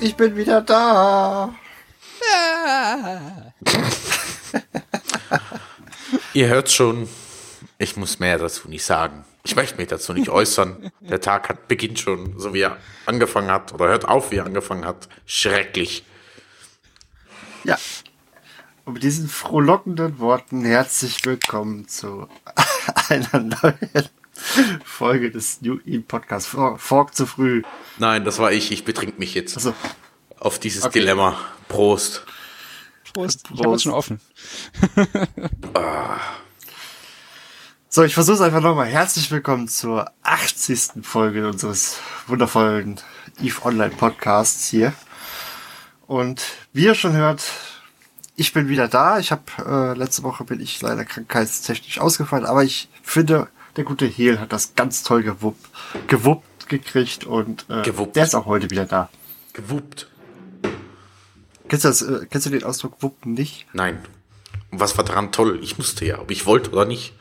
Ich bin wieder da. Ihr hört schon, ich muss mehr dazu nicht sagen. Ich möchte mich dazu nicht äußern. Der Tag hat, beginnt schon, so wie er angefangen hat, oder hört auf, wie er angefangen hat. Schrecklich. Ja. Und mit diesen frohlockenden Worten herzlich willkommen zu einer neuen Folge des New In Podcasts. Fork zu früh. Nein, das war ich. Ich betrink mich jetzt Also, auf dieses Okay. Dilemma. Prost. Prost. Ich habe Prost. das schon offen. so, ich versuche es einfach nochmal. Herzlich willkommen zur 80. Folge unseres wundervollen Eve Online Podcasts hier. Und wie ihr schon hört, ich bin wieder da. Ich habe äh, letzte Woche bin ich leider krankheitstechnisch ausgefallen, aber ich finde, der gute Heel hat das ganz toll gewuppt, gewuppt gekriegt und äh, Gewuppt. der ist auch heute wieder da. Gewuppt. Kennst du, das, äh, kennst du den Ausdruck wuppen nicht? Nein. Was war daran toll? Ich musste ja, ob ich wollte oder nicht.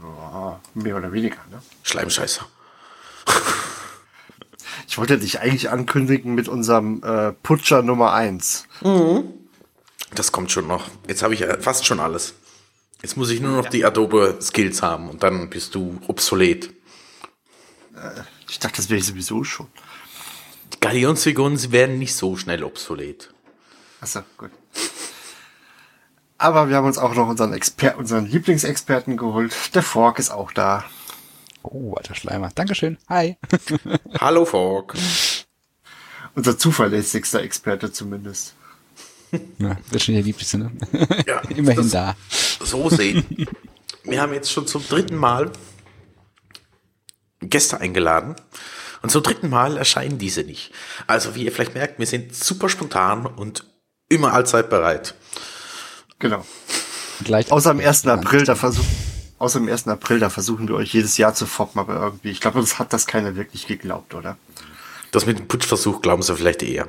Ah, mehr oder weniger, ne? Schleimscheißer. Ich wollte dich eigentlich ankündigen mit unserem äh, Putscher Nummer eins. Das kommt schon noch. Jetzt habe ich ja fast schon alles. Jetzt muss ich nur noch die Adobe Skills haben und dann bist du obsolet. Ich dachte, das wäre ich sowieso schon. Die Galionsfiguren, sie werden nicht so schnell obsolet. Achso, gut. Aber wir haben uns auch noch unseren, Exper unseren Lieblingsexperten geholt. Der Fork ist auch da. Oh, alter Schleimer. Dankeschön. Hi. Hallo Fork. Unser zuverlässigster Experte zumindest. Ja, wird schon der Liebste, ne? Ja, Immerhin das da. So sehen. Wir haben jetzt schon zum dritten Mal Gäste eingeladen. Und zum dritten Mal erscheinen diese nicht. Also wie ihr vielleicht merkt, wir sind super spontan und immer allzeit bereit. Genau. Gleich Außer am 1. April, da versuchen, außer am 1. April, da versuchen wir euch jedes Jahr zu foppen, aber irgendwie, ich glaube, das hat das keiner wirklich geglaubt, oder? Das mit dem Putschversuch glauben sie vielleicht eher.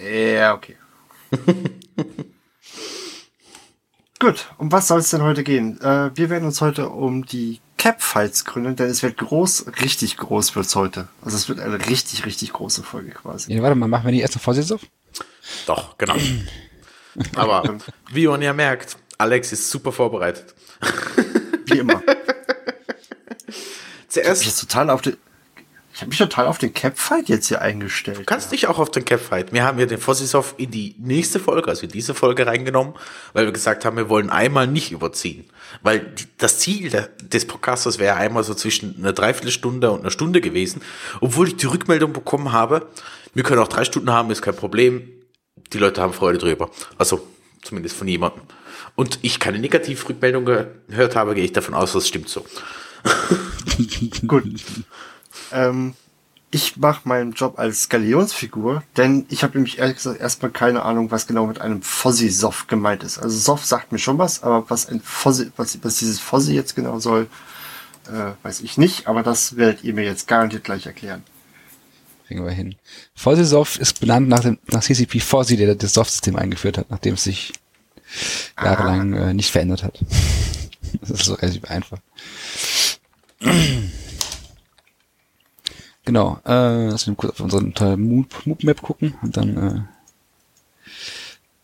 Ja, okay. Gut, um was soll es denn heute gehen? Äh, wir werden uns heute um die Cap-Fights gründen, denn es wird groß, richtig groß wird's heute. Also es wird eine richtig, richtig große Folge quasi. Ja, warte mal, machen wir die erst noch Vorsitz auf? Doch, genau. Aber wie man ja merkt, Alex ist super vorbereitet. Wie immer. Ich Zuerst bin total auf den, ich habe mich total auf den Cap-Fight jetzt hier eingestellt. Du kannst dich auch auf den Capfight. Wir haben ja den Fossisov in die nächste Folge, also in diese Folge reingenommen, weil wir gesagt haben, wir wollen einmal nicht überziehen. Weil das Ziel des Podcasters wäre einmal so zwischen einer Dreiviertelstunde und einer Stunde gewesen. Obwohl ich die Rückmeldung bekommen habe, wir können auch drei Stunden haben, ist kein Problem. Die Leute haben Freude drüber. Also zumindest von jemandem. Und ich keine Negativ-Rückmeldung gehört habe, gehe ich davon aus, das stimmt so. Gut. Ähm, ich mache meinen Job als Galionsfigur, denn ich habe nämlich ehrlich gesagt erstmal keine Ahnung, was genau mit einem Fossi-Soff gemeint ist. Also Soff sagt mir schon was, aber was ein Fossi, was, was dieses Fossi jetzt genau soll, äh, weiß ich nicht, aber das werdet ihr mir jetzt garantiert gleich erklären. Kriegen wir hin. Fossisov ist benannt nach dem, nach CCP Fossi, der das Soft-System eingeführt hat, nachdem es sich jahrelang äh, nicht verändert hat. Das ist so relativ einfach. Genau, äh, lass uns kurz auf unseren tollen Mood, Mood Map gucken und dann äh,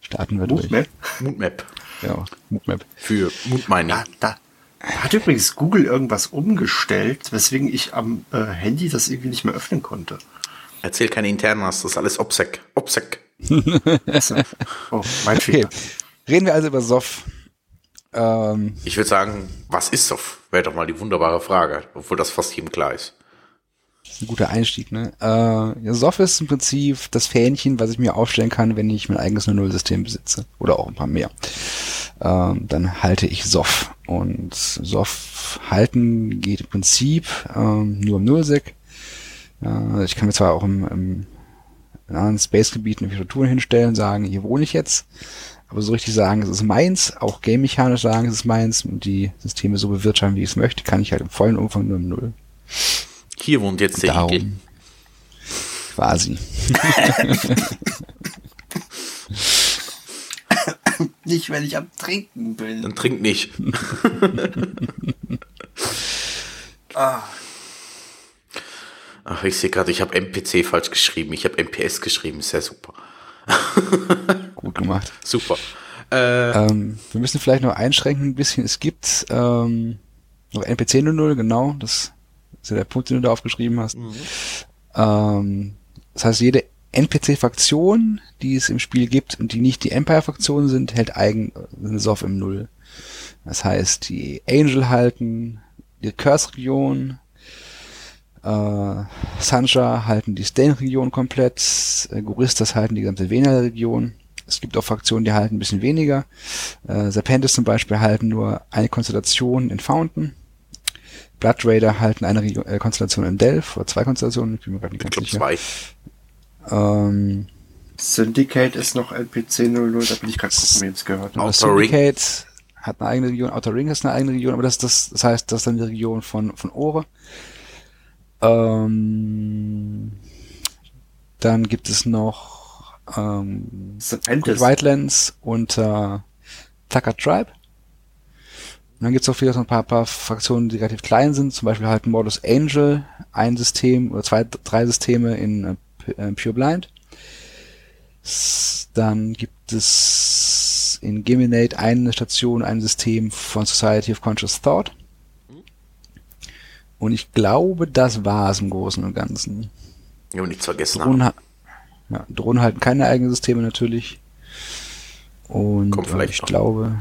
starten wir durch. Map? Moodmap. Ja, Mood Map. Für Moodmining. Da, da hat übrigens Google irgendwas umgestellt, weswegen ich am äh, Handy das irgendwie nicht mehr öffnen konnte. Erzähl keine Internas, das ist alles OPSEC. OPSEC. Oh, mein Okay, Fehler. reden wir also über Sof. Ähm, Ich würde sagen, was ist SOF? Wäre doch mal die wunderbare Frage, obwohl das fast jedem klar ist. Das ist ein guter Einstieg, ne? Äh, ja, Sof ist im Prinzip das Fähnchen, was ich mir aufstellen kann, wenn ich mein eigenes Null-System besitze. Oder auch ein paar mehr. Ähm, dann halte ich Sof. Und Sof halten geht im Prinzip ähm, nur im Nullsec. Äh, ich kann mir zwar auch im, im in anderen Space-Gebieten Infrastrukturen hinstellen, sagen, hier wohne ich jetzt. Aber so richtig sagen, es ist meins, auch game-mechanisch sagen, es ist meins und die Systeme so bewirtschaften, wie ich es möchte, kann ich halt im vollen Umfang nur im Null. Hier wohnt jetzt der Darum. Igel. Quasi. Nicht, wenn ich am Trinken bin. Dann trink nicht. Ach, ich sehe gerade, ich habe MPC falsch geschrieben. Ich habe MPS geschrieben. Sehr super. Gut gemacht. Super. Äh, Ähm, wir müssen vielleicht noch einschränken ein bisschen. Es gibt ähm, noch NPC 00, genau, das ist ja der Punkt, den du da aufgeschrieben hast. Ähm, das heißt, jede NPC-Fraktion, die es im Spiel gibt und die nicht die Empire-Fraktion sind, hält eigen Soft im Null. Das heißt, die Angel halten die Curse-Region, äh, Sancha halten die Stain-Region komplett, äh, Goristas halten die gesamte Vena-Region. Es gibt auch Fraktionen, die halten ein bisschen weniger. Äh, Serpentis zum Beispiel halten nur eine Konstellation in Fountain. Blood Raider halten eine Region, äh, Konstellation in Delph oder zwei Konstellationen, ich bin mir gerade nicht ich ganz glaube sicher. zwei. Ähm, Syndicate ist noch NPC 00, da bin ich gerade gucken, wem es gehört. Outer Syndicate hat eine eigene Region, Outer Ring ist eine eigene Region, aber das, das, das heißt, das ist dann die Region von, von Ore. Ähm, dann gibt es noch ähm, und äh, Tucker Tribe. Und dann gibt es auch wieder so ein paar, paar Fraktionen, die relativ klein sind, zum Beispiel halt Modus Angel, ein System oder zwei, drei Systeme in äh, äh, Pure Blind. Dann gibt es in Geminate eine Station, ein System von Society of Conscious Thought. Und ich glaube, das war es im Großen und Ganzen. Ich habe nichts vergessen. Drohnen, Haben. ha ja, Drohnen halten keine eigenen Systeme natürlich. Und Kommt äh, vielleicht ich noch. glaube,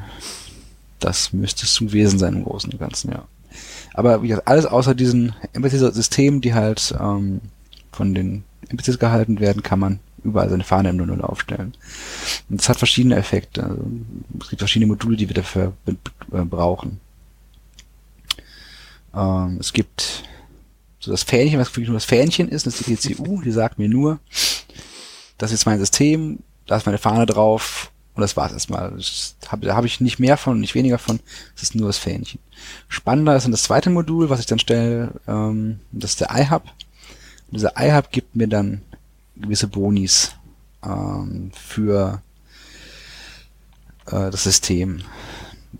das müsste es gewesen sein im Großen und Ganzen, ja. Aber wie gesagt, alles außer diesen NPC-Systemen, die halt ähm, von den NPCs gehalten werden, kann man überall seine Fahne im 00 aufstellen. Und das hat verschiedene Effekte. Also, es gibt verschiedene Module, die wir dafür be- brauchen. Ähm, es gibt so das Fähnchen, was wirklich nur das Fähnchen ist, das ist die TCU, die sagt mir nur, das ist mein System, da ist meine Fahne drauf und das war's erstmal. Hab, da habe ich nicht mehr von, nicht weniger von, es ist nur das Fähnchen. Spannender ist dann das zweite Modul, was ich dann stelle, ähm, das ist der iHub. Und dieser iHub gibt mir dann gewisse Bonis ähm, für äh, das System.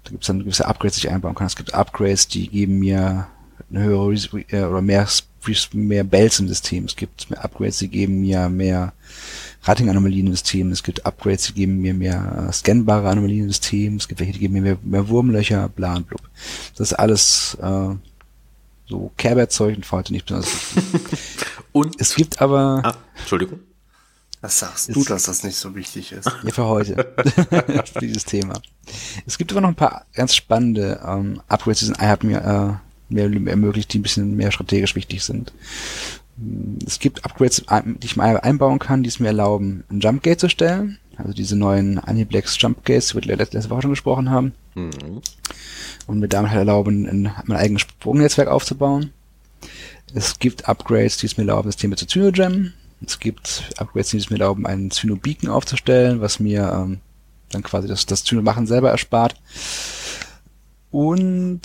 Da gibt es dann gewisse Upgrades, die ich einbauen kann. Es gibt Upgrades, die geben mir eine höhere äh, oder mehr, mehr Bells im System. Es gibt mehr Upgrades, die geben mir mehr Rating-Anomalien im System. Es gibt Upgrades, die geben mir mehr äh, scannbare Anomalien im System. Es gibt welche, die geben mir mehr, mehr Wurmlöcher, bla und blub. Das ist alles äh, so Care-Bear-Zeug und heute nicht besonders wichtig. Und, Es gibt aber ah, Entschuldigung. Was sagst du, dass das nicht so wichtig ist? Ja, für heute. für dieses Thema. Es gibt aber noch ein paar ganz spannende ähm, Upgrades, die sind mir äh, mehr ermöglicht, die ein bisschen mehr strategisch wichtig sind. Es gibt Upgrades, die ich mal einbauen kann, die es mir erlauben, ein Jump Gate zu stellen. Also diese neuen Aniplex Jump Gates, über die wir letzte Woche schon gesprochen haben. Mhm. Und mir damit halt erlauben, ein, mein eigenes Sprungnetzwerk aufzubauen. Es gibt Upgrades, die es mir erlauben, Systeme zu Zyno-Jammen. Es gibt Upgrades, die es mir erlauben, einen Zyno-Beacon aufzustellen, was mir ähm, dann quasi das, das Zyno-Machen selber erspart. Und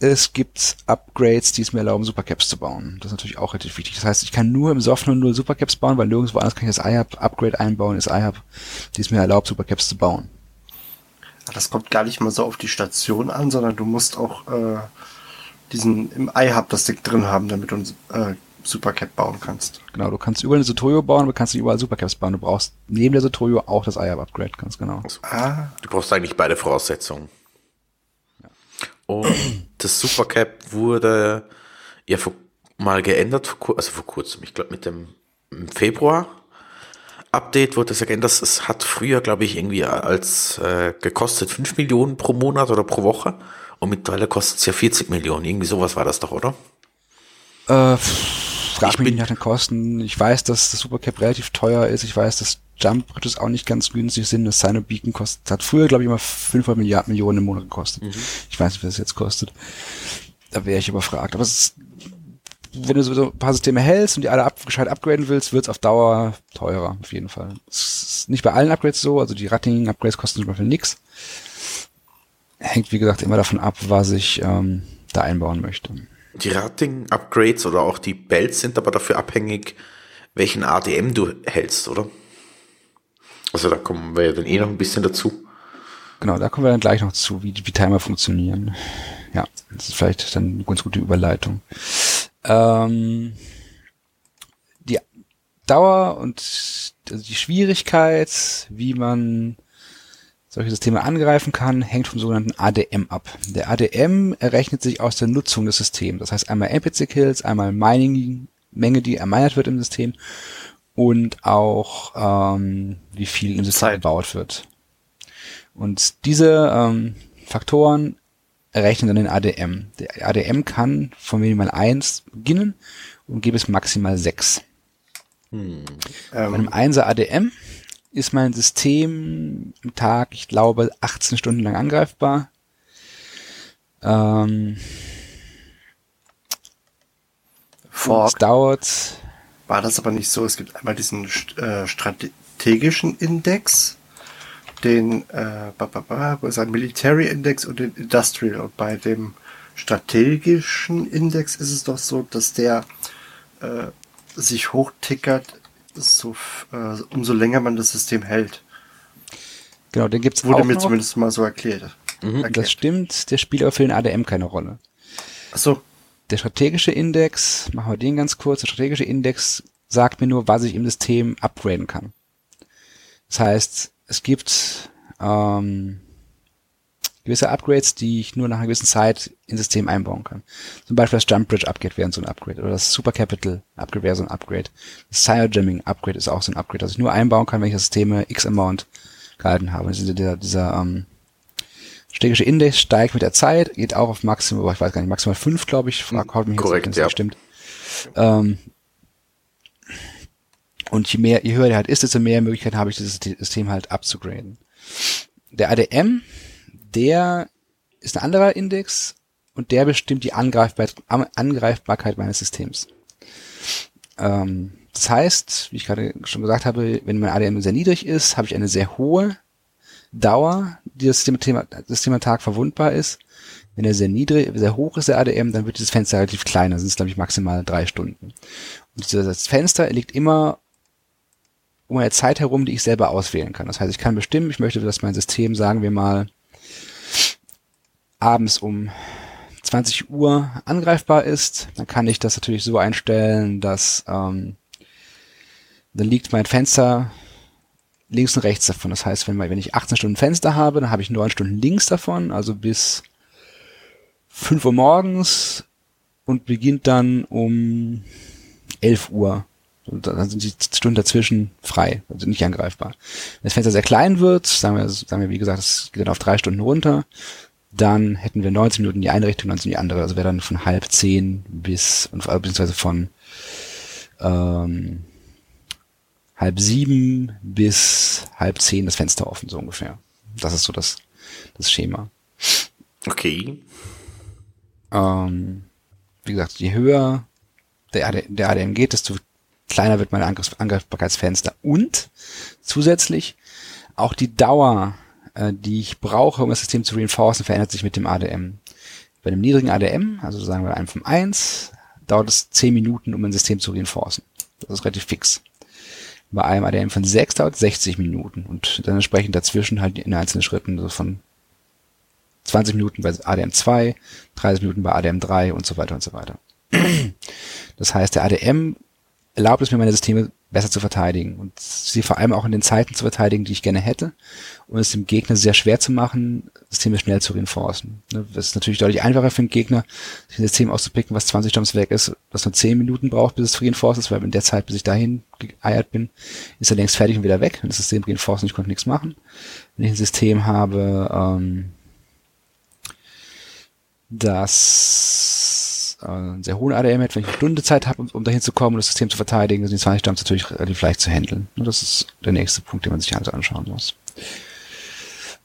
es gibt Upgrades, die es mir erlauben, Supercaps zu bauen. Das ist natürlich auch relativ wichtig. Das heißt, ich kann nur im Soft 00 Supercaps bauen, weil nirgendwo anders kann ich das iHub-Upgrade einbauen, ist iHub, die es mir erlaubt, Supercaps zu bauen. Das kommt gar nicht mal so auf die Station an, sondern du musst auch äh, diesen im iHub das Ding drin haben, damit du ein äh, Supercat bauen kannst. Genau, du kannst überall eine Sotoyo bauen, aber kannst nicht überall Supercaps bauen. Du brauchst neben der Sotoyo auch das IAB-Upgrade, ganz genau. Ah, Du brauchst eigentlich beide Voraussetzungen. Und das Supercap wurde ja vor, mal geändert, also vor kurzem, ich glaube mit dem Februar Update wurde es ja geändert. Es hat früher, glaube ich, irgendwie als äh, gekostet 5 Millionen pro Monat oder pro Woche. Und mittlerweile kostet es ja 40 Millionen. Irgendwie sowas war das doch, oder? Äh, frag Ich mich bin- nicht nach den Kosten. Ich weiß, dass das Supercap relativ teuer ist. Ich weiß, dass Jump Bridges auch nicht ganz günstig sind. Das Sino Beacon kostet, hat früher, glaube ich, immer 500 Milliarden Millionen im Monat gekostet. Ich weiß nicht, was es jetzt kostet. Da wäre ich überfragt. Aber es ist, wenn du so ein paar Systeme hältst und die alle ab, gescheit upgraden willst, wird's auf Dauer teurer, auf jeden Fall. Das ist nicht bei allen Upgrades so, also die Ratting-Upgrades kosten zum Beispiel nix. Hängt, wie gesagt, immer davon ab, was ich ähm, da einbauen möchte. Die Rating-Upgrades oder auch die Belts sind aber dafür abhängig, welchen ADM du hältst, oder? Also da kommen wir ja dann eh noch ein bisschen dazu. Genau, da kommen wir dann gleich noch zu, wie, wie Timer funktionieren. Ja, das ist vielleicht dann eine ganz gute Überleitung. Ähm, die Dauer und also die Schwierigkeit, wie man solche Systeme angreifen kann, hängt vom sogenannten ADM ab. Der ADM errechnet sich aus der Nutzung des Systems. Das heißt einmal NPC-Kills, einmal Mining-Menge, die erminert wird im System und auch ähm, wie viel im System gebaut wird. Und diese ähm, Faktoren errechnen dann den ADM. Der ADM kann von minimal 1 beginnen und geht bis maximal 6. Bei einem Ähm, 1er ADM ist mein System im Tag, ich glaube, 18 Stunden lang angreifbar. Ähm, es Fork dauert, war das aber nicht so. Es gibt einmal diesen äh, strategischen Index, den äh, Military Index und den Industrial. Und bei dem strategischen Index ist es doch so, dass der äh, sich hochtickert, so, äh, umso länger man das System hält. genau, den gibt's Wurde auch mir noch. zumindest mal so erklärt. Das erklärt. stimmt, der spielt aber für den ADM keine Rolle. Achso, Der strategische Index, machen wir den ganz kurz, der strategische Index sagt mir nur, was ich im System upgraden kann. Das heißt, es gibt ähm, gewisse Upgrades, die ich nur nach einer gewissen Zeit ins System einbauen kann. Zum Beispiel das Jump Bridge Upgrade wäre so ein Upgrade oder das Super Capital Upgrade wäre so ein Upgrade. Das Sire Jamming Upgrade ist auch so ein Upgrade, das ich nur einbauen kann, wenn ich das System X Amount gehalten habe. Das ist dieser, dieser ähm, strategische Index steigt mit der Zeit, geht auch auf Maximum, ich weiß gar nicht, maximal 5, glaube ich. Frag, haut mich jetzt Korrekt, es ja. stimmt. Ähm, und je mehr, je höher der halt ist, desto mehr Möglichkeiten habe ich, dieses System halt abzugraden. Der ADM, der ist ein anderer Index und der bestimmt die Angreifbarkeit, Angreifbarkeit meines Systems. Ähm, das heißt, wie ich gerade schon gesagt habe, wenn mein ADM sehr niedrig ist, habe ich eine sehr hohe Dauer, die das System, Thema- das am Tag verwundbar ist. Wenn er sehr niedrig, sehr hoch ist, der ADM, dann wird dieses Fenster relativ klein, dann sind es, glaube ich, maximal drei Stunden. Und dieses Fenster liegt immer um eine Zeit herum, die ich selber auswählen kann. Das heißt, ich kann bestimmen, ich möchte, dass mein System, sagen wir mal, abends um 20 Uhr angreifbar ist. Dann kann ich das natürlich so einstellen, dass ähm, dann liegt mein Fenster links und rechts davon. Das heißt, wenn, wenn ich 18 Stunden Fenster habe, dann habe ich 9 Stunden links davon, also bis 5 Uhr morgens und beginnt dann um 11 Uhr. Und dann sind die Stunden dazwischen frei, also nicht angreifbar. Wenn das Fenster sehr klein wird, sagen wir, sagen wir wie gesagt, es geht dann auf drei Stunden runter, dann hätten wir 19 Minuten die eine Richtung, 19 die andere. Also wäre dann von halb zehn bis, äh, beziehungsweise von ähm, halb sieben bis halb zehn das Fenster offen, so ungefähr. Das ist so das, das Schema. Okay. Ähm, wie gesagt, je höher der, AD, der ADM geht, desto kleiner wird mein Angriff, Angreifbarkeitsfenster. Und zusätzlich auch die Dauer, äh, die ich brauche, um das System zu reinforcen, verändert sich mit dem ADM. Bei einem niedrigen ADM, also sagen wir einem von 1, dauert es 10 Minuten, um ein System zu reinforcen. Das ist relativ fix. Bei einem ADM von 6 dauert es 60 Minuten und dann entsprechend dazwischen halt in einzelnen Schritten so von 20 Minuten bei ADM 2, 30 Minuten bei ADM 3 und so weiter und so weiter. Das heißt, der ADM erlaubt es mir, meine Systeme besser zu verteidigen und sie vor allem auch in den Zeiten zu verteidigen, die ich gerne hätte und es dem Gegner sehr schwer zu machen, Systeme schnell zu reinforcen. Ne, Das ist natürlich deutlich einfacher für den Gegner, sich ein System auszupicken, was 20 Jumps weg ist, was nur 10 Minuten braucht, bis es reinforced ist, weil in der Zeit, bis ich dahin geeiert bin, ist er längst fertig und wieder weg. Wenn das System reinforced und ich konnte nichts machen. Wenn ich ein System habe, ähm, das einen sehr hohen ADM hat, wenn ich eine Stunde Zeit habe, um, um dahin zu kommen und das System zu verteidigen, sind die 20 Jumps natürlich relativ leicht zu handeln. Und das ist der nächste Punkt, den man sich also anschauen muss.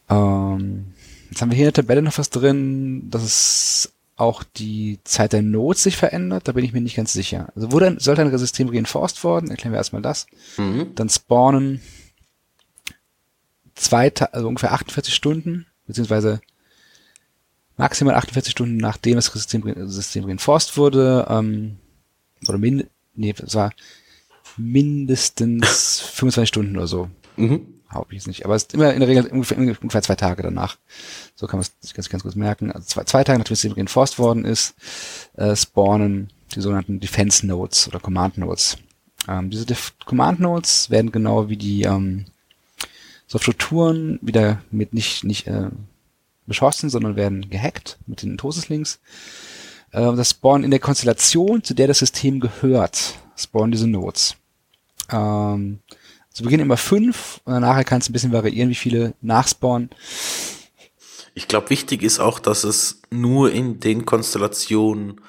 Ähm, jetzt haben wir hier in der Tabelle noch was drin, das ist auch die Zeit der Nodes sich verändert, da bin ich mir nicht ganz sicher. Also wurde, sollte ein System reinforced worden, erklären wir erstmal das. Mhm. Dann spawnen zwei, also ungefähr 48 Stunden, beziehungsweise maximal 48 Stunden nachdem das System, System reinforced wurde, ähm, oder min, nee, es war mindestens 25 Stunden oder so. Mhm. Haupt ich jetzt nicht. Aber es ist immer in der Regel ungefähr, ungefähr zwei Tage danach. So kann man es sich ganz, ganz kurz merken. Also zwei, zwei Tage nachdem es reinforced worden ist, äh, spawnen die sogenannten Defense Nodes oder Command Nodes. Ähm, diese Def Command Nodes werden genau wie die ähm, so Strukturen wieder mit nicht, nicht äh, beschossen, sondern werden gehackt mit den Tosis-Links. Äh, das spawnen in der Konstellation, zu der das System gehört, spawnen diese Nodes. Ähm, zu Beginn immer fünf und danach kann es ein bisschen variieren, wie viele nachspawnen. Ich glaube, wichtig ist auch, dass es nur in den Konstellationen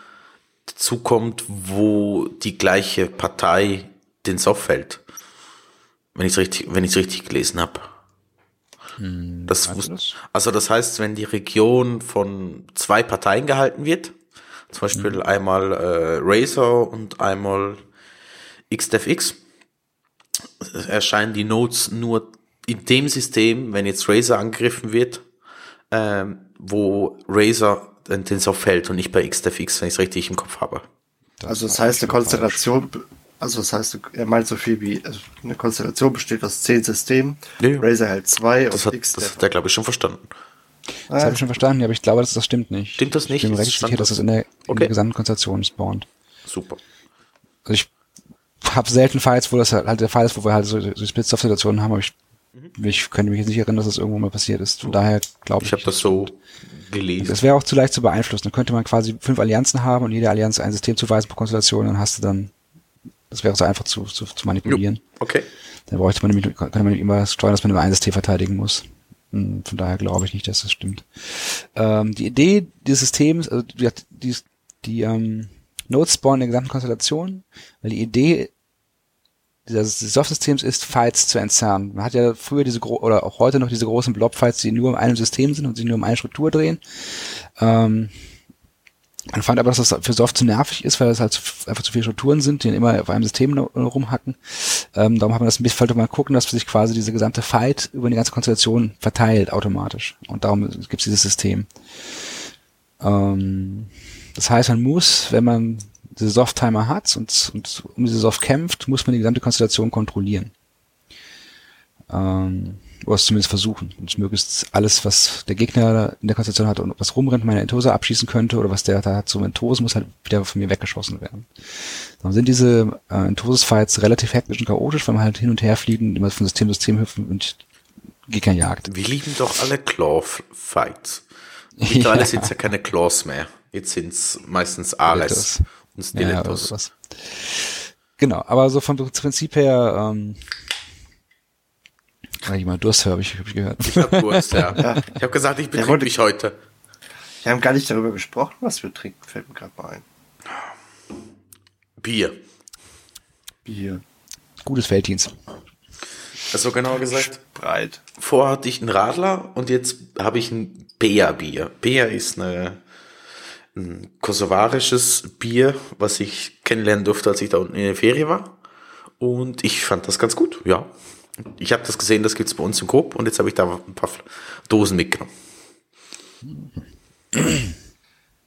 zukommt, wo die gleiche Partei den Soft hält. Wenn ich es richtig, richtig gelesen habe. Das wus- das? also das heißt, wenn die Region von zwei Parteien gehalten wird, zum Beispiel einmal äh, Razer und einmal XDevX, erscheinen die Nodes nur in dem System, wenn jetzt Razer angegriffen wird, ähm, wo Razer den, den Soft hält und nicht bei XDevX, wenn ich es richtig im Kopf habe. also das heißt, eine Konstellation, also das heißt, er meint so viel wie, also eine Konstellation besteht aus zehn Systemen, Nee. Razer hält zwei Das und hat, X das hat er, glaube ich, schon verstanden. Das habe ich schon verstanden, ja, aber ich glaube, das, das stimmt nicht. Stimmt das nicht? Ich bin mir Das recht sicher, dass das- das in der, in Okay. der gesamten Konstellation spawnt. Super. Also ich habe selten Files, wo das halt halt der Fall ist, wo wir halt so, so Split-Soft-Situationen haben, aber ich, ich könnte mich jetzt nicht erinnern, dass das irgendwo mal passiert ist. Von daher glaube ich. Ich habe das so gelesen. Das wäre auch zu leicht zu beeinflussen. Dann könnte man quasi fünf Allianzen haben und jede Allianz ein System zuweisen pro Konstellation, dann hast du dann, das wäre so einfach zu, zu, zu manipulieren. Okay. Dann bräuchte man nämlich, könnte man immer steuern, dass man immer ein System verteidigen muss. Hm, Von daher glaube ich nicht, dass das stimmt. Ähm, die Idee dieses Systems, also die, die, die ähm, Node Spawn in der gesamten Konstellation, weil die Idee dieses Soft-Systems ist, Fights zu entzerren. Man hat ja früher diese oder auch heute noch diese großen Blob-Fights, die nur in einem System sind und sich nur um eine Struktur drehen. Ähm, man fand aber, dass das für Soft zu nervig ist, weil das halt einfach zu viele Strukturen sind, die dann immer auf einem System nur rumhacken. Ähm, darum hat man das ein bisschen, mal gucken, dass sich quasi diese gesamte Fight über die ganze Konstellation verteilt automatisch. Und darum gibt es dieses System. Ähm, das heißt, man muss, wenn man diese Soft-Timer hat und, und um diese Soft kämpft, muss man die gesamte Konstellation kontrollieren. Ähm, oder es zumindest versuchen. Und möglichst alles, was der Gegner in der Konstellation hat und was rumrennt, meine Entose abschießen könnte oder was der da hat zum Entosen, muss halt wieder von mir weggeschossen werden. Dann sind diese äh, Entoses-Fights relativ hektisch und chaotisch, weil man halt hin und her fliegen, immer von System zu System hüpfen und Gegner jagt. Wir lieben doch alle Claw-Fights. Mittlerweile sind es ja keine Claws mehr. Jetzt sind es meistens Ares und Ja, Stilettos. sowas. Genau, aber so vom Prinzip her, ähm, weil ich mal Durst habe, ich, hab ich gehört. ich hab Durst, ja. Ich habe gesagt, ich betrink mich heute. Wir haben gar nicht darüber gesprochen, was wir trinken, fällt mir gerade mal ein. Bier. Bier. Gutes Felddienst. Also genau gesagt, Breit. vorher hatte ich einen Radler und jetzt habe ich ein Bea-Bier. Bea ist eine, ein kosovarisches Bier, was ich kennenlernen durfte, als ich da unten in der Ferie war. Und ich fand das ganz gut, ja. Ich habe das gesehen, das gibt's bei uns im Coop und jetzt habe ich da ein paar Dosen mitgenommen.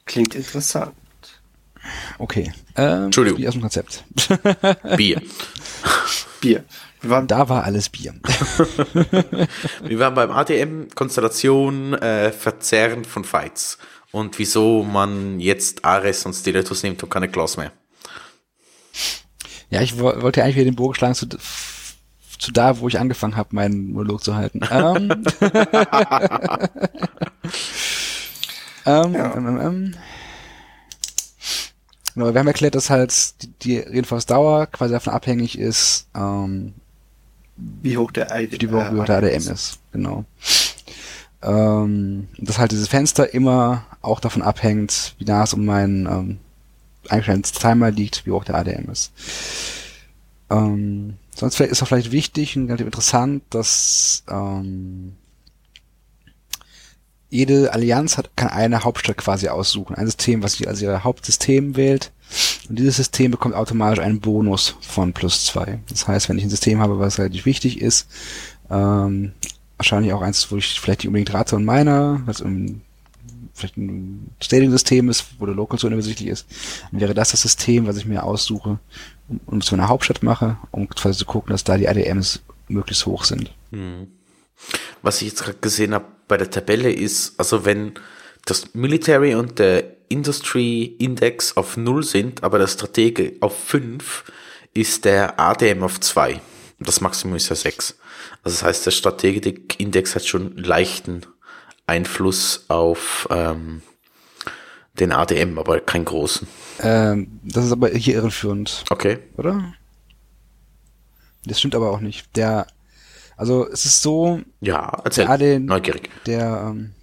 Klingt interessant. Okay. Ähm, Entschuldigung. Bier aus dem Konzept. Bier. Bier. Wir waren Da war alles Bier. Wir waren beim ADM Konstellation äh, Verzerren von Fights und wieso man jetzt Ares und Stilettos nimmt und keine Claws mehr. Ja, ich wo wollte eigentlich wieder den Bogen schlagen zu, zu da, wo ich angefangen habe, meinen Monolog zu halten. Ähm, ähm, Ja. ähm, ähm, ähm. Genau, wir haben erklärt, dass halt die, die Reinforce-Dauer quasi davon abhängig ist, ähm, wie hoch der hoch wie hoch der ADM ist. Genau. Ähm, dass halt dieses Fenster immer auch davon abhängt, wie nah es um meinen ähm, eingestellten Timer liegt, wie hoch der ADM ist. Ähm, sonst ist auch vielleicht wichtig und relativ interessant, dass ähm, jede Allianz hat, kann eine Hauptstadt quasi aussuchen. Ein System, was sie als ihr Hauptsystem wählt. Und dieses System bekommt automatisch einen Bonus von plus zwei. Das heißt, wenn ich ein System habe, was relativ wichtig ist, ähm, wahrscheinlich auch eins, wo ich vielleicht nicht unbedingt rate und meiner, was im, vielleicht ein Stadium-System ist, wo der Local so unübersichtlich ist, dann wäre das das System, was ich mir aussuche und zu einer Hauptstadt mache, um quasi zu gucken, dass da die ADMs möglichst hoch sind. Hm. Was ich jetzt gerade gesehen habe bei der Tabelle ist, also wenn das Military und der Industry Index auf 0 sind, aber der Stratege auf 5, ist der ADM auf 2. Das Maximum ist ja 6. Also das heißt, der Strategikindex hat schon leichten Einfluss auf ähm, den ADM, aber keinen großen. Ähm, das ist aber hier irreführend. Okay. Oder? Das stimmt aber auch nicht. Der, also es ist so. Ja, erzähl. Der AD, Neugierig. Der, ähm,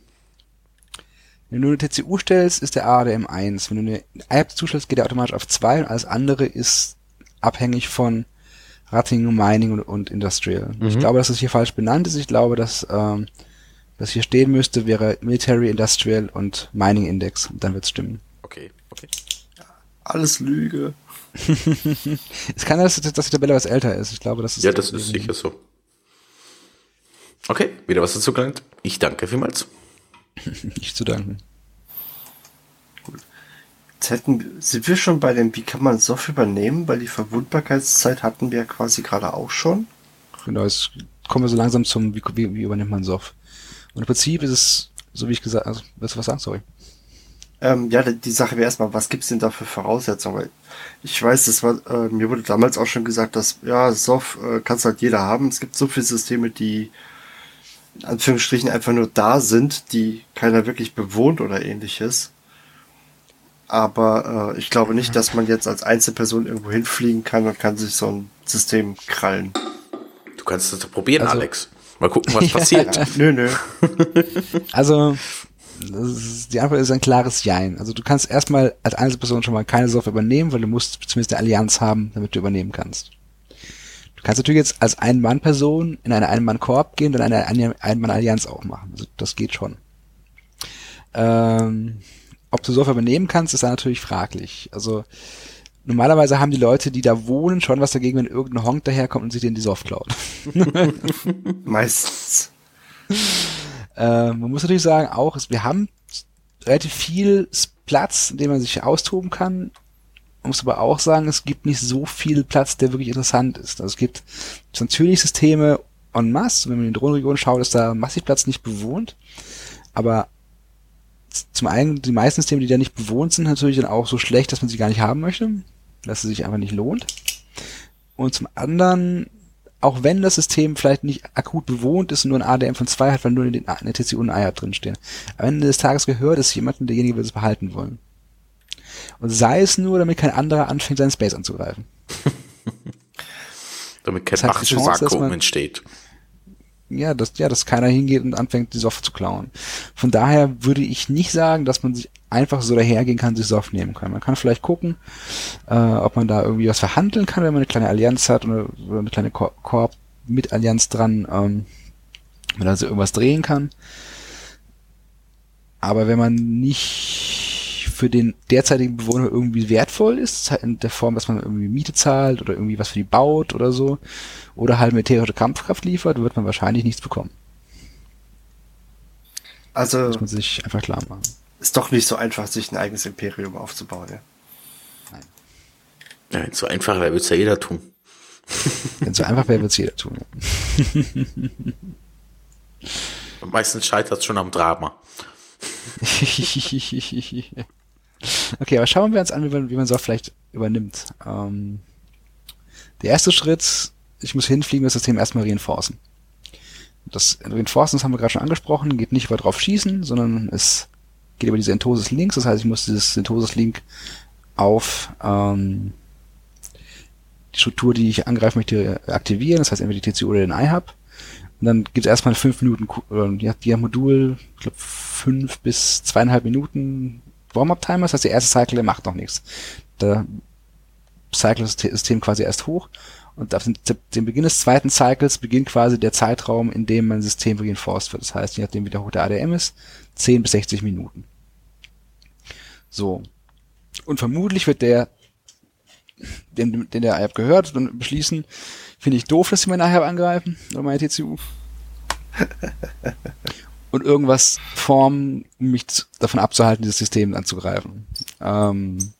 wenn du eine TCU stellst, ist der ADM 1. Wenn du eine IAP zustellst, geht er automatisch auf 2 und alles andere ist abhängig von Rating, Mining und, und Industrial. Mhm. Ich glaube, dass das hier falsch benannt ist. Ich glaube, dass ähm, was hier stehen müsste, wäre Military, Industrial und Mining Index. Und dann wird's stimmen. Okay, okay. Alles Lüge. Es kann sein, dass, dass die Tabelle was älter ist. Ich glaube, das ist Ja, das ist sicher so. Okay, wieder was dazu gelernt. Ich danke vielmals. nicht zu danken. Jetzt hätten, sind wir schon bei dem, wie kann man Soft übernehmen? Weil die Verwundbarkeitszeit hatten wir ja quasi gerade auch schon. Genau, jetzt kommen wir so langsam zum, wie, wie, wie übernimmt man Soft. Und im Prinzip ist es, so wie ich gesagt also, willst du was sagen? Sorry. Ähm, ja, die- Sache wäre erstmal, was gibt's denn da für Voraussetzungen? Weil ich weiß, das war, äh, mir wurde damals auch schon gesagt, dass, ja, SOF äh, kann's halt jeder haben. Es gibt so viele Systeme, die in Anführungsstrichen einfach nur da sind, die keiner wirklich bewohnt oder ähnliches. Aber äh, ich glaube nicht, dass man jetzt als Einzelperson irgendwo hinfliegen kann und kann sich so ein System krallen. Du kannst es doch probieren, Also- Alex. Mal gucken, was passiert. Nö, nö. Also, ist, die Antwort ist ein klares Jein. Also du kannst erstmal als Einzelperson schon mal keine Software übernehmen, weil du musst zumindest eine Allianz haben, damit du übernehmen kannst. Du kannst natürlich jetzt als Ein-Mann-Person in eine Ein-Mann-Koop gehen und eine Ein- Ein-Mann-Allianz auch machen. Also das geht schon. Ähm, ob du Software übernehmen kannst, ist da natürlich fraglich. Also normalerweise haben die Leute, die da wohnen, schon was dagegen, wenn irgendein Honk daherkommt und sich den die Soft klaut. Meistens. Äh, man muss natürlich sagen, auch, wir haben relativ viel Platz, in dem man sich austoben kann. Man muss aber auch sagen, es gibt nicht so viel Platz, der wirklich interessant ist. Also es gibt natürlich Systeme en masse. Wenn man in die Drohnenregion schaut, ist da massiv Platz nicht bewohnt. Aber zum einen, die meisten Systeme, die da nicht bewohnt sind, natürlich dann auch so schlecht, dass man sie gar nicht haben möchte. Dass es sich einfach nicht lohnt. Und zum anderen, auch wenn das System vielleicht nicht akut bewohnt ist und nur ein ADM von 2 hat, weil nur in der TCU und Eier drinstehen. Am Ende des Tages gehört es jemandem, derjenige will es behalten wollen. Und sei es nur, damit kein anderer anfängt, seinen Space anzugreifen. Damit kein Das heißt, Machtvakuum entsteht. Ja, dass, ja, dass keiner hingeht und anfängt, die Soft zu klauen. Von daher würde ich nicht sagen, dass man sich einfach so dahergehen kann, sich Soft nehmen kann. Man kann vielleicht gucken, äh, ob man da irgendwie was verhandeln kann, wenn man eine kleine Allianz hat oder, oder eine kleine Ko- Koop mit Allianz dran, ähm, wenn man also irgendwas drehen kann. Aber wenn man nicht für den derzeitigen Bewohner irgendwie wertvoll ist, in der Form, dass man irgendwie Miete zahlt oder irgendwie was für die baut oder so, oder halt militärische Kampfkraft liefert, wird man wahrscheinlich nichts bekommen. Also Muss man sich einfach klar machen. ist doch nicht so einfach, sich ein eigenes Imperium aufzubauen. Ja. Ja, wenn es so einfach wäre, würde es ja jeder tun. Wenn es so einfach wäre, wird es jeder tun. Ja. Meistens scheitert es schon am Drama. okay, aber schauen wir uns an, wie man, wie man so vielleicht übernimmt. Ähm, der erste Schritt, ich muss hinfliegen, das System erstmal reinforcen. Das Reinforcen, das haben wir gerade schon angesprochen, geht nicht über drauf schießen, sondern es geht über diese Entosis Links. Das heißt, ich muss dieses Entosis Link auf ähm, die Struktur, die ich angreifen möchte, aktivieren. Das heißt, entweder die TCU oder den iHub. Und dann gibt es erstmal fünf Minuten, die hat die Modul, ich glaube, fünf bis zweieinhalb Minuten Warm-Up-Timer. Das heißt, der erste Cycle, der macht noch nichts. Da cycelt das System quasi erst hoch. Und auf den, Beginn des zweiten Cycles beginnt quasi der Zeitraum, in dem mein System reinforced wird. Das heißt, je nachdem wie der hoch der ADM ist, 10 bis 60 Minuten. So. Und vermutlich wird der, den, den der IAP gehört, dann beschließen, finde ich doof, dass sie meine IAP angreifen, oder meine TCU. und irgendwas formen, um mich davon abzuhalten, dieses System anzugreifen. Ähm,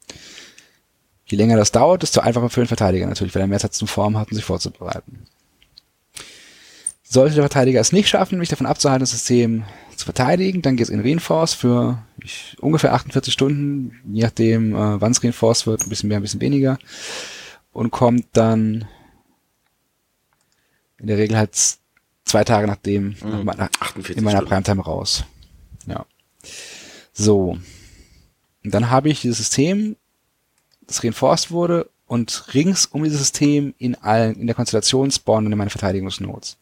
je länger das dauert, desto einfacher für den Verteidiger natürlich, weil er mehr Zeit zum Formen hat, um sich vorzubereiten. Sollte der Verteidiger es nicht schaffen, mich davon abzuhalten, das System zu verteidigen, dann geht es in Reinforce für ich, ungefähr 48 Stunden, je nachdem, äh, wann es Reinforce wird, ein bisschen mehr, ein bisschen weniger, und kommt dann in der Regel halt zwei Tage nachdem mhm. nach, in meiner Primetime raus. Ja. So. Und dann habe ich dieses System, das reinforced wurde und rings um dieses System in allen, in der Konstellation spawnen in meine Verteidigungsnodes.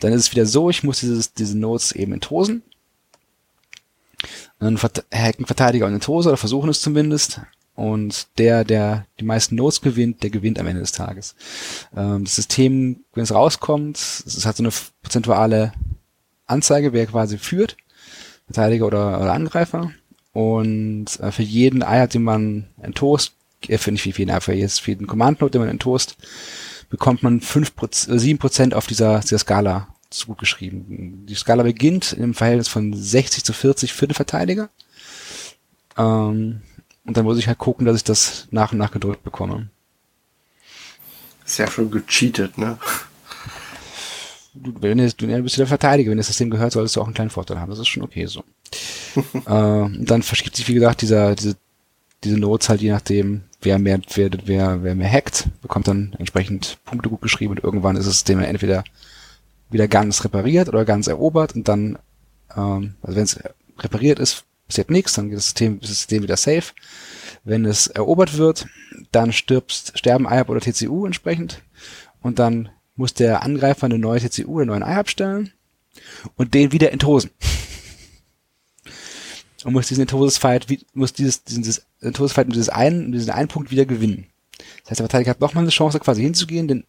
Dann ist es wieder so, ich muss dieses, diese Nodes eben entosen. Dann hacken Verteidiger und Entose oder versuchen es zumindest. Und der, der die meisten Nodes gewinnt, der gewinnt am Ende des Tages. Ähm, das System, wenn es rauskommt, es hat so eine prozentuale Anzeige, wer quasi führt, Verteidiger oder, oder Angreifer. Und äh, für jeden Eier, den man enttost, äh, für nicht wie viel, für jeden Command-Node, den man enttost, bekommt man fünf äh, sieben Prozent auf dieser, dieser Skala zu geschrieben. Die Skala beginnt im Verhältnis von 60 zu 40 für den Verteidiger. Ähm, und dann muss ich halt gucken, dass ich das nach und nach gedrückt bekomme. Ist ja schon gecheatet, ne? Du, wenn du, du bist ja der Verteidiger, wenn das System gehört, solltest du auch einen kleinen Vorteil haben. Das ist schon okay so. äh, dann verschiebt sich, wie gesagt, dieser, diese, diese Notes halt je nachdem, wer mehr, wer, wer, wer mehr hackt, bekommt dann entsprechend Punkte gut geschrieben und irgendwann ist das System entweder wieder ganz repariert oder ganz erobert und dann, ähm, also wenn es repariert ist, passiert nichts, dann geht das System, ist das System wieder safe. Wenn es erobert wird, dann stirbst, sterben IAP oder TCU entsprechend und dann muss der Angreifer eine neue TCU oder einen neuen IAP stellen und den wieder enthosen. Und muss diesen Entoses-Fight, muss dieses, dieses Entoses-Fight mit dieses einen, diesen einen Punkt wieder gewinnen. Das heißt, der Verteidiger hat nochmal eine Chance, quasi hinzugehen, den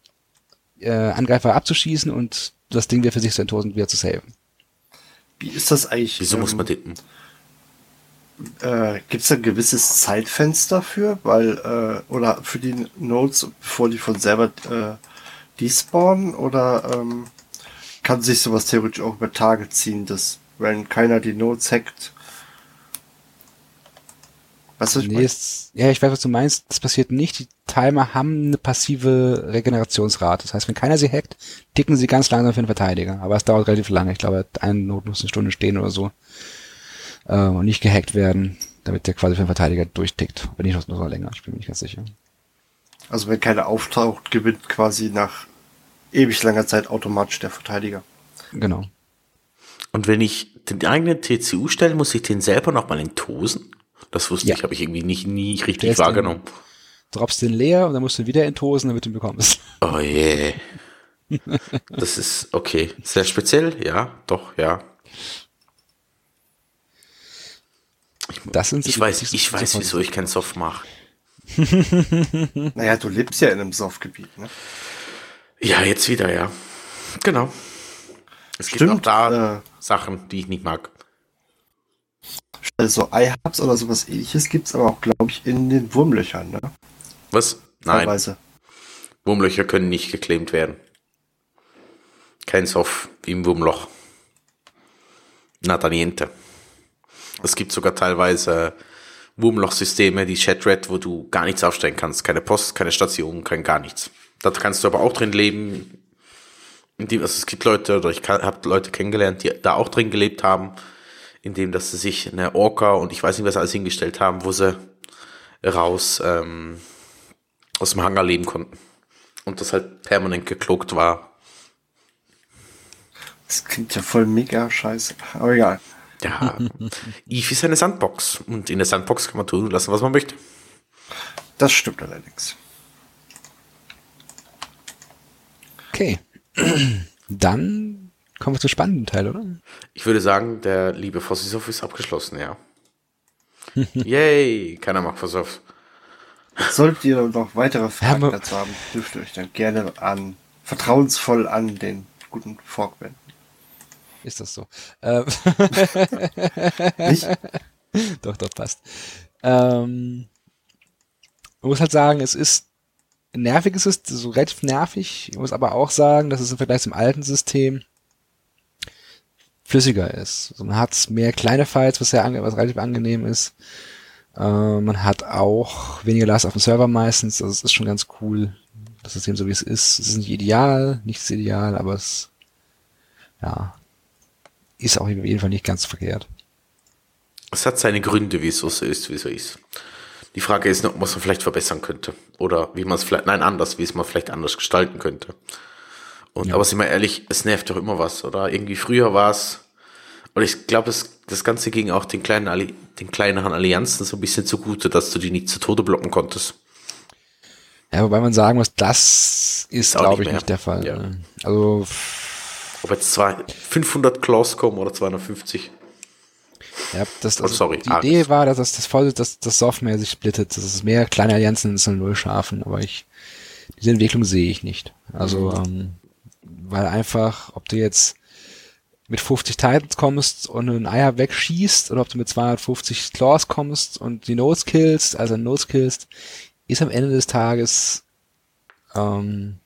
äh, Angreifer abzuschießen und das Ding wieder für sich zu enttosen, wieder zu saven. Wie ist das eigentlich? Wieso ähm, muss man den? Äh, Gibt es ein gewisses Zeitfenster für, weil äh, oder für die Nodes, bevor die von selber äh, despawnen oder ähm, kann sich sowas theoretisch auch über Tage ziehen, dass wenn keiner die Nodes hackt, was ist nee, ist, ja, ich weiß, was du meinst. Das passiert nicht. Die Timer haben eine passive Regenerationsrate. Das heißt, wenn keiner sie hackt, ticken sie ganz langsam für den Verteidiger. Aber es dauert relativ lange. Ich glaube, ein Not muss eine Stunde stehen oder so. Äh, und nicht gehackt werden, damit der quasi für den Verteidiger durchtickt. Wenn nicht, noch länger. Ich bin mir nicht ganz sicher. Also wenn keiner auftaucht, gewinnt quasi nach ewig langer Zeit automatisch der Verteidiger. Genau. Und wenn ich den eigenen TCU stelle, muss ich den selber nochmal entosen? Das wusste ja. ich, habe ich irgendwie nicht, nie richtig wahrgenommen. Den, droppst den leer und dann musst du ihn wieder enttosen, damit du ihn bekommst. Oh je. Yeah. das ist okay. Sehr speziell, ja, doch, ja. Ich, das sind ich weiß, ich weiß, wieso ich kein Soft mache. naja, du lebst ja in einem Softgebiet, ne? Ja, jetzt wieder, ja. Genau. Es Stimmt, gibt auch da äh, Sachen, die ich nicht mag. Also iHubs oder sowas ähnliches gibt es aber auch, glaube ich, in den Wurmlöchern, ne? Was? Nein. Teilweise. Wurmlöcher können nicht geclaimt werden. Kein Soft wie im Wurmloch. Nada niente. Es gibt sogar teilweise Wurmloch-Systeme, die Chatred, wo du gar nichts aufstellen kannst. Keine Post, keine Station, kein gar nichts. Da kannst du aber auch drin leben. also es gibt Leute, oder ich habe Leute kennengelernt, die da auch drin gelebt haben indem dass sie sich eine Orca und ich weiß nicht, was alles hingestellt haben, wo sie raus ähm, aus dem Hangar leben konnten. Und das halt permanent geklokt war. Das klingt ja voll mega scheiße. Aber egal. Ja, Eve ist eine Sandbox. Und in der Sandbox kann man tun lassen, was man möchte. Das stimmt allerdings. Okay. Dann Kommen wir zum spannenden Teil, oder? Ich würde sagen, der liebe Fossisoff ist abgeschlossen, ja. Yay, keiner mag Fossisoff. Solltet ihr noch weitere Fragen Ja, dazu haben, dürft ihr euch dann gerne an vertrauensvoll an den guten Fork wenden. Ist das so? Ähm, Nicht? doch, doch, passt. Ähm, man muss halt sagen, es ist ein nerviges System, so relativ nervig. Ich muss aber auch sagen, dass es im Vergleich zum alten System flüssiger ist. Also man hat mehr kleine Files, was, sehr was relativ angenehm ist. Äh, man hat auch weniger Last auf dem Server meistens. Also es ist schon ganz cool, das System so wie es ist. Es ist nicht ideal, nichts ideal, aber es ja, ist auch auf jeden Fall nicht ganz verkehrt. Es hat seine Gründe, wieso es so ist, wie es so ist. Die Frage ist nur, ob man es vielleicht verbessern könnte. Oder wie man es vielleicht, nein, anders, wie es man vielleicht anders gestalten könnte. Und, aber sind wir ehrlich, es nervt doch immer was, oder? Irgendwie früher war es, und ich glaube, das, das Ganze ging auch den kleinen, Alli- den kleineren Allianzen so ein bisschen zugute, dass du die nicht zu Tode blocken konntest. Ja, wobei man sagen muss, das ist, auch glaube ich, mehr. nicht der Fall. Ja. ne? Also, Ob jetzt zwei, 500 Claws kommen oder 250. ja, das, Oh, also sorry, die. Idee war, dass das, das voll, dass das Software sich splittet, dass es mehr kleine Allianzen ins Null schaffen, aber ich, diese Entwicklung sehe ich nicht. Also, Mhm. ähm, weil einfach, ob du jetzt mit 50 Titans kommst und einen Eier wegschießt oder ob du mit 250 Claws kommst und die Nodes killst, also Nodes killst, ist am Ende des Tages ähm,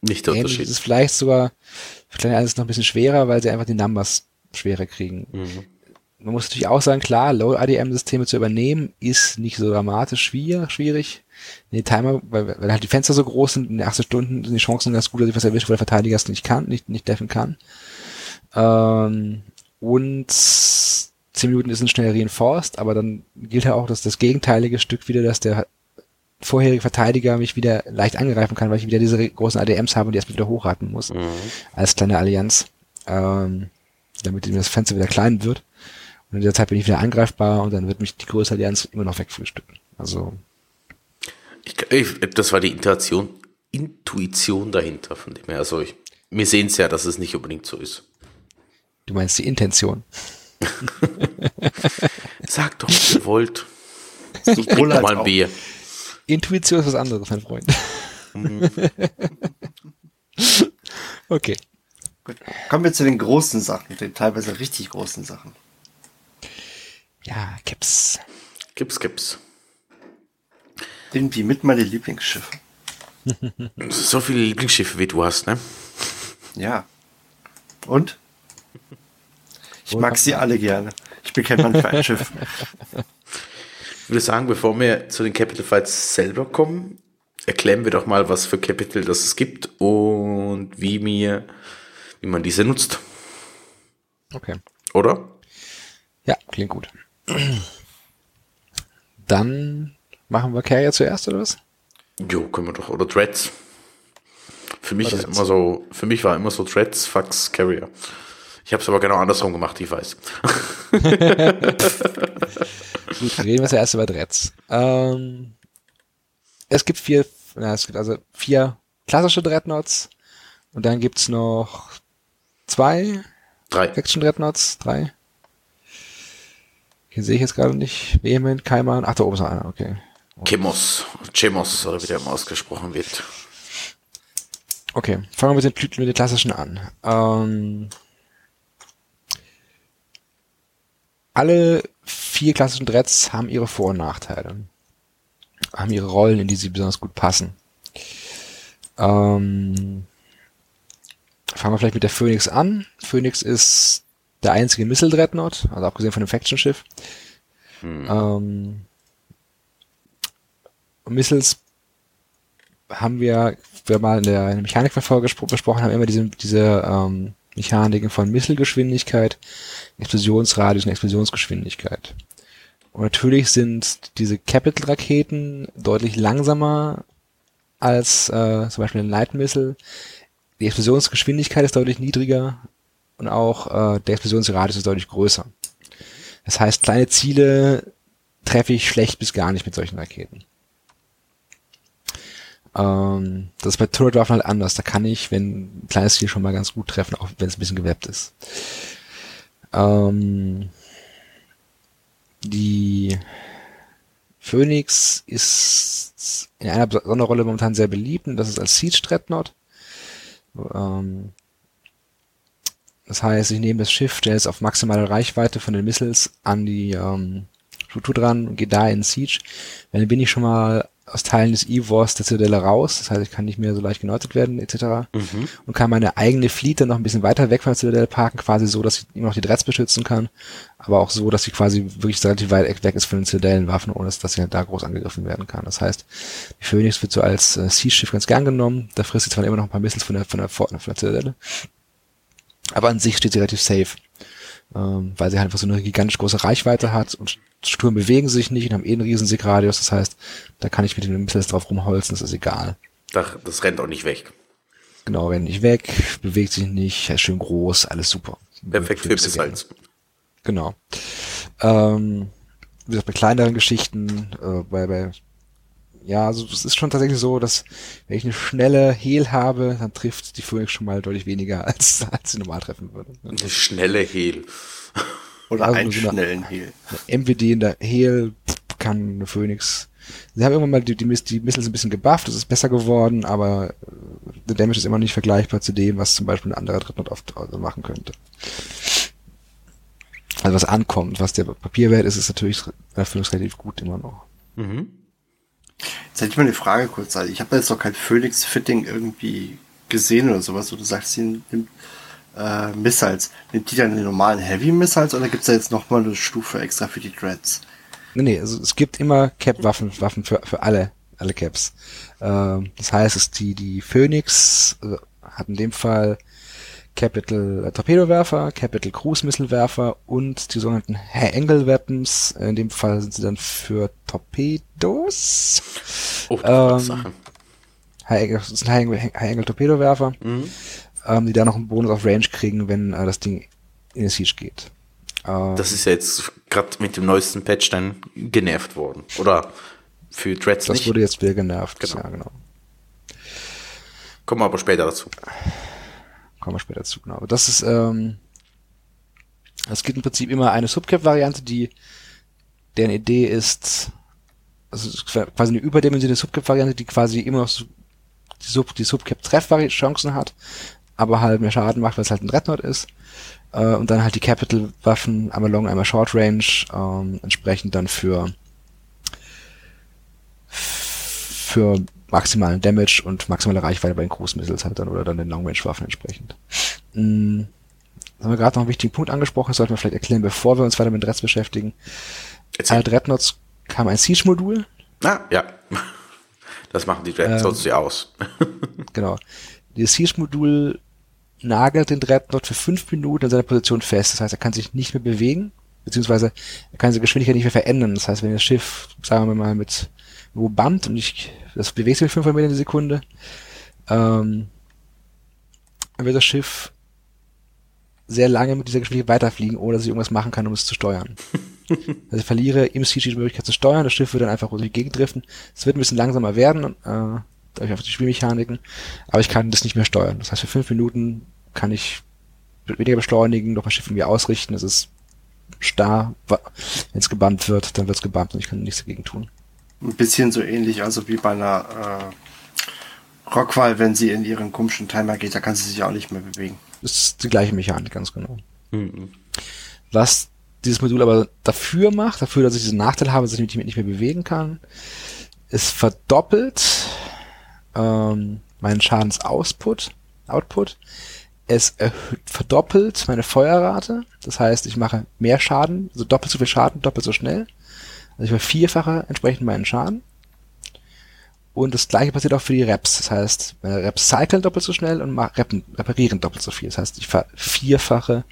Nicht der ähnlich. Unterschied. Es ist vielleicht sogar für kleine Alliances noch ein bisschen schwerer, weil sie einfach die Numbers schwerer kriegen. Mhm. Man muss natürlich auch sagen, klar, Low-ADM-Systeme zu übernehmen ist nicht so dramatisch schwier- schwierig. Die Timer, weil, weil halt die Fenster so groß sind, in den 18 Stunden sind die Chancen ganz gut, dass ich was erwischt, wo der Verteidiger es nicht kann, nicht, nicht deffen kann. Ähm, und 10 Minuten ist ein schnell reinforced, aber dann gilt ja auch dass das gegenteilige Stück wieder, dass der vorherige Verteidiger mich wieder leicht angreifen kann, weil ich wieder diese großen ADMs habe und die erstmal wieder hochraten muss. Mhm. Als kleine Allianz. Ähm, damit das Fenster wieder klein wird. Und in der Zeit bin ich wieder angreifbar und dann wird mich die größere Allianz immer noch wegfrühstücken. Also, Ich, ich, das war die Intuition, Intuition dahinter von dem her. Also ich, wir sehen es ja, dass es nicht unbedingt so ist. du meinst die Intention. Sagt doch, was ihr wollt. Ich trinke mal ein auch. Intuition ist was anderes, mein Freund. okay. Gut. Kommen wir zu den großen Sachen, den teilweise richtig großen Sachen. Ja, Caps. Gib's, gib's. Irgendwie mit meine Lieblingsschiffe. So viele Lieblingsschiffe wie du hast, ne? Ja. Und? Ich mag sie alle gerne. Ich bin kein Mann für ein Schiff. Ich würde sagen, bevor wir zu den Capital Fights selber kommen, erklären wir doch mal, was für Capital das es gibt und wie mir, wie man diese nutzt. Okay. Oder? Ja, klingt gut. Dann machen wir Carrier zuerst, oder was? Jo, können wir doch. Oder Dreads. Für mich Oder ist immer so, für mich war immer so Dreads, Fax, Carrier. Ich habe es aber genau andersrum gemacht, ich weiß. Gut, reden wir zuerst über Dreads. Ähm, es gibt vier, na, es gibt also vier klassische Dreadnoughts und dann gibt's noch zwei Drei. Faction Dreadnoughts, drei. Hier sehe ich jetzt gerade nicht. Vehement, Kaiman. Ach, da oben ist noch einer, okay. Chemos. Chemos, oder wie der immer ausgesprochen wird. Okay, fangen wir mit den, mit den klassischen an. Ähm, alle vier klassischen Dreads haben ihre Vor- und Nachteile. Haben ihre Rollen, in die sie besonders gut passen. Ähm, fangen wir vielleicht mit der Phoenix an. Phoenix ist der einzige Missile Dreadnought, also abgesehen von dem Faction-Schiff. Ähm, Missiles haben wir, wir mal in der, in der Mechanikverfolge besprochen haben, immer diese, diese ähm, Mechaniken von Missilgeschwindigkeit, Explosionsradius und Explosionsgeschwindigkeit. Und natürlich sind diese Capital-Raketen deutlich langsamer als äh, zum Beispiel ein Light Missile. Die Explosionsgeschwindigkeit ist deutlich niedriger und auch äh, der Explosionsradius ist deutlich größer. Das heißt, kleine Ziele treffe ich schlecht bis gar nicht mit solchen Raketen. Ähm, das ist bei Turretwaffen halt anders. Da kann ich, wenn ein kleines Ziel schon mal ganz gut treffen, auch wenn es ein bisschen gewappt ist. Ähm, die Phoenix ist in einer Sonderrolle momentan sehr beliebt und das ist als Siege Dreadnought. Ähm, das heißt, ich nehme das Schiff, der ist auf maximale Reichweite von den Missiles an die ähm, Struktur dran und gehe da in Siege. Dann bin ich schon mal aus Teilen des E-Wars der Zitadelle raus. Das heißt, ich kann nicht mehr so leicht geneutet werden, etc. Mhm. Und kann meine eigene Fleet dann noch ein bisschen weiter weg von der Zitadelle parken, quasi so, dass ich immer noch die Dreads beschützen kann, aber auch so, dass sie quasi wirklich relativ weit weg ist von den Zitadellenwaffen, ohne dass, sie halt da groß angegriffen werden kann. Das heißt, die Phoenix wird so als äh, Siege-Schiff ganz gern genommen. Da frisst sie zwar immer noch ein paar Missiles von der, von der, von der Zitadelle. Aber an sich steht sie relativ safe. Ähm, weil sie halt einfach so eine gigantisch große Reichweite hat und Sturm bewegen sich nicht und haben eh einen riesen Sigradius. Das heißt, da kann ich mit den Missiles drauf rumholzen, das ist egal. Das rennt auch nicht weg. Genau, rennt nicht weg, bewegt sich nicht, ist schön groß, alles super. Perfekt für Missiles. Genau. Ähm, wie gesagt, bei kleineren Geschichten, äh, bei, bei ja, also es ist schon tatsächlich so, dass wenn ich eine schnelle Heal habe, dann trifft die Phoenix schon mal deutlich weniger, als, als sie normal treffen würde. Eine schnelle Heal. Oder also einen so schnellen Heal. MWD in der Heal kann eine Phoenix. Sie haben irgendwann mal die, die, die Missiles ein bisschen gebufft, es ist besser geworden, aber der Damage ist immer nicht vergleichbar zu dem, was zum Beispiel ein anderer Drittnot oft machen könnte. Also was ankommt, was der Papierwert ist, ist natürlich Phoenix relativ gut immer noch. Mhm. Jetzt hätte ich mal eine Frage kurz. Also ich habe jetzt noch kein Phoenix-Fitting irgendwie gesehen oder sowas, wo du sagst, sie nimmt äh, Missiles. Nimmt die dann die normalen Heavy Missiles oder gibt es da jetzt nochmal eine Stufe extra für die Dreads? Nee, nee, also es gibt immer Cap-Waffen Waffen für, für alle, alle Caps. Ähm, das heißt, es die, die Phoenix äh, hat in dem Fall Capital äh, Torpedowerfer, Capital Cruise Missile Werfer und die sogenannten High Angle Weapons. In dem Fall sind sie dann für Torpedos. Oh, ähm, das sind High Angle, High Angle Torpedowerfer, mhm. ähm, die da noch einen Bonus auf Range kriegen, wenn äh, das Ding in die Siege geht. Ähm, das ist ja jetzt gerade mit dem neuesten Patch dann genervt worden. Oder für Dreads das nicht? wurde jetzt wieder genervt, genau. ja genau. Kommen wir aber später dazu kommen wir später zu, genau. Aber das ist, ähm, es gibt im Prinzip immer eine Subcap-Variante, die, deren Idee ist, also quasi eine überdimensionierte Subcap-Variante, die quasi immer noch die, Sub, die Subcap-Treffchancen hat, aber halt mehr Schaden macht, weil es halt ein Dreadnought ist. Äh, und dann halt die Capital-Waffen, einmal Long, einmal Short Range, ähm, entsprechend dann für für maximalen Damage und maximale Reichweite bei den Cruise Missiles halt dann oder dann den Long Range Waffen entsprechend. Das haben wir gerade noch einen wichtigen Punkt angesprochen, das sollten wir vielleicht erklären, bevor wir uns weiter mit Dreads beschäftigen. Alle Dreadnoughts kam ein Siege-Modul. Ah, ja. Das machen die Dreadnoughts ähm, ja aus. genau. Dieses Siege-Modul nagelt den Dreadnought für fünf Minuten in seiner Position fest. Das heißt, er kann sich nicht mehr bewegen, beziehungsweise er kann seine Geschwindigkeit nicht mehr verändern. Das heißt, wenn das Schiff, sagen wir mal, mit wo bumpt und ich, das bewegt sich mit 500 Meter in die Sekunde, ähm, dann wird das Schiff sehr lange mit dieser Geschwindigkeit weiterfliegen, ohne dass ich irgendwas machen kann, um es zu steuern. also ich verliere im CG die Möglichkeit zu steuern, das Schiff wird dann einfach durch die Gegend driften. Es wird ein bisschen langsamer werden, äh, durch einfach die Spielmechaniken, aber ich kann das nicht mehr steuern. Das heißt, für fünf Minuten kann ich weniger beschleunigen, noch mein Schiff irgendwie ausrichten, es ist starr, wenn es gebannt wird, dann wird es gebannt und ich kann nichts dagegen tun. Ein bisschen so ähnlich, also wie bei einer äh, Rockwall, wenn sie in ihren komischen Timer geht, da kann sie sich auch nicht mehr bewegen. Das ist die gleiche Mechanik, ganz genau. Mhm. Was dieses Modul aber dafür macht, dafür, dass ich diesen Nachteil habe, dass ich mich nicht mehr bewegen kann, es verdoppelt ähm, meinen Schadensoutput, Output. Es erhöht, verdoppelt meine Feuerrate. Das heißt, ich mache mehr Schaden, also doppelt so viel Schaden, doppelt so schnell. Also ich vervierfache entsprechend meinen Schaden. Und das gleiche passiert auch für die Reps. Das heißt, meine Reps cyclen doppelt so schnell und reppen, reparieren doppelt so viel. Das heißt, ich vervierfache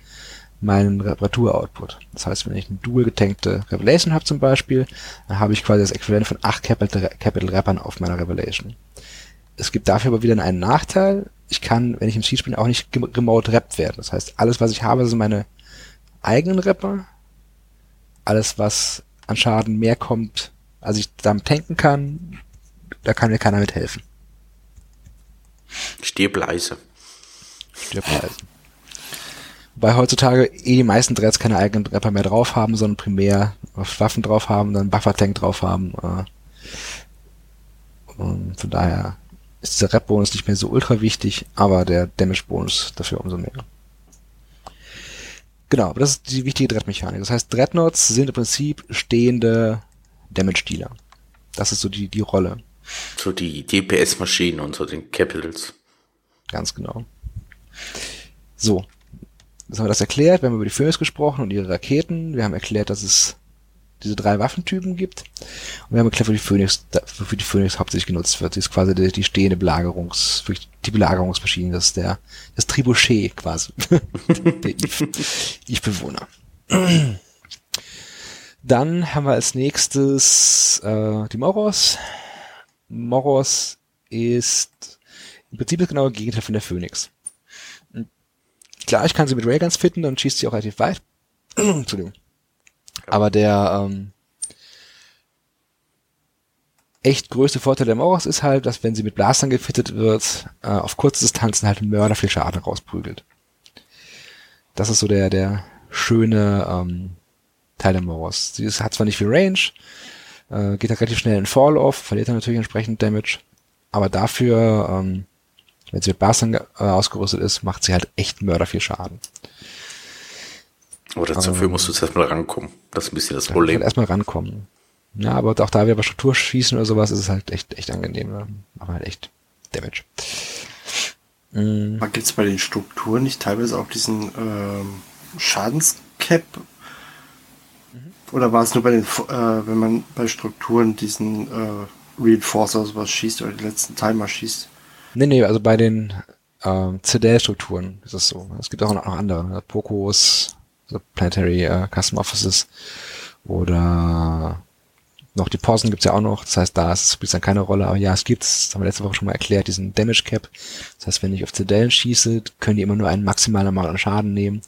meinen Reparatur-Output. Das heißt, wenn ich eine dual getankte Revelation habe zum Beispiel, dann habe ich quasi das Äquivalent von acht Capital, Capital Rappern auf meiner Revelation. Es gibt dafür aber wieder einen Nachteil. Ich kann, wenn ich im Siege bin, auch nicht remote rappt werden. Das heißt, alles, was ich habe, sind meine eigenen Rapper. Alles, was an Schaden mehr kommt, als ich damit tanken kann, da kann mir keiner mithelfen. Stirb leise. Stirb leise. Wobei heutzutage eh die meisten Dreads keine eigenen Trapper mehr drauf haben, sondern primär auf Waffen drauf haben, dann Buffer-Tank drauf haben. Äh, und von daher ist dieser Rap-Bonus nicht mehr so ultra wichtig, aber der Damage-Bonus dafür umso mehr. Genau, aber das ist die wichtige Dread-Mechanik. Das heißt, Dreadnoughts sind im Prinzip stehende Damage-Dealer. Das ist so die, die Rolle. So die DPS-Maschinen und so den Capitals. Ganz genau. So. Jetzt haben wir das erklärt. Wir haben über die Phoenix gesprochen und ihre Raketen. Wir haben erklärt, dass es diese drei Waffentypen gibt. Und wir haben erklärt, wo die Phoenix, wofür die Phoenix hauptsächlich genutzt wird. Die ist quasi die, die stehende Belagerungs, die Belagerungsmaschine. Das ist der, das Trebuchet quasi. der Eve-Bewohner. Dann haben wir als nächstes äh, die Moros. Moros ist im Prinzip das genaue Gegenteil von der Phoenix. Klar, ich kann sie mit Rayguns fitten, dann schießt sie auch relativ weit. Entschuldigung. Aber der ähm, echt größte Vorteil der Moros ist halt, dass wenn sie mit Blastern gefittet wird, äh, auf kurze Distanzen halt Mörder viel Schaden rausprügelt. Das ist so der, der schöne ähm, Teil der Moros. Sie ist, hat zwar nicht viel Range, äh, geht halt relativ schnell in Fall-Off, verliert dann natürlich entsprechend Damage, aber dafür, ähm, wenn sie mit Blastern äh, ausgerüstet ist, macht sie halt echt Mörder viel Schaden. Aber dafür ähm, musst du jetzt erstmal rankommen. Das ist ein bisschen das Problem. Halt erstmal rankommen. Ja, aber auch da wieder bei Strukturschießen oder sowas ist es halt echt, echt angenehm. Ne? Aber halt echt Damage. Mhm. Gibt es bei den Strukturen nicht teilweise auch diesen ähm, Schadenscap? Mhm. Oder war es nur bei den, äh, wenn man bei Strukturen diesen äh, Reinforcer oder sowas schießt oder den letzten Timer schießt? Nee, nee, also bei den ähm, CDL-Strukturen ist es so. Es gibt auch noch andere. Ne? Pokos, also Planetary äh, Custom Offices oder noch die Pausen gibt's ja auch noch. Das heißt, da spielt es dann keine Rolle. Aber ja, es gibt, das haben wir letzte Woche schon mal erklärt, diesen Damage Cap. Das heißt, wenn ich auf Zedellen schieße, können die immer nur einen maximalen Mal an Schaden nehmen.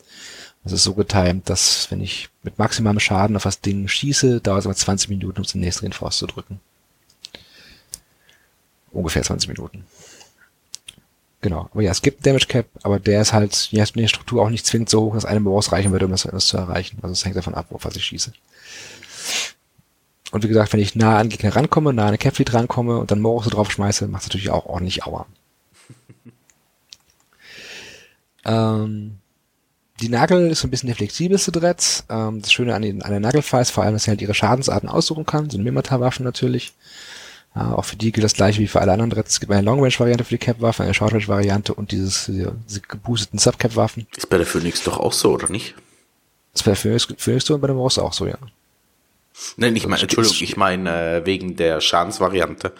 Das ist so getimt, dass wenn ich mit maximalem Schaden auf das Ding schieße, dauert es aber 20 Minuten, um den nächsten Reinforce zu drücken. Ungefähr 20 Minuten. Genau. Aber ja, es gibt Damage Cap, aber der ist halt, hier ist die Struktur auch nicht zwingend so hoch, dass eine Maus reichen würde, um das, das zu erreichen. Also es hängt davon ab, auf was ich schieße. Und wie gesagt, wenn ich nah an Gegner rankomme, nah an eine Capfleet rankomme und dann Morus so drauf schmeiße, macht es natürlich auch ordentlich Aua. ähm, die Nagel ist so ein bisschen der flexibelste Dread. Ähm, das Schöne an, den, an der Nagelfall ist vor allem, dass sie halt ihre Schadensarten aussuchen kann. So eine Mimata-Waffen natürlich. Ja, auch für die gilt das gleiche wie für alle anderen Dreads. Es gibt eine Long-Range-Variante für die Cap-Waffe, eine Short-Range-Variante und dieses, diese, diese geboosteten Sub-Cap-Waffen. Ist bei der Phoenix doch auch so, oder nicht? Ist bei der Phoenix, Phoenix so und bei der Morse auch so, ja. Nein, ich meine, Entschuldigung, ich meine äh, wegen der Schadensvariante.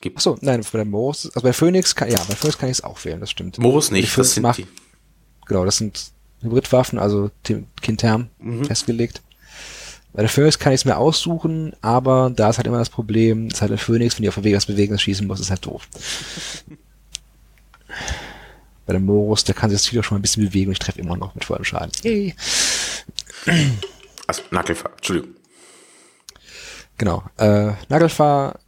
Gibt Achso, nein, bei der Morus, also bei Phoenix kann, ja, bei Phoenix kann ich es auch wählen, das stimmt. Morus nicht, das sind macht, die. Genau, das sind Hybridwaffen, also Kinterm mhm. festgelegt. Bei der Phoenix kann ich es mir aussuchen, aber da ist halt immer das Problem, ist halt der Phoenix, wenn die auf der Weg was Bewegendes schießen muss, ist halt doof. Bei der Morus, der kann sich das Ziel auch schon mal ein bisschen bewegen und ich treffe immer noch mit vollem Schaden. Yay. Also, Nackelfahrt, Entschuldigung. Genau. Äh, Nagelfahr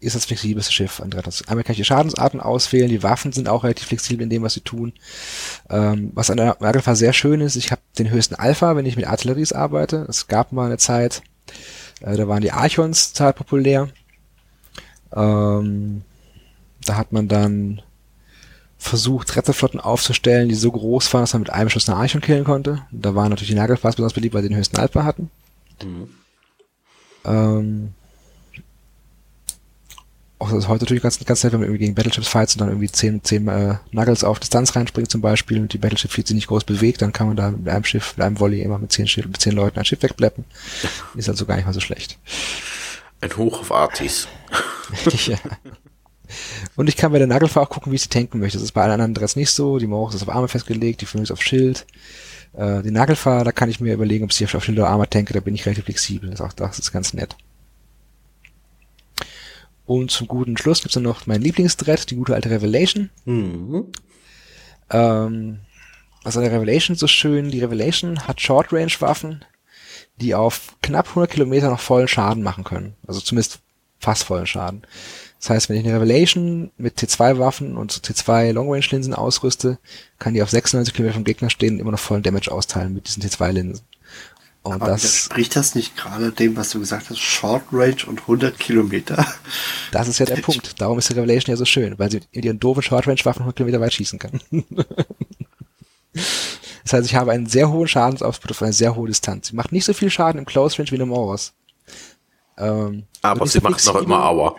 ist das flexibelste Schiff an Einmal kann ich die Schadensarten auswählen, die Waffen sind auch relativ flexibel in dem, was sie tun. Ähm, was an der Nagelfahr sehr schön ist, ich habe den höchsten Alpha, wenn ich mit Artilleries arbeite. Es gab mal eine Zeit, äh, da waren die Archons total populär. Ähm, da hat man dann versucht, Retterflotten aufzustellen, die so groß waren, dass man mit einem Schuss eine Archon killen konnte. Da waren natürlich die Nagelfahrs besonders beliebt, weil sie den höchsten Alpha hatten. Mhm. Ähm, auch das ist heute natürlich ganz, ganz nett, wenn man irgendwie gegen Battleships fights und dann irgendwie zehn, zehn äh, Nuggets auf Distanz reinspringt zum Beispiel und die Battleship Fleet sich nicht groß bewegt, dann kann man da mit einem Schiff, mit einem Volley immer mit zehn, Schiff, mit zehn Leuten ein Schiff wegbleppen. Ist also gar nicht mal so schlecht. Ein Hoch auf Artis. ja. Und ich kann bei der Nagelfahr auch gucken, wie ich sie tanken möchte. Das ist bei allen anderen Dress nicht so. Die Morus ist auf Arme festgelegt, die Phoenix auf Schild. Äh, die Nagelfahrer, da kann ich mir überlegen, ob ich sie auf Schild oder Armor tanke, da bin ich relativ flexibel. Das, auch, das ist ganz nett. Und zum guten Schluss gibt's dann noch mein Lieblingsdread, die gute alte Revelation. Mhm. Ähm, was an der Revelation so schön, die Revelation hat Short-Range-Waffen, die auf knapp 100 Kilometer noch vollen Schaden machen können. Also zumindest fast vollen Schaden. Das heißt, wenn ich eine Revelation mit T2-Waffen und T2 Long-Range-Linsen ausrüste, kann die auf 96 Kilometer vom Gegner stehen und immer noch vollen Damage austeilen mit diesen T2-Linsen. Und Aber das spricht das nicht gerade dem, was du gesagt hast, Short Range und 100 Kilometer? Das ist ja der Punkt. Darum ist die Revelation ja so schön, weil sie mit ihren doofen Short Range Waffen 100 Kilometer weit schießen kann. das heißt, ich habe einen sehr hohen Schadensausbruch auf eine sehr hohe Distanz. Sie macht nicht so viel Schaden im Close Range wie eine Moros. Ähm, Aber sie so macht noch immer Aua.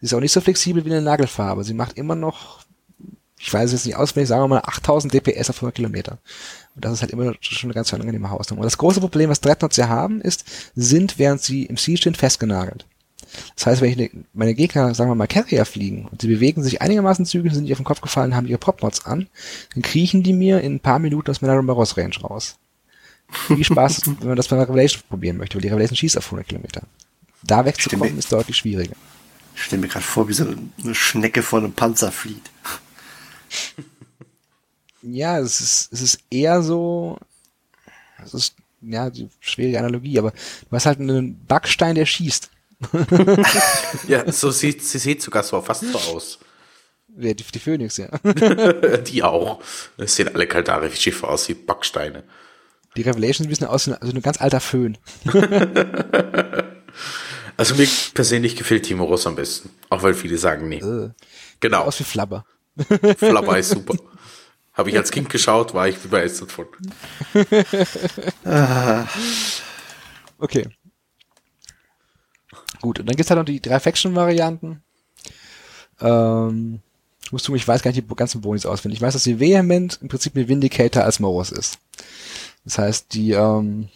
Sie ist auch nicht so flexibel wie eine Nagelfarbe. Sie macht immer noch, ich weiß jetzt nicht auswendig, sagen wir mal 8000 DPS auf 100 Kilometer. Und das ist halt immer schon eine ganz angenehme Hausnummer. Und das große Problem, was Dreadnoughts ja haben, ist, sind, während sie im Ziel stehen, festgenagelt. Das heißt, wenn ich ne, meine Gegner, sagen wir mal, Carrier fliegen und sie bewegen sich einigermaßen zügig, sind die auf den Kopf gefallen, haben ihre Popmods an, dann kriechen die mir in ein paar Minuten aus meiner Rumbaros Range raus. Viel Spaß, wenn man das bei einer Revelation probieren möchte, weil die Revelation schießt auf 100 Kilometer. Da wegzukommen ist deutlich schwieriger. Ich stelle mir gerade vor, wie so eine Schnecke vor einem Panzer flieht. Ja, es ist, es ist eher so, es ist, ja, die schwierige Analogie, aber du hast halt einen Backstein, der schießt. ja, so sieht, sie sieht sogar so fast so aus. Ja, die, die Phoenix, ja. die auch. Es sehen alle Kaldari-Schiffe aus wie Backsteine. Die Revelations ein bisschen aus wie also ein ganz alter Föhn. also mir persönlich gefällt Timo Ross am besten. Auch weil viele sagen, nee. Äh, genau. Aus wie Flabber. Flabber ist super. Habe ich als Kind geschaut, war ich begeistert von. okay. Gut, und dann gibt's halt noch die drei Faction-Varianten. Ähm, musst du, ich weiß gar nicht die ganzen Bonis auswendig. Ich weiß, dass die Vehement im Prinzip eine Vindicator als Moros ist. Das heißt, die ähm,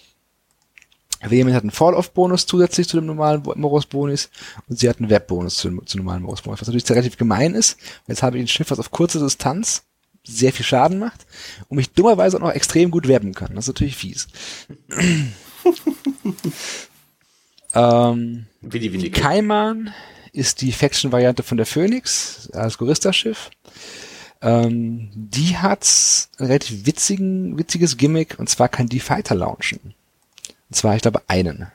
Vehement hat einen Fall-Off-Bonus zusätzlich zu dem normalen Moros-Bonus und sie hat einen Web-Bonus zu, zu normalen Moros-Bonus, was natürlich relativ gemein ist. Jetzt habe ich ein Schiff, was auf kurze Distanz sehr viel Schaden macht und mich dummerweise auch noch extrem gut werben kann. Das ist natürlich fies. ähm, die, die Kaiman ist die Faction-Variante von der Phoenix als Gorista-Schiff. Ähm, die hat ein relativ witzigen, witziges Gimmick und zwar kann die Fighter launchen. Und zwar, ich glaube, einen.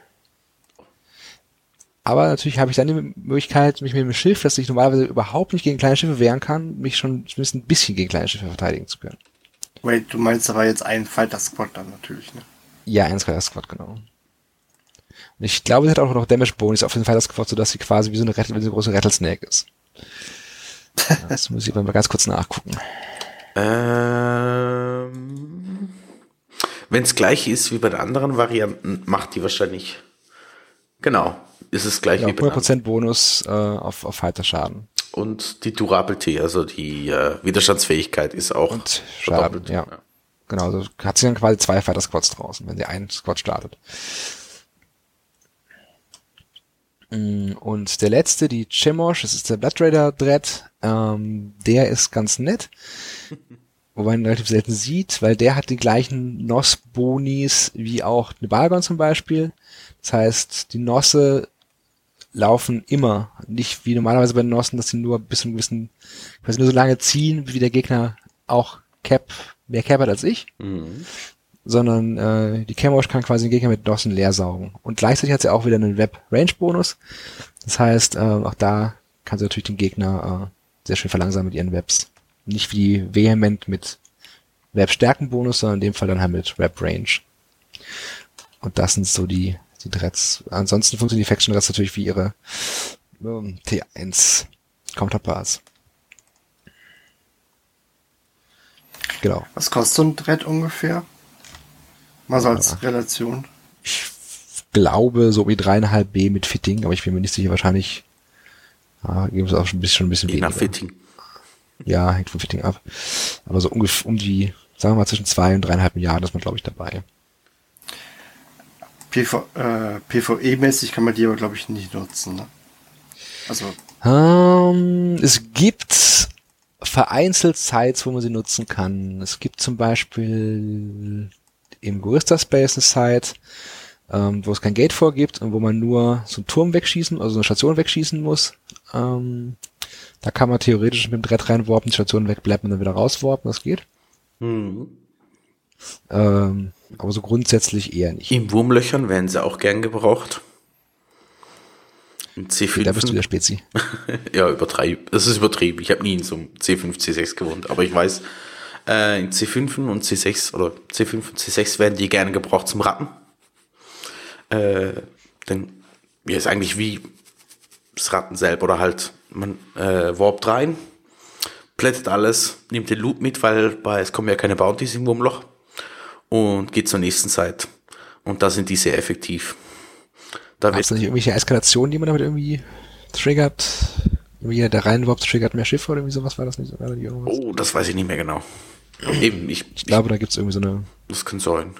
Aber natürlich habe ich dann die Möglichkeit, mich mit dem Schiff, das sich normalerweise überhaupt nicht gegen kleine Schiffe wehren kann, mich schon zumindest ein bisschen gegen kleine Schiffe verteidigen zu können. Wait, du meinst aber jetzt einen Fighter Squad dann natürlich, ne? Ja, einen Fighter Squad, genau. Und ich glaube, sie hat auch noch Damage Bonus auf den Fighter Squad, sodass sie quasi wie so eine, Rattle, wie so eine große Rattlesnake ist. das muss ich mal ganz kurz nachgucken. Ähm, Wenn es gleich ist wie bei den anderen Varianten, macht die wahrscheinlich. Genau, ist es gleich ja, wie bei 100% Bonus äh, auf, auf Fighter-Schaden. Und die Durability, also die äh, Widerstandsfähigkeit ist auch Und Schaden, ja. ja. Genau, also hat sie dann quasi zwei Fighter-Squads draußen, wenn sie einen Squad startet. Mm, und der letzte, die Chemosh, das ist der Blood Raider Dread, ähm, der ist ganz nett. Wobei man relativ selten sieht, weil der hat die gleichen NOS-Bonis wie auch eine Balgon zum Beispiel. Das heißt, die Nosse laufen immer. Nicht wie normalerweise bei den Nossen, dass sie nur bis zu einem gewissen, quasi nur so lange ziehen, wie der Gegner auch Cap, mehr Cap hat als ich. Mhm. Sondern äh, die Camosh kann quasi den Gegner mit Nossen leer saugen. Und gleichzeitig hat sie auch wieder einen Web-Range-Bonus. Das heißt, äh, auch da kann sie natürlich den Gegner äh, sehr schön verlangsamen mit ihren Webs. Nicht wie vehement mit Web-Stärken-Bonus, sondern in dem Fall dann halt mit Web-Range. Und das sind so die die Dreads. Ansonsten funktionieren die Faction Dreads natürlich wie ihre ähm, T1 Counterparts. Genau. Was kostet so ein Dread ungefähr? Mal so als ja. Relation. Ich glaube so wie dreieinhalb B mit Fitting, aber ich bin mir nicht sicher, wahrscheinlich ja, gibt es auch schon ein bisschen, schon ein bisschen nach Fitting. Ja, hängt vom Fitting ab. Aber so ungefähr um die, sagen wir mal, zwischen zwei und dreieinhalb Milliarden ist man, glaube ich, dabei. PV, äh, PvE-mäßig kann man die aber, glaube ich, nicht nutzen. Ne? Also. Um, ähm, es gibt vereinzelt Sites, wo man sie nutzen kann. Es gibt zum Beispiel im Gorista Space eine Site, ähm, wo es kein Gate vorgibt und wo man nur so einen Turm wegschießen, also eine Station wegschießen muss. Ähm, da kann man theoretisch mit dem Brett reinwarpen, die Station wegbleiben und dann wieder rauswarpen, das geht. Mhm. Ähm, aber so grundsätzlich eher nicht. In Wurmlöchern werden sie auch gern gebraucht. Ein C5. Da bist du der Spezi. ja, übertreiben. Das ist übertrieben. Ich habe nie in so einem C5, C6 gewohnt. Aber ich weiß, äh, in C5 und C6 oder C5 und C6 werden die gerne gebraucht zum Ratten. Äh, denn ja, ist eigentlich wie das Ratten selber oder halt man äh, warpt rein, plättet alles, nimmt den Loot mit, weil bei, es kommen ja keine Bounties im Wurmloch und geht zur nächsten Seite. Und da sind die sehr effektiv. Da Gab es nicht irgendwelche Eskalationen, die man damit irgendwie triggert? Irgendwie der reinwarpt triggert mehr Schiffe oder irgendwie sowas war das nicht? War das nicht oh, das weiß ich nicht mehr genau. Eben, ich, ich glaube, da gibt es irgendwie so eine. Das kann sein.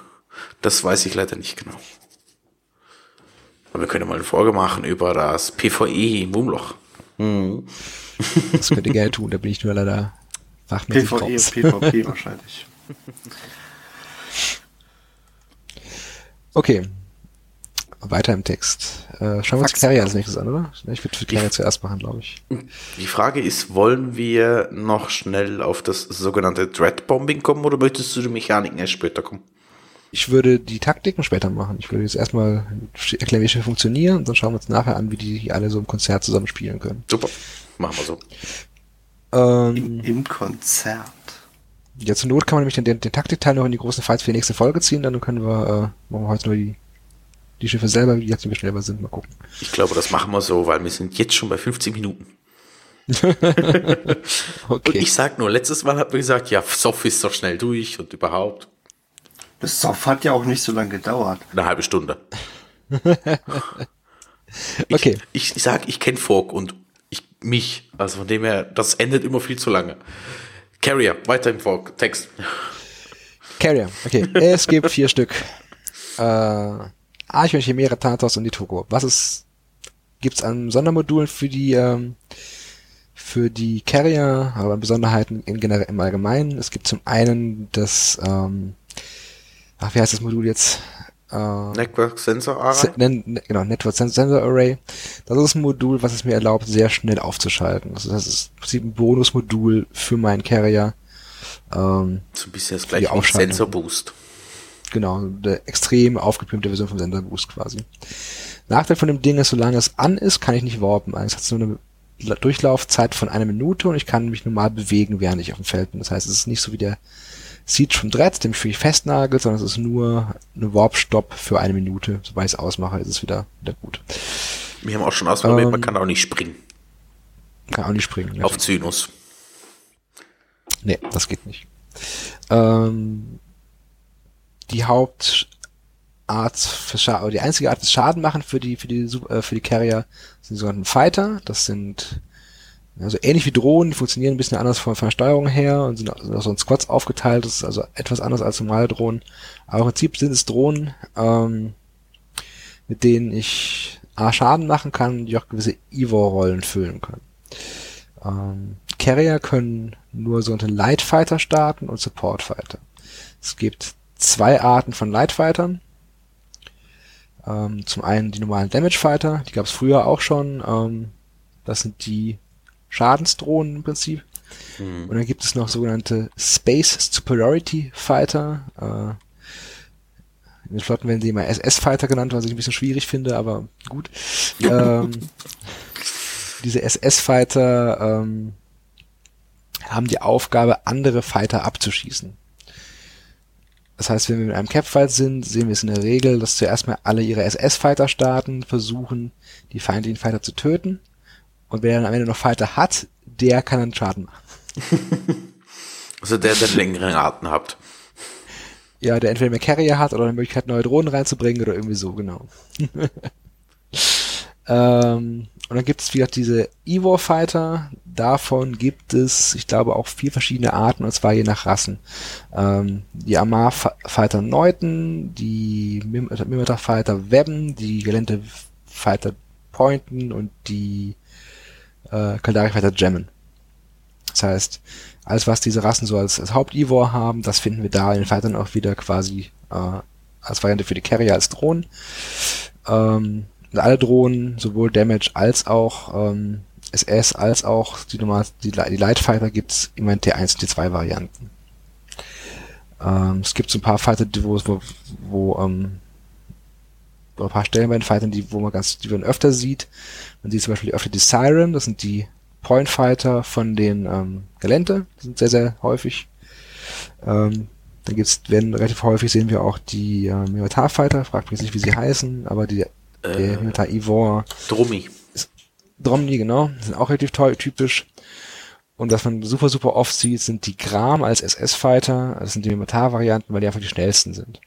Das weiß ich leider nicht genau. Aber wir können mal eine Folge machen über das PvE im Wurmloch. Mhm. Das könnt ihr gerne tun, da bin ich nur leider fachmäßig PvE raus. PvP wahrscheinlich. Okay. Weiter im Text. Äh, schauen wir uns Carrier als nächstes an, oder? Ich würde Carrier zuerst machen, glaube ich. Die Frage ist, wollen wir noch schnell auf das sogenannte Dread-Bombing kommen oder möchtest du die Mechaniken erst später kommen? Ich würde die Taktiken später machen. Ich würde jetzt erstmal erklären, wie sie funktionieren und dann schauen wir uns nachher an, wie die alle so im Konzert zusammen spielen können. Super. Machen wir so. Ähm, Im, Im, Konzert. Ja, zur Not kann man nämlich den, den, den Taktikteil noch in die großen Fights für die nächste Folge ziehen, dann können wir, äh, machen wir heute nur die, die Schiffe selber, wie jetzt wir schneller sind, mal gucken. Ich glaube, das machen wir so, weil wir sind jetzt schon bei 50 Minuten. okay. Und ich sag nur, letztes Mal hat man gesagt, ja, Sof ist doch schnell durch und überhaupt. Das Soft hat ja auch nicht so lange gedauert. Eine halbe Stunde. okay. Ich, ich sag, ich kenne Fork und ich mich. Also von dem her, das endet immer viel zu lange. Carrier, weiter im Fork, Text. Carrier, okay. Es gibt vier Stück. Äh, Archon, Chimera, Thanatos und die Togo. Was ist, gibt's an Sondermodulen für die, ähm, für die Carrier, aber Besonderheiten in generell im Allgemeinen. Es gibt zum einen das ähm, ach, wie heißt das Modul jetzt? Uh, Network Sensor Array? Ne, genau, Network Sensor Array. Das ist ein Modul, was es mir erlaubt, sehr schnell aufzuschalten. Also das ist im Prinzip ein Bonusmodul für meinen Carrier. Ähm, so ein bisschen das gleiche wie Sensor Boost. Genau, der extrem aufgepimpte Version vom Sensor Boost quasi. Nachteil von dem Ding ist, solange es an ist, kann ich nicht warpen. Es hat nur eine Durchlaufzeit von einer Minute und ich kann mich normal bewegen, während ich auf dem Feld bin. Das heißt, es ist nicht so wie der Siege von Dread, dem mich festnagelt, sondern es ist nur eine Warp-Stop für eine Minute. Sobald ich es ausmache, ist es wieder, wieder gut. Wir haben auch schon ausprobiert, ähm, man kann auch nicht springen. Kann auch nicht springen. Auf Zynos. Nee, das geht nicht. Ähm, die Hauptart für Schaden, die einzige Art des Schaden machen für die, für die, äh, für die Carrier sind die sogenannten Fighter. Das sind also ähnlich wie Drohnen, die funktionieren ein bisschen anders von, der Steuerung her und sind, auch so in Squads aufgeteilt. Das ist also etwas anders als normale Drohnen. Aber im Prinzip sind es Drohnen, ähm, mit denen ich A, Schaden machen kann, die auch gewisse Evo-Rollen füllen können. Ähm, Carrier können nur so einen Light Fighter starten und Support Fighter. Es gibt zwei Arten von Light Fightern. Ähm, zum einen die normalen Damage Fighter, die gab es früher auch schon. Ähm, das sind die Schadensdrohnen im Prinzip. Mhm. Und dann gibt es noch sogenannte Space Superiority Fighter. Äh, in den Flotten werden sie immer SS-Fighter genannt, was ich ein bisschen schwierig finde, aber gut. ähm, diese SS-Fighter ähm, haben die Aufgabe, andere Fighter abzuschießen. Das heißt, wenn wir mit einem Capfight sind, sehen wir es in der Regel, dass zuerst mal alle ihre SS-Fighter starten, versuchen, die feindlichen Fighter zu töten. Und wer dann am Ende noch Fighter hat, der kann dann Schaden machen. also der, der längeren Arten habt. Ja, der entweder mehr Carrier hat oder eine Möglichkeit, neue Drohnen reinzubringen oder irgendwie so, genau. ähm, und dann gibt es wieder diese Evo Fighter. Davon gibt es, ich glaube, auch vier verschiedene Arten, und zwar je nach Rassen. Ähm, die Amar Fighter Neuten, die Mimitar Fighter Webben, die Gelente Fighter Pointen und die äh, Kaldari weiter jammen. Das heißt, alles was diese Rassen so als, als Haupt-Ivor haben, das finden wir da in den Fightern auch wieder quasi äh, als Variante für die Carrier als Drohnen. Ähm, alle Drohnen, sowohl Damage als auch ähm, SS, als auch die, normal, die, die Light Fighter gibt's immer in T1 und T2 Varianten. Ähm, es gibt so ein paar Fighter, wo, wo, wo ähm, ein paar Stellen bei den Fightern, die, wo man ganz, die man öfter sieht. Man sieht zum Beispiel öfter die Siren, das sind die Point Fighter von den ähm, Galente, die sind sehr, sehr häufig. Ähm, dann gibt's, werden relativ häufig sehen wir auch die äh, Minotaur Fighter, fragt mich nicht, wie sie heißen, aber die, der Äh, Minotaur Ivor, Drummi. Dromni, genau, sind auch relativ toll, typisch. Und was man super, super oft sieht, sind die Gram als SS-Fighter. Das sind die Minotaur-Varianten, weil die einfach die schnellsten sind.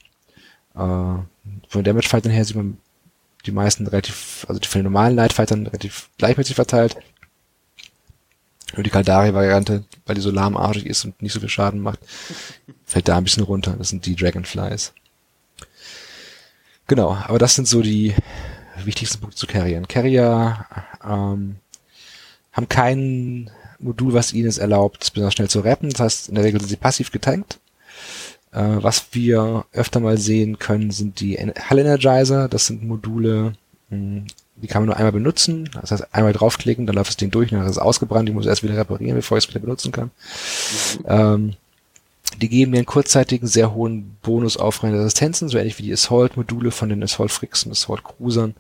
Äh, von Damage-Fightern her sieht man die meisten relativ, also die von den normalen Light-Fightern relativ gleichmäßig verteilt. Nur die Kaldari-Variante, weil die so lahmarschig ist und nicht so viel Schaden macht, fällt da ein bisschen runter. Das sind die Dragonflies. Genau, aber das sind so die wichtigsten Punkte zu Carriern. Carrier ähm, haben kein Modul, was ihnen es erlaubt, besonders schnell zu rappen. Das heißt, in der Regel sind sie passiv getankt. Äh, was wir öfter mal sehen können, sind die Hull Energizer. Das sind Module, mh, die kann man nur einmal benutzen. Das heißt, einmal draufklicken, dann läuft das Ding durch, dann ist es ausgebrannt. Ich muss erst wieder reparieren, bevor ich es wieder benutzen kann. Ähm, die geben mir einen kurzzeitigen, sehr hohen Bonus auf reine Resistenzen, so ähnlich wie die Assault-Module von den Assault Fricks und Assault Cruisern.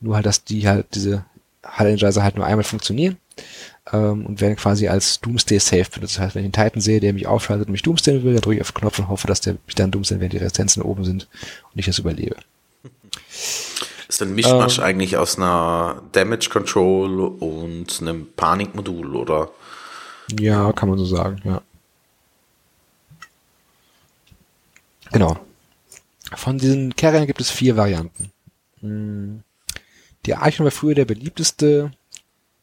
Nur halt, dass die halt, diese Hull Energizer halt nur einmal funktionieren ähm, und werden quasi als Doomsday Safe benutzt. Das heißt, wenn ich einen Titan sehe, der mich aufschaltet und mich Doomsday will, dann drücke ich auf den Knopf und hoffe, dass der mich dann Doomsday, wenn die Resistenzen oben sind und ich das überlebe. Ist ein Mischmasch Ähm. eigentlich aus einer Damage Control und einem Panikmodul, oder? Ja, kann man so sagen, ja. Genau. Von diesen Carriern gibt es vier Varianten. Hm, Die Archon war früher der beliebteste.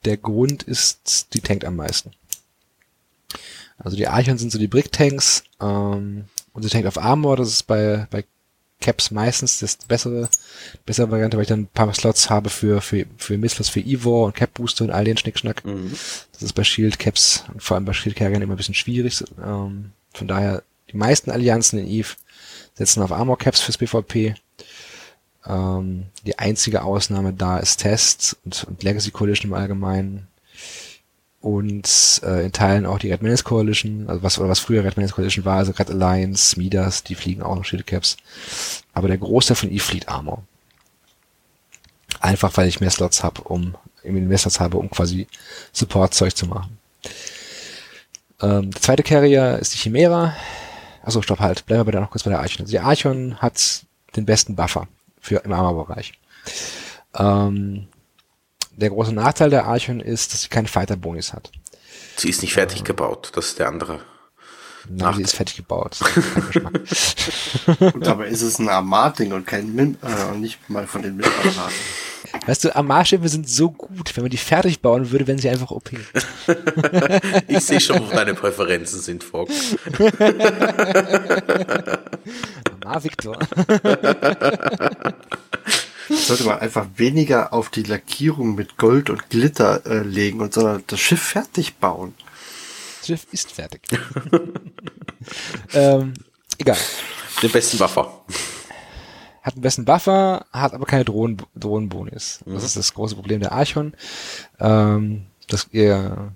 Der Grund ist, die tankt am meisten. Also die Archon sind so die Brick-Tanks ähm, und sie tankt auf Armor. Das ist bei, bei Caps meistens das bessere, bessere Variante, weil ich dann ein paar Slots habe für, für, für Misslos, für Ivor und Cap Booster und all den Schnickschnack. Das ist bei Shield Caps und vor allem bei Shield Carriern immer ein bisschen schwierig. Ähm, von daher, die meisten Allianzen in EVE setzen auf Armor Caps fürs PvP. Ähm, die einzige Ausnahme da ist Test und, und Legacy Coalition im Allgemeinen. Und äh, in Teilen auch die Red Menace Coalition, also was, oder was früher Red Menace Coalition war, also Red Alliance, Midas, die fliegen auch noch Shield Caps. Aber der Großteil von EVE fliegt Armor. Einfach weil ich mehr Slots habe, um mehr Slots habe, um quasi Support-Zeug zu machen. Ähm, der zweite Carrier ist die Chimera. Achso, stopp halt. Bleiben wir der noch kurz bei der Archon. Also die Archon hat den besten Buffer für im Armor-Bereich. Ähm, der große Nachteil der Archon ist, dass sie keine Fighter-Bonis hat. Sie ist nicht fertig gebaut, das ist der andere. Nein, Ach. sie ist fertig gebaut. Ist. Und dabei ist es ein Armat-Ding und kein Min äh, und nicht mal von den Min-Armaten. Weißt du, Armarschiffe sind so gut. Wenn man die fertig bauen würde, wären sie einfach OP. Ich sehe schon, wo deine Präferenzen sind, Fogg. Armar Victor. Sollte man einfach weniger auf die Lackierung mit Gold und Glitter äh, legen und sondern das Schiff fertig bauen. Das Schiff ist fertig. ähm, egal. Den besten Buffer. Hat einen besten Buffer, hat aber keine Drohnen, Drohnenbonis. Das ist das große Problem der Archon. Ähm, das, ihr,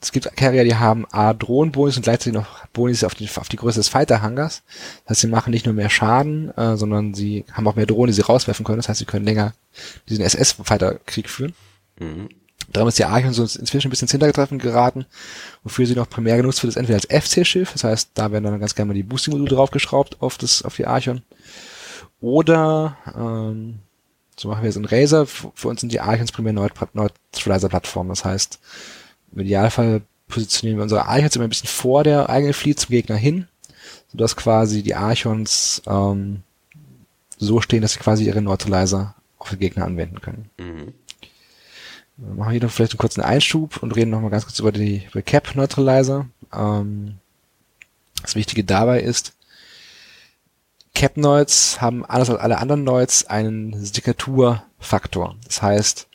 es gibt Carrier, die haben A, Drohnenbonis und gleichzeitig noch Bonis auf die, auf die Größe des Fighter-Hangars. Das heißt, sie machen nicht nur mehr Schaden, äh, sondern sie haben auch mehr Drohnen, die sie rauswerfen können. Das heißt, sie können länger diesen SS-Fighter-Krieg führen. Darum ist die Archon so inzwischen ein bisschen ins Hintertreffen geraten, wofür sie noch primär genutzt wird, ist entweder als FC-Schiff, das heißt, da werden dann ganz gerne mal die Boosting-Module draufgeschraubt auf das, auf die Archon. Oder, ähm, so machen wir es in Razer, für, uns sind die Archons primär Neut- Neutralizer-Plattformen, das heißt, im Idealfall positionieren wir unsere Archons immer ein bisschen vor der eigenen Fleet zum Gegner hin, sodass quasi die Archons ähm, so stehen, dass sie quasi ihre Neutralizer auf den Gegner anwenden können. Wir machen hier noch vielleicht einen kurzen Einschub und reden nochmal ganz kurz über die über Cap Neutralizer. Ähm, das Wichtige dabei ist, Cap Noids haben anders als alle anderen Noids einen Signaturfaktor. Das heißt,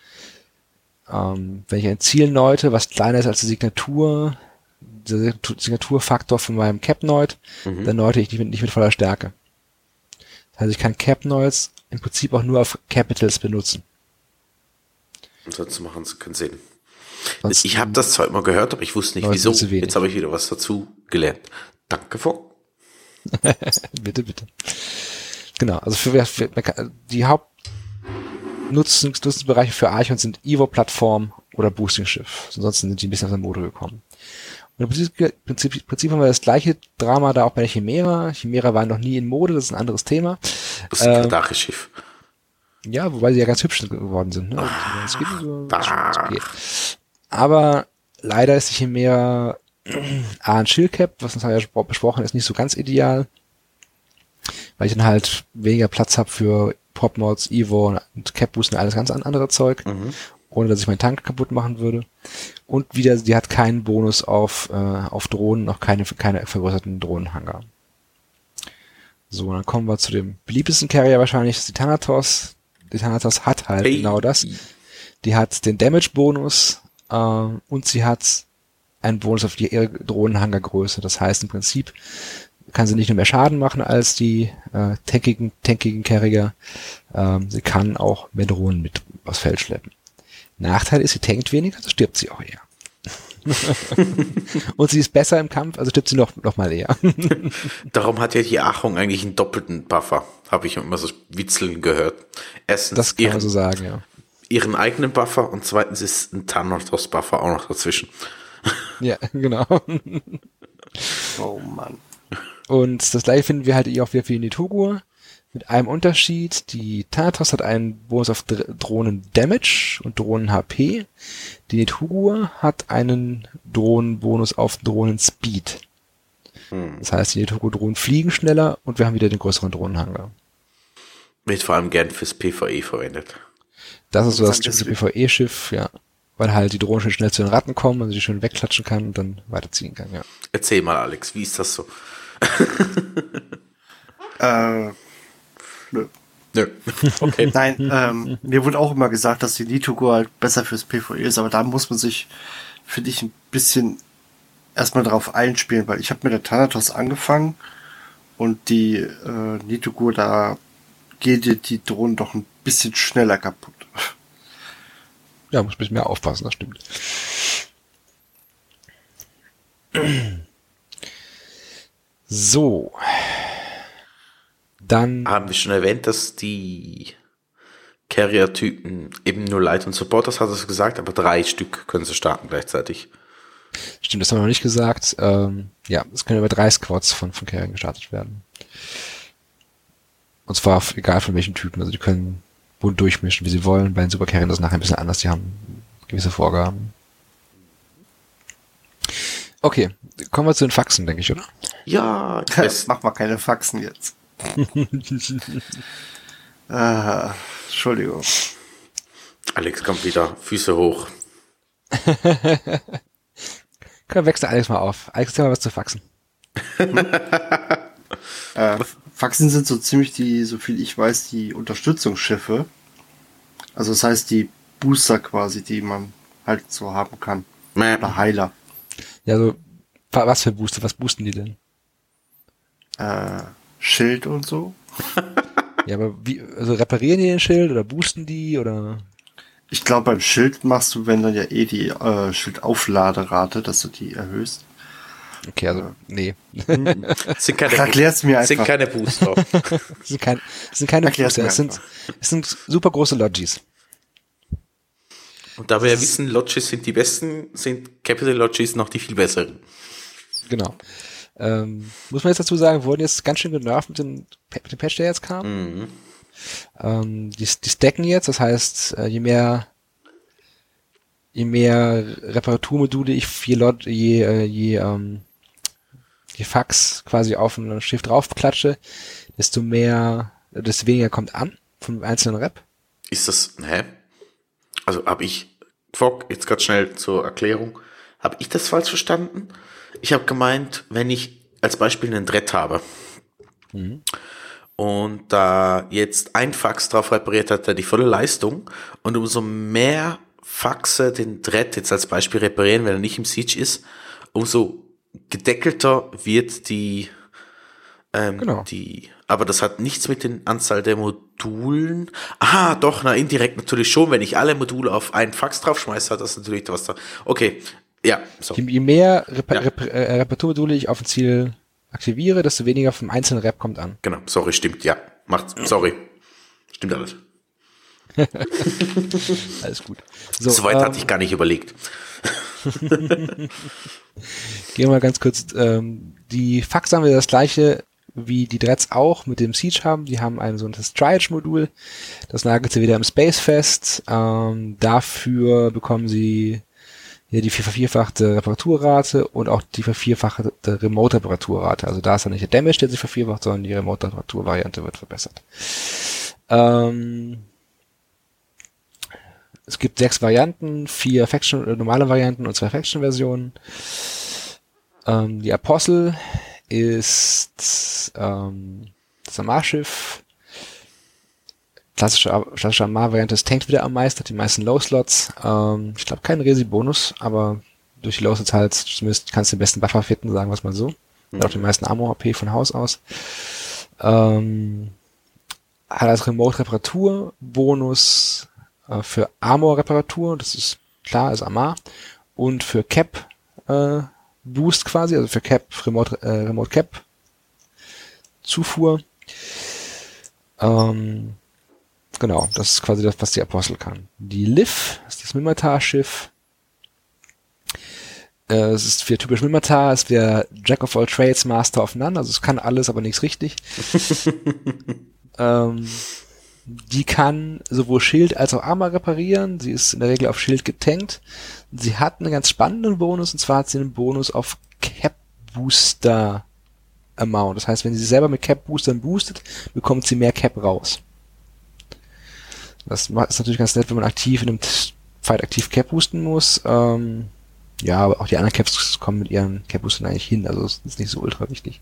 ähm, wenn ich ein Ziel neute, was kleiner ist als die Signatur, der Signatur- Signaturfaktor von meinem Cap Noid, dann neute ich nicht mit, nicht mit voller Stärke. Das heißt, ich kann Cap Noids im Prinzip auch nur auf Capitals benutzen. Ansonsten machen sie keinen Sinn. Sonst- Ich habe das zwar immer gehört, aber ich wusste nicht wieso. Jetzt habe ich wieder was dazu gelernt. Danke, Fogg. bitte, bitte. Genau, also für, für die Haupt Nutzungs Nutzungsbereiche für Archon sind Evo-Plattform oder Boosting-Schiff. Ansonsten sind die ein bisschen aus der Mode gekommen. Und im Prinzip, Prinzip, Prinzip haben wir das gleiche Drama da auch bei der Chimera. Chimera waren noch nie in Mode, das ist ein anderes Thema. Das Kadache-Schiff. Ja, wobei sie ja ganz hübsch geworden sind. Ne? Das geht so, okay. Aber leider ist die Chimera A ein Shieldcap, was uns ja besprochen ist, nicht so ganz ideal. Weil ich dann halt weniger Platz habe für Pop-Mods, Evo und Cap-Boost und alles ganz andere Zeug. Mhm ohne dass ich meinen Tank kaputt machen würde. Und wieder, die hat keinen Bonus auf, äh, auf Drohnen, noch keine, keine vergrößerten Drohnenhanger. So, dann kommen wir zu dem beliebtesten Carrier wahrscheinlich, das ist die Thanatos. Die Thanatos hat halt hey. genau das. Die hat den Damage-Bonus äh, und sie hat einen Bonus auf die, Drohnenhangergröße. Das heißt im Prinzip kann sie nicht nur mehr Schaden machen als die äh, tankigen, tankigen Carrier. Ähm, sie kann auch mehr Drohnen mit aufs Feld schleppen. Nachteil ist, sie tankt weniger, also stirbt sie auch eher. und sie ist besser im Kampf, also stirbt sie noch, noch mal eher. Darum hat ja die Achung eigentlich einen doppelten Buffer, habe ich immer so witzeln gehört. Erstens das kann ihren, man so sagen, ja. Ihren eigenen Buffer und zweitens ist ein Thanatos-Buffer auch noch dazwischen. Ja, genau. oh Mann. Und das gleiche finden wir halt auch wieder für die Nitugur. Mit einem Unterschied, die Thanatos hat einen Bonus auf Drohnen Damage und Drohnen HP. Die Netugur hat einen Drohnenbonus auf Drohnen Speed. Hm. Das heißt, die Netugur Drohnen fliegen schneller und wir haben wieder den größeren Drohnenhanger. Wird vor allem gern fürs PvE verwendet. Das ist so das typische PvE-Schiff, ja. Weil halt die Drohnen schön schnell zu den Ratten kommen, also die schön wegklatschen kann und dann weiterziehen kann, ja. Erzähl mal, Alex, wie ist das so? äh, Nö. Nö. Okay. Nein, ähm, mir wurde auch immer gesagt, dass die Nitugo halt besser fürs PvE ist, aber da muss man sich, finde ich, ein bisschen erstmal darauf einspielen, weil ich habe mit der Thanatos angefangen und die äh, Nitugo, da geht dir die Drohnen doch ein bisschen schneller kaputt. Ja, muss ein bisschen mehr aufpassen, das stimmt. So. Dann. Haben wir schon erwähnt, dass die Carrier-Typen eben nur Light und Supporters, hat es gesagt, aber drei Stück können sie starten gleichzeitig. Stimmt, das haben wir noch nicht gesagt. Ähm, ja, es können über drei Squads von, von Carrier gestartet werden. Und zwar egal von welchen Typen. Also die können bunt durchmischen, wie sie wollen. Bei den Supercarriern ist es nachher ein bisschen anders. Die haben gewisse Vorgaben. Okay, kommen wir zu den Faxen, denke ich, oder? Ja, Chris. Mach mal keine Faxen jetzt. ah, Entschuldigung. Alex kommt wieder, Füße hoch. Komm, wechsel Alex mal auf. Alex, erzähl mal was zu Faxen. äh, Faxen sind so ziemlich die, so viel ich weiß, die Unterstützungsschiffe. Also das heißt die Booster quasi, die man halt so haben kann. Oder Heiler. Ja, so, was für Booster? Was boosten die denn? Äh, Schild und so. ja, aber wie, also reparieren die den Schild oder boosten die oder? Ich glaube, beim Schild machst du, wenn dann ja eh die äh, Schildaufladerate, dass du die erhöhst. Okay, also, nee. sind keine, Erklär's mir einfach. Sind keine Booster. sind, kein, sind keine Erklär's Booster, es sind, es sind super große Logis. Und da wir ja wissen, Lodges sind die besten, sind Capital Lodges noch die viel besseren. Genau. Ähm, muss man jetzt dazu sagen, wurden jetzt ganz schön genervt mit dem, mit dem Patch, der jetzt kam. Mhm. Ähm, die, die stacken jetzt, das heißt, äh, je mehr je mehr Reparaturmodule ich je, Lot, je, äh, je, ähm, je Fax quasi auf ein Schiff draufklatsche, desto mehr, desto weniger kommt an vom einzelnen Rep. Ist das, hä? Also habe ich, Fock, jetzt gerade schnell zur Erklärung, habe ich das falsch verstanden? Ich habe gemeint, wenn ich als Beispiel einen Dread habe mhm. und da jetzt ein Fax drauf repariert hat, der die volle Leistung und umso mehr Faxe den Dread jetzt als Beispiel reparieren, wenn er nicht im Siege ist, umso gedeckelter wird die ähm, genau. die aber das hat nichts mit den Anzahl der Modulen. Aha, doch, na, indirekt natürlich schon. Wenn ich alle Module auf einen Fax draufschmeiße, hat das natürlich was da. Okay, ja, so. Je mehr Rep ja. Rep äh, Reparaturmodule ich auf ein Ziel aktiviere, desto weniger vom einzelnen Rep kommt an. Genau, sorry, stimmt, ja. Macht, sorry. Stimmt alles. Alles gut. So, Soweit ähm, hatte ich gar nicht überlegt. Gehen wir mal ganz kurz. Ähm, die Fax haben wir das gleiche wie die Dreads auch mit dem Siege haben. Die haben ein sogenanntes Triage-Modul. Das nagelt sie wieder im Space fest. Ähm, dafür bekommen sie hier die vervierfachte Reparaturrate und auch die vervierfachte Remote-Reparaturrate. Also da ist dann nicht der Damage, der sich vervierfacht, sondern die Remote-Reparatur-Variante wird verbessert. Ähm, es gibt sechs Varianten, vier Faction, äh, normale Varianten und zwei Faction-Versionen. Ähm, die Apostel ist ähm, das Amar-Schiff. Klassische, klassische Amar-Variante ist tankt wieder am meisten, hat die meisten Low-Slots. Ähm, ich glaube keinen Resi-Bonus, aber durch die Low-Slots halt zumindest kannst du den besten Buffer fitten, sagen wir es mal so. Mhm. Hat auch den meisten Armor-AP von Haus aus. Ähm, hat als Remote-Reparatur-Bonus äh, für Armor-Reparatur, das ist klar, ist Amar. Und für Cap äh, Boost quasi, also für Cap, Remote, äh, Remote Cap Zufuhr. Ähm, genau, das ist quasi das, was die Apostel kann. Die Liv ist das Mimitar-Schiff. Äh, es ist für typisch Mimitar, es ist der Jack of all Trades, Master of None, also es kann alles, aber nichts richtig. ähm, die kann sowohl Schild als auch Armor reparieren. Sie ist in der Regel auf Schild getankt. Sie hat einen ganz spannenden Bonus, und zwar hat sie einen Bonus auf Cap Booster Amount. Das heißt, wenn sie selber mit Cap Boostern boostet, bekommt sie mehr Cap raus. Das ist natürlich ganz nett, wenn man aktiv in einem Fight aktiv Cap boosten muss. Ähm, ja, aber auch die anderen Caps kommen mit ihren Cap Boostern eigentlich hin, also ist nicht so ultra wichtig.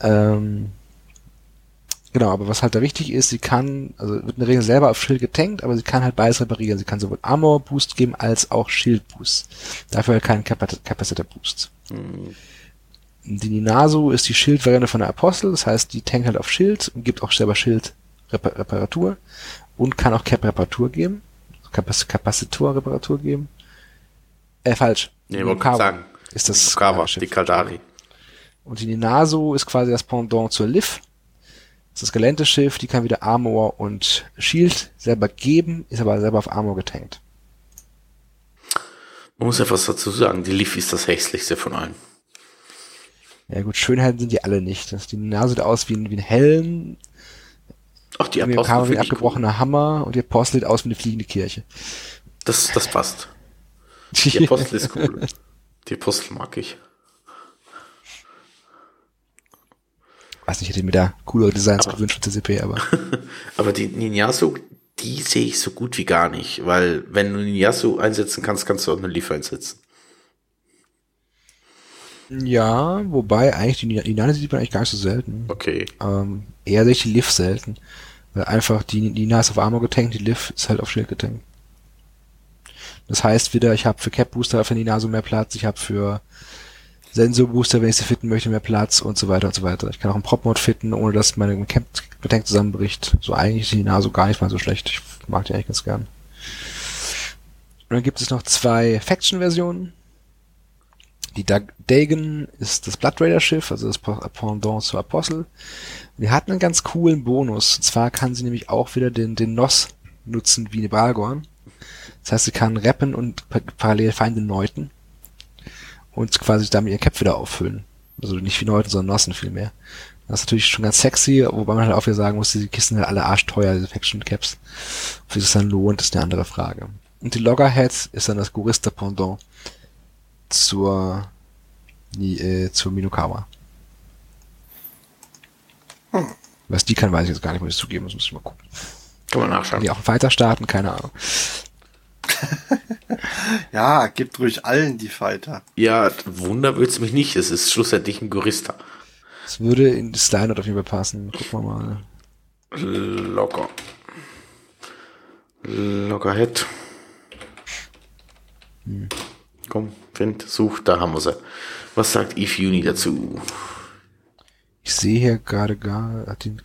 Ähm, Genau, aber was halt da wichtig ist, sie kann, also wird in der Regel selber auf Schild getankt, aber sie kann halt beides reparieren. Sie kann sowohl Armor Boost geben als auch Shield Boost. Dafür halt keinen Capacitor Boost. Mhm. Die Ninasu ist die Schild-Variante von der Apostel, das heißt, die tankt halt auf Schild und gibt auch selber Schild -Repar Reparatur und kann auch Cap Reparatur geben. Kapazitor Reparatur geben. Äh, falsch. Nee, wollte ich sagen. Ist das Mokawa, die Kaldari. Und die Ninasu ist quasi das Pendant zur Liv das Gelände-Schiff, die kann wieder Armor und Shield selber geben, ist aber selber auf Armor getankt. Man muss etwas dazu sagen, die Leaf ist das hässlichste von allen. Ja gut, Schönheiten sind die alle nicht. Die Nase sieht aus wie ein, wie ein Helm. Ach, die Apostel wie ein abgebrochener cool. Hammer und die Apostel sieht aus wie eine fliegende Kirche. Das, das passt. Die Apostel ist cool. Die Apostel mag ich. Weiß nicht, ich hätte mir da coolere Designs aber, gewünscht für CCP, aber. aber die Ninjasu, die sehe ich so gut wie gar nicht, weil wenn du Ninjasu einsetzen kannst, kannst du auch eine Liefer einsetzen. Ja, wobei eigentlich die, die Nane sieht man eigentlich gar nicht so selten. Okay. Ähm, eher sehe ich die Liv selten. Weil einfach die, die Nase auf Armor getankt, die Liv ist halt auf Schild getankt. Das heißt wieder, ich habe für Cap Booster auf der Ninaso mehr Platz, ich habe für Sensorbooster, wenn ich sie fitten möchte, mehr Platz und so weiter und so weiter. Ich kann auch einen Prop-Mod fitten, ohne dass meine Tank zusammenbricht. So eigentlich ist die Nase gar nicht mal so schlecht. Ich mag die eigentlich ganz gern. Und dann gibt es noch zwei Faction-Versionen. Die Dagon ist das Blood Raider Schiff, also das Pendant zur Apostel. Wir hatten einen ganz coolen Bonus. Und zwar kann sie nämlich auch wieder den, den NOS nutzen wie eine Balgorn. Das heißt, sie kann rappen und parallel Feinde neuten und quasi damit ihr Cap wieder auffüllen. Also nicht wie Neuten, sondern Nossen vielmehr. Das ist natürlich schon ganz sexy, wobei man halt auch wieder sagen muss, diese Kisten sind alle arschteuer, diese Faction Caps. Ob sich das dann lohnt, ist eine andere Frage. Und die Loggerhead ist dann das Gurista Pendant zur, äh, zur Minokawa. Hm. Was die kann, weiß ich jetzt gar nicht, muss ich zugeben, das muss ich mal gucken. Kann man nachschauen. Die auch weiter starten, keine Ahnung. ja, gibt ruhig allen die Fighter. Ja, Wunder wird's mich nicht. Es ist schlussendlich ein Gurista. Es würde in das Line auf jeden Fall passen. Gucken wir mal. Locker. Lockerhead. Hm. Komm, find, such, da haben wir sie. Was sagt Eve Uni dazu? Ich sehe hier gerade gar den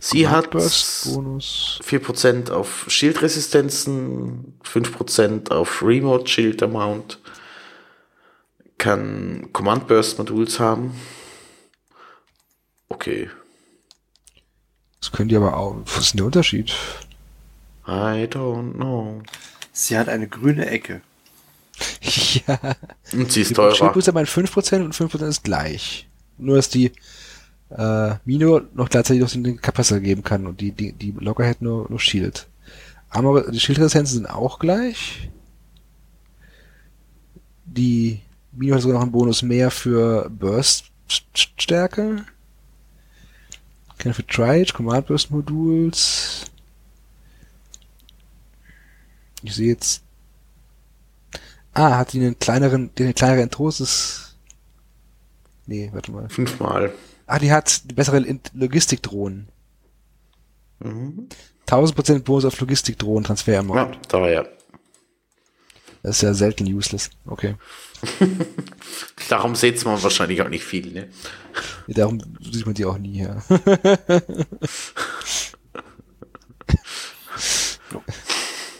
Sie hat Bonus. 4% auf Schildresistenzen, 5% auf Remote Shield Amount, kann Command Burst Moduls haben. Okay. Das können die aber auch. Was ist denn der Unterschied? I don't know. Sie hat eine grüne Ecke. ja. Und sie ist Die teurer. Schildbooster bei 5% und 5% ist gleich. Nur, dass die äh, Mino noch gleichzeitig noch den Kapazität geben kann und die, die, die Lockerhead nur, nur Shield. Aber die Schildresistenzen sind auch gleich. Die Mino hat sogar noch einen Bonus mehr für Burst-Stärke. Keine für Triage, Command Burst Moduls. Ich sehe jetzt. Ah, hat die einen kleineren, den kleineren Entrosis. Nee, warte mal. Fünfmal. Ah, die hat bessere Logistikdrohnen. Mhm. 1000% Bonus auf Logistikdrohnen-Transfer im Ja, Round. daher. Das ist ja selten useless. Okay. Darum setzt man wahrscheinlich auch nicht viel, ne? Darum sieht man die auch nie, ja.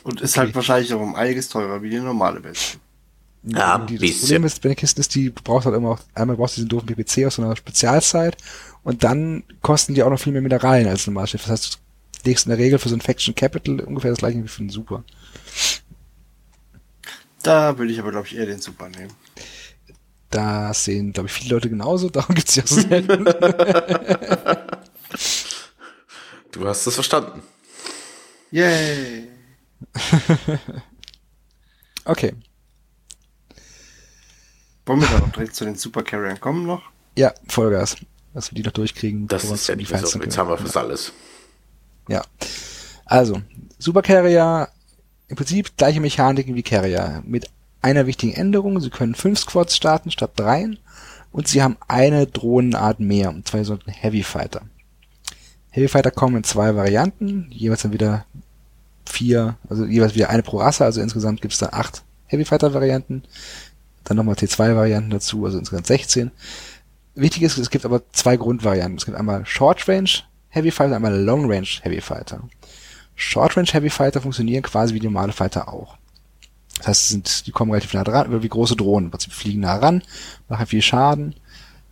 Und ist halt wahrscheinlich auch um einiges teurer wie die normale Version. Ja, die, das bisschen. Problem ist bei den Kisten ist, die du brauchst halt immer auch, einmal brauchst du diesen doofen PPC aus so einer Spezialzeit und dann kosten die auch noch viel mehr Mineralien als ein Normalschiff. Das heißt, du legst in der Regel für so ein Faction Capital ungefähr das gleiche wie für einen Super. Da würde ich aber, glaube ich, eher den Super nehmen. Das sehen, glaube ich, viele Leute genauso, darum gibt's ja so selten. Du hast es verstanden. Yay! okay. Wollen wir da noch direkt zu den Super Carriern kommen noch? Ja, Vollgas. Dass wir die noch durchkriegen. Das ist ja nicht die mehr so. Jetzt haben wir fast alles. Ja. Also, Super Carrier, im Prinzip gleiche Mechaniken wie Carrier. Mit einer wichtigen Änderung. Sie können fünf Squads starten statt dreien. Und sie haben eine Drohnenart mehr. Und zwar so einen Heavy Fighter. Heavy Fighter kommen in zwei Varianten. Jeweils dann wieder vier, also jeweils wieder eine pro Rasse. Also insgesamt gibt es da acht Heavy Fighter Varianten. Dann nochmal T2 Varianten dazu. Also insgesamt 16. Wichtig ist, es gibt aber zwei Grundvarianten. Es gibt einmal Short Range Heavy Fighter einmal Long Range Heavy Fighter. Short Range Heavy Fighter funktionieren quasi wie normale Fighter auch. Das heißt, sind, die kommen relativ nah dran, wie große Drohnen. Im Prinzip fliegen nah ran, machen viel Schaden.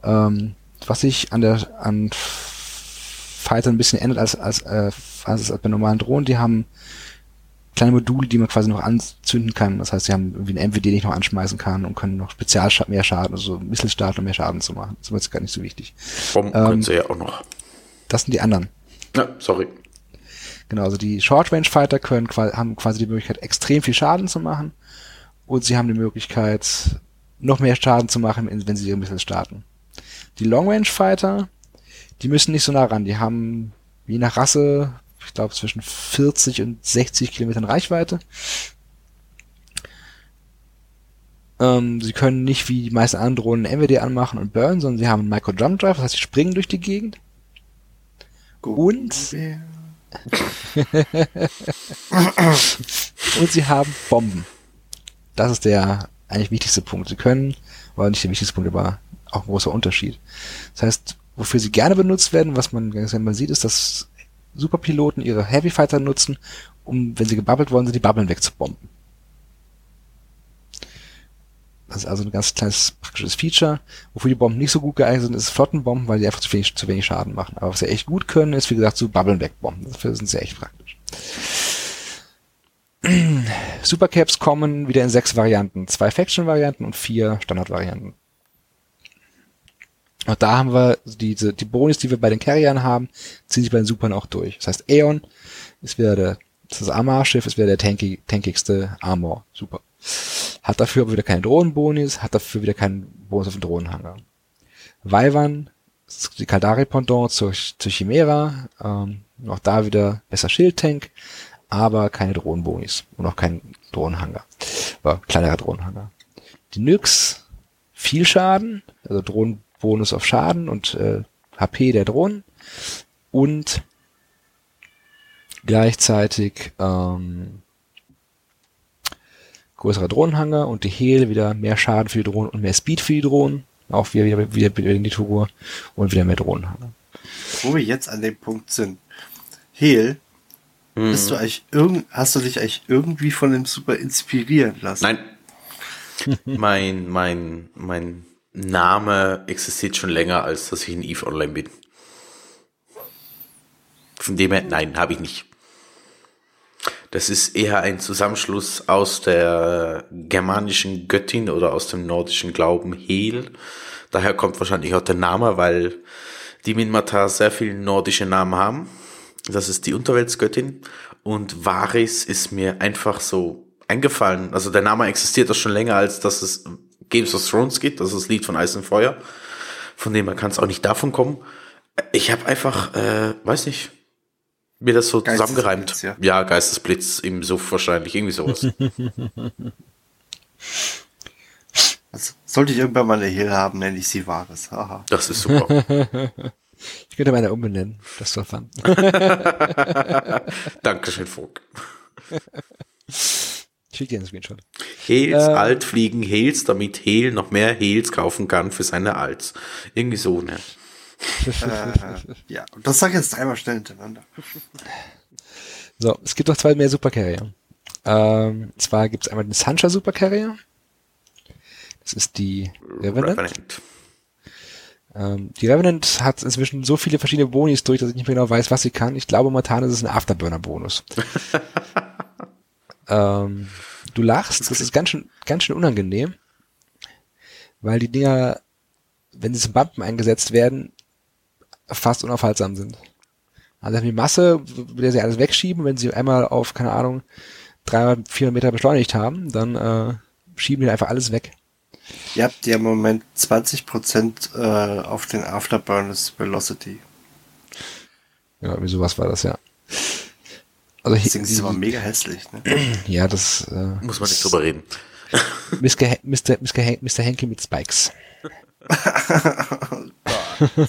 Ähm, was sich an der an Fighter ein bisschen ändert als als, äh, als, als bei normalen Drohnen, die haben kleine Module, die man quasi noch anzünden kann. Das heißt, sie haben irgendwie ein MWD, den ich noch anschmeißen kann und können noch spezial mehr Schaden, also Missile starten, um mehr Schaden zu machen. Das ist mir jetzt gar nicht so wichtig. Bomben Ähm, können sie ja auch noch. Das sind die anderen. Ja, sorry. Genau, also die Short Range Fighter können haben quasi die Möglichkeit, extrem viel Schaden zu machen. Und sie haben die Möglichkeit, noch mehr Schaden zu machen, wenn sie ihre Missile starten. Die Long Range Fighter, die müssen nicht so nah ran. Die haben je nach Rasse, ich glaube, zwischen 40 und 60 Kilometern Reichweite. Ähm, sie können nicht wie die meisten anderen Drohnen MWD anmachen und burn, sondern sie haben einen Micro Jump Drive, das heißt, sie springen durch die Gegend. Und? Und sie haben Bomben. Das ist der eigentlich wichtigste Punkt. Sie können, oder nicht der wichtigste Punkt, aber auch ein großer Unterschied. Das heißt, wofür sie gerne benutzt werden, was man ganz gerne sieht, ist, dass Superpiloten ihre Heavy Fighter nutzen, um, wenn sie gebabbelt worden sind, die Bubbeln wegzubomben. Das ist also ein ganz kleines praktisches Feature. Wofür die Bomben nicht so gut geeignet sind, ist Flottenbomben, weil die einfach zu wenig, zu wenig Schaden machen. Aber was sie echt gut können, ist, wie gesagt, so Bubbeln wegbomben. Dafür sind sie echt praktisch. Supercaps kommen wieder in sechs Varianten. Zwei Faction-Varianten und vier Standard-Varianten. Und da haben wir diese, die Bonis, die wir bei den Carriern haben, ziehen sich bei den Supern auch durch. Das heißt, Aeon ist wieder der, das das Armor-Schiff, ist wieder der tanky, tankigste Armor. Super. Hat dafür aber wieder keine Drohnenbonis, hat dafür wieder keinen Bonus auf den Drohnenhanger. Ist die Kaldari-Pendant zur, zur Chimera, ähm, auch da wieder besser Schildtank, aber keine Drohnenbonis und auch kein Drohnenhanger. War kleinerer Drohnenhanger. Die Nyx, viel Schaden, also Drohnenbonus auf Schaden und äh, HP der Drohnen und gleichzeitig ähm, größerer Drohnenhanger und die Heal wieder mehr Schaden für die Drohnen und mehr Speed für die Drohnen. Auch wieder, wieder, wieder, wieder in die Tour und wieder mehr Drohnenhanger. Wo wir jetzt an dem Punkt sind. Hehl, bist du eigentlich irgend, hast du dich eigentlich irgendwie von dem Super inspirieren lassen? Nein. mein, mein, mein Name existiert schon länger, als dass ich in EVE Online bin. Von dem her, nein, habe ich nicht. Das ist eher ein Zusammenschluss aus der germanischen Göttin oder aus dem nordischen Glauben Hel. Daher kommt wahrscheinlich auch der Name, weil die Minmatar sehr viele nordische Namen haben. Das ist die Unterweltsgöttin. Und Varis ist mir einfach so eingefallen. Also der Name existiert doch schon länger, als dass es Games of Thrones gibt. Das ist das Lied von Eis und Feuer. Von dem man kann es auch nicht davon kommen. Ich habe einfach, äh, weiß nicht, mir das so zusammengereimt. Ja. ja, Geistesblitz im Suff wahrscheinlich, irgendwie sowas. also, sollte ich irgendwann mal eine Heal haben, nenne ich sie Wahres. Haha. Das ist super. ich könnte meine umbenennen. Das war fun. Dankeschön, Vogt. Ich schicke dir einen Screenshot. Hales äh, alt fliegen Hales, damit Hale noch mehr Hales kaufen kann für seine Alts. Irgendwie so, ne? äh, ja, und das sag ich jetzt dreimal schnell hintereinander. So, es gibt noch zwei mehr Supercarrier. Ähm, zwar gibt es einmal den Sancha Supercarrier. Das ist die Revenant. Revenant. Ähm, die Revenant hat inzwischen so viele verschiedene Bonis durch, dass ich nicht mehr genau weiß, was sie kann. Ich glaube momentan ist es ein Afterburner-Bonus. ähm, du lachst, das ist ganz schön, ganz schön unangenehm, weil die Dinger, wenn sie zum Bumpen eingesetzt werden, fast unaufhaltsam sind. Also die Masse, mit der sie alles wegschieben, wenn sie einmal auf, keine Ahnung, 300, 400 Meter beschleunigt haben, dann äh, schieben die einfach alles weg. Ihr habt ja im Moment 20% äh, auf den Afterburners Velocity. Ja, wie sowas war das, ja. Also Deswegen ist aber mega hässlich, ne? Ja, das äh, muss man nicht drüber reden. Mr. Mr. Mr. Mr. Henke mit Spikes.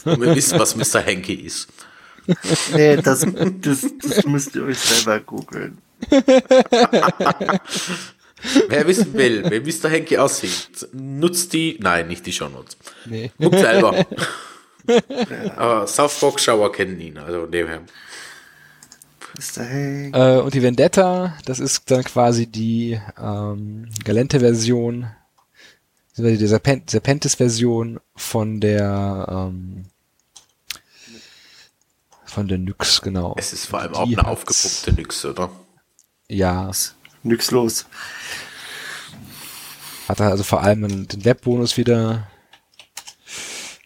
Wir wissen, was Mr. Henke ist. Nee, das, das, das müsst ihr euch selber googeln. Wer wissen will, wie Mr. Henke aussieht, nutzt die, nein, nicht die Shownotes. Nee. Guckt selber. Aber Southbox Shower kennen ihn, also dem her. Mr. Henke. Äh, und die Vendetta, das ist dann quasi die ähm, Galente-Version die Serpent Serpentis-Version von der ähm, von der Nyx, genau. Es ist vor allem die auch eine aufgepumpte Nyx, oder? Ja. Nyx los. Hat er also vor allem den Webbonus wieder,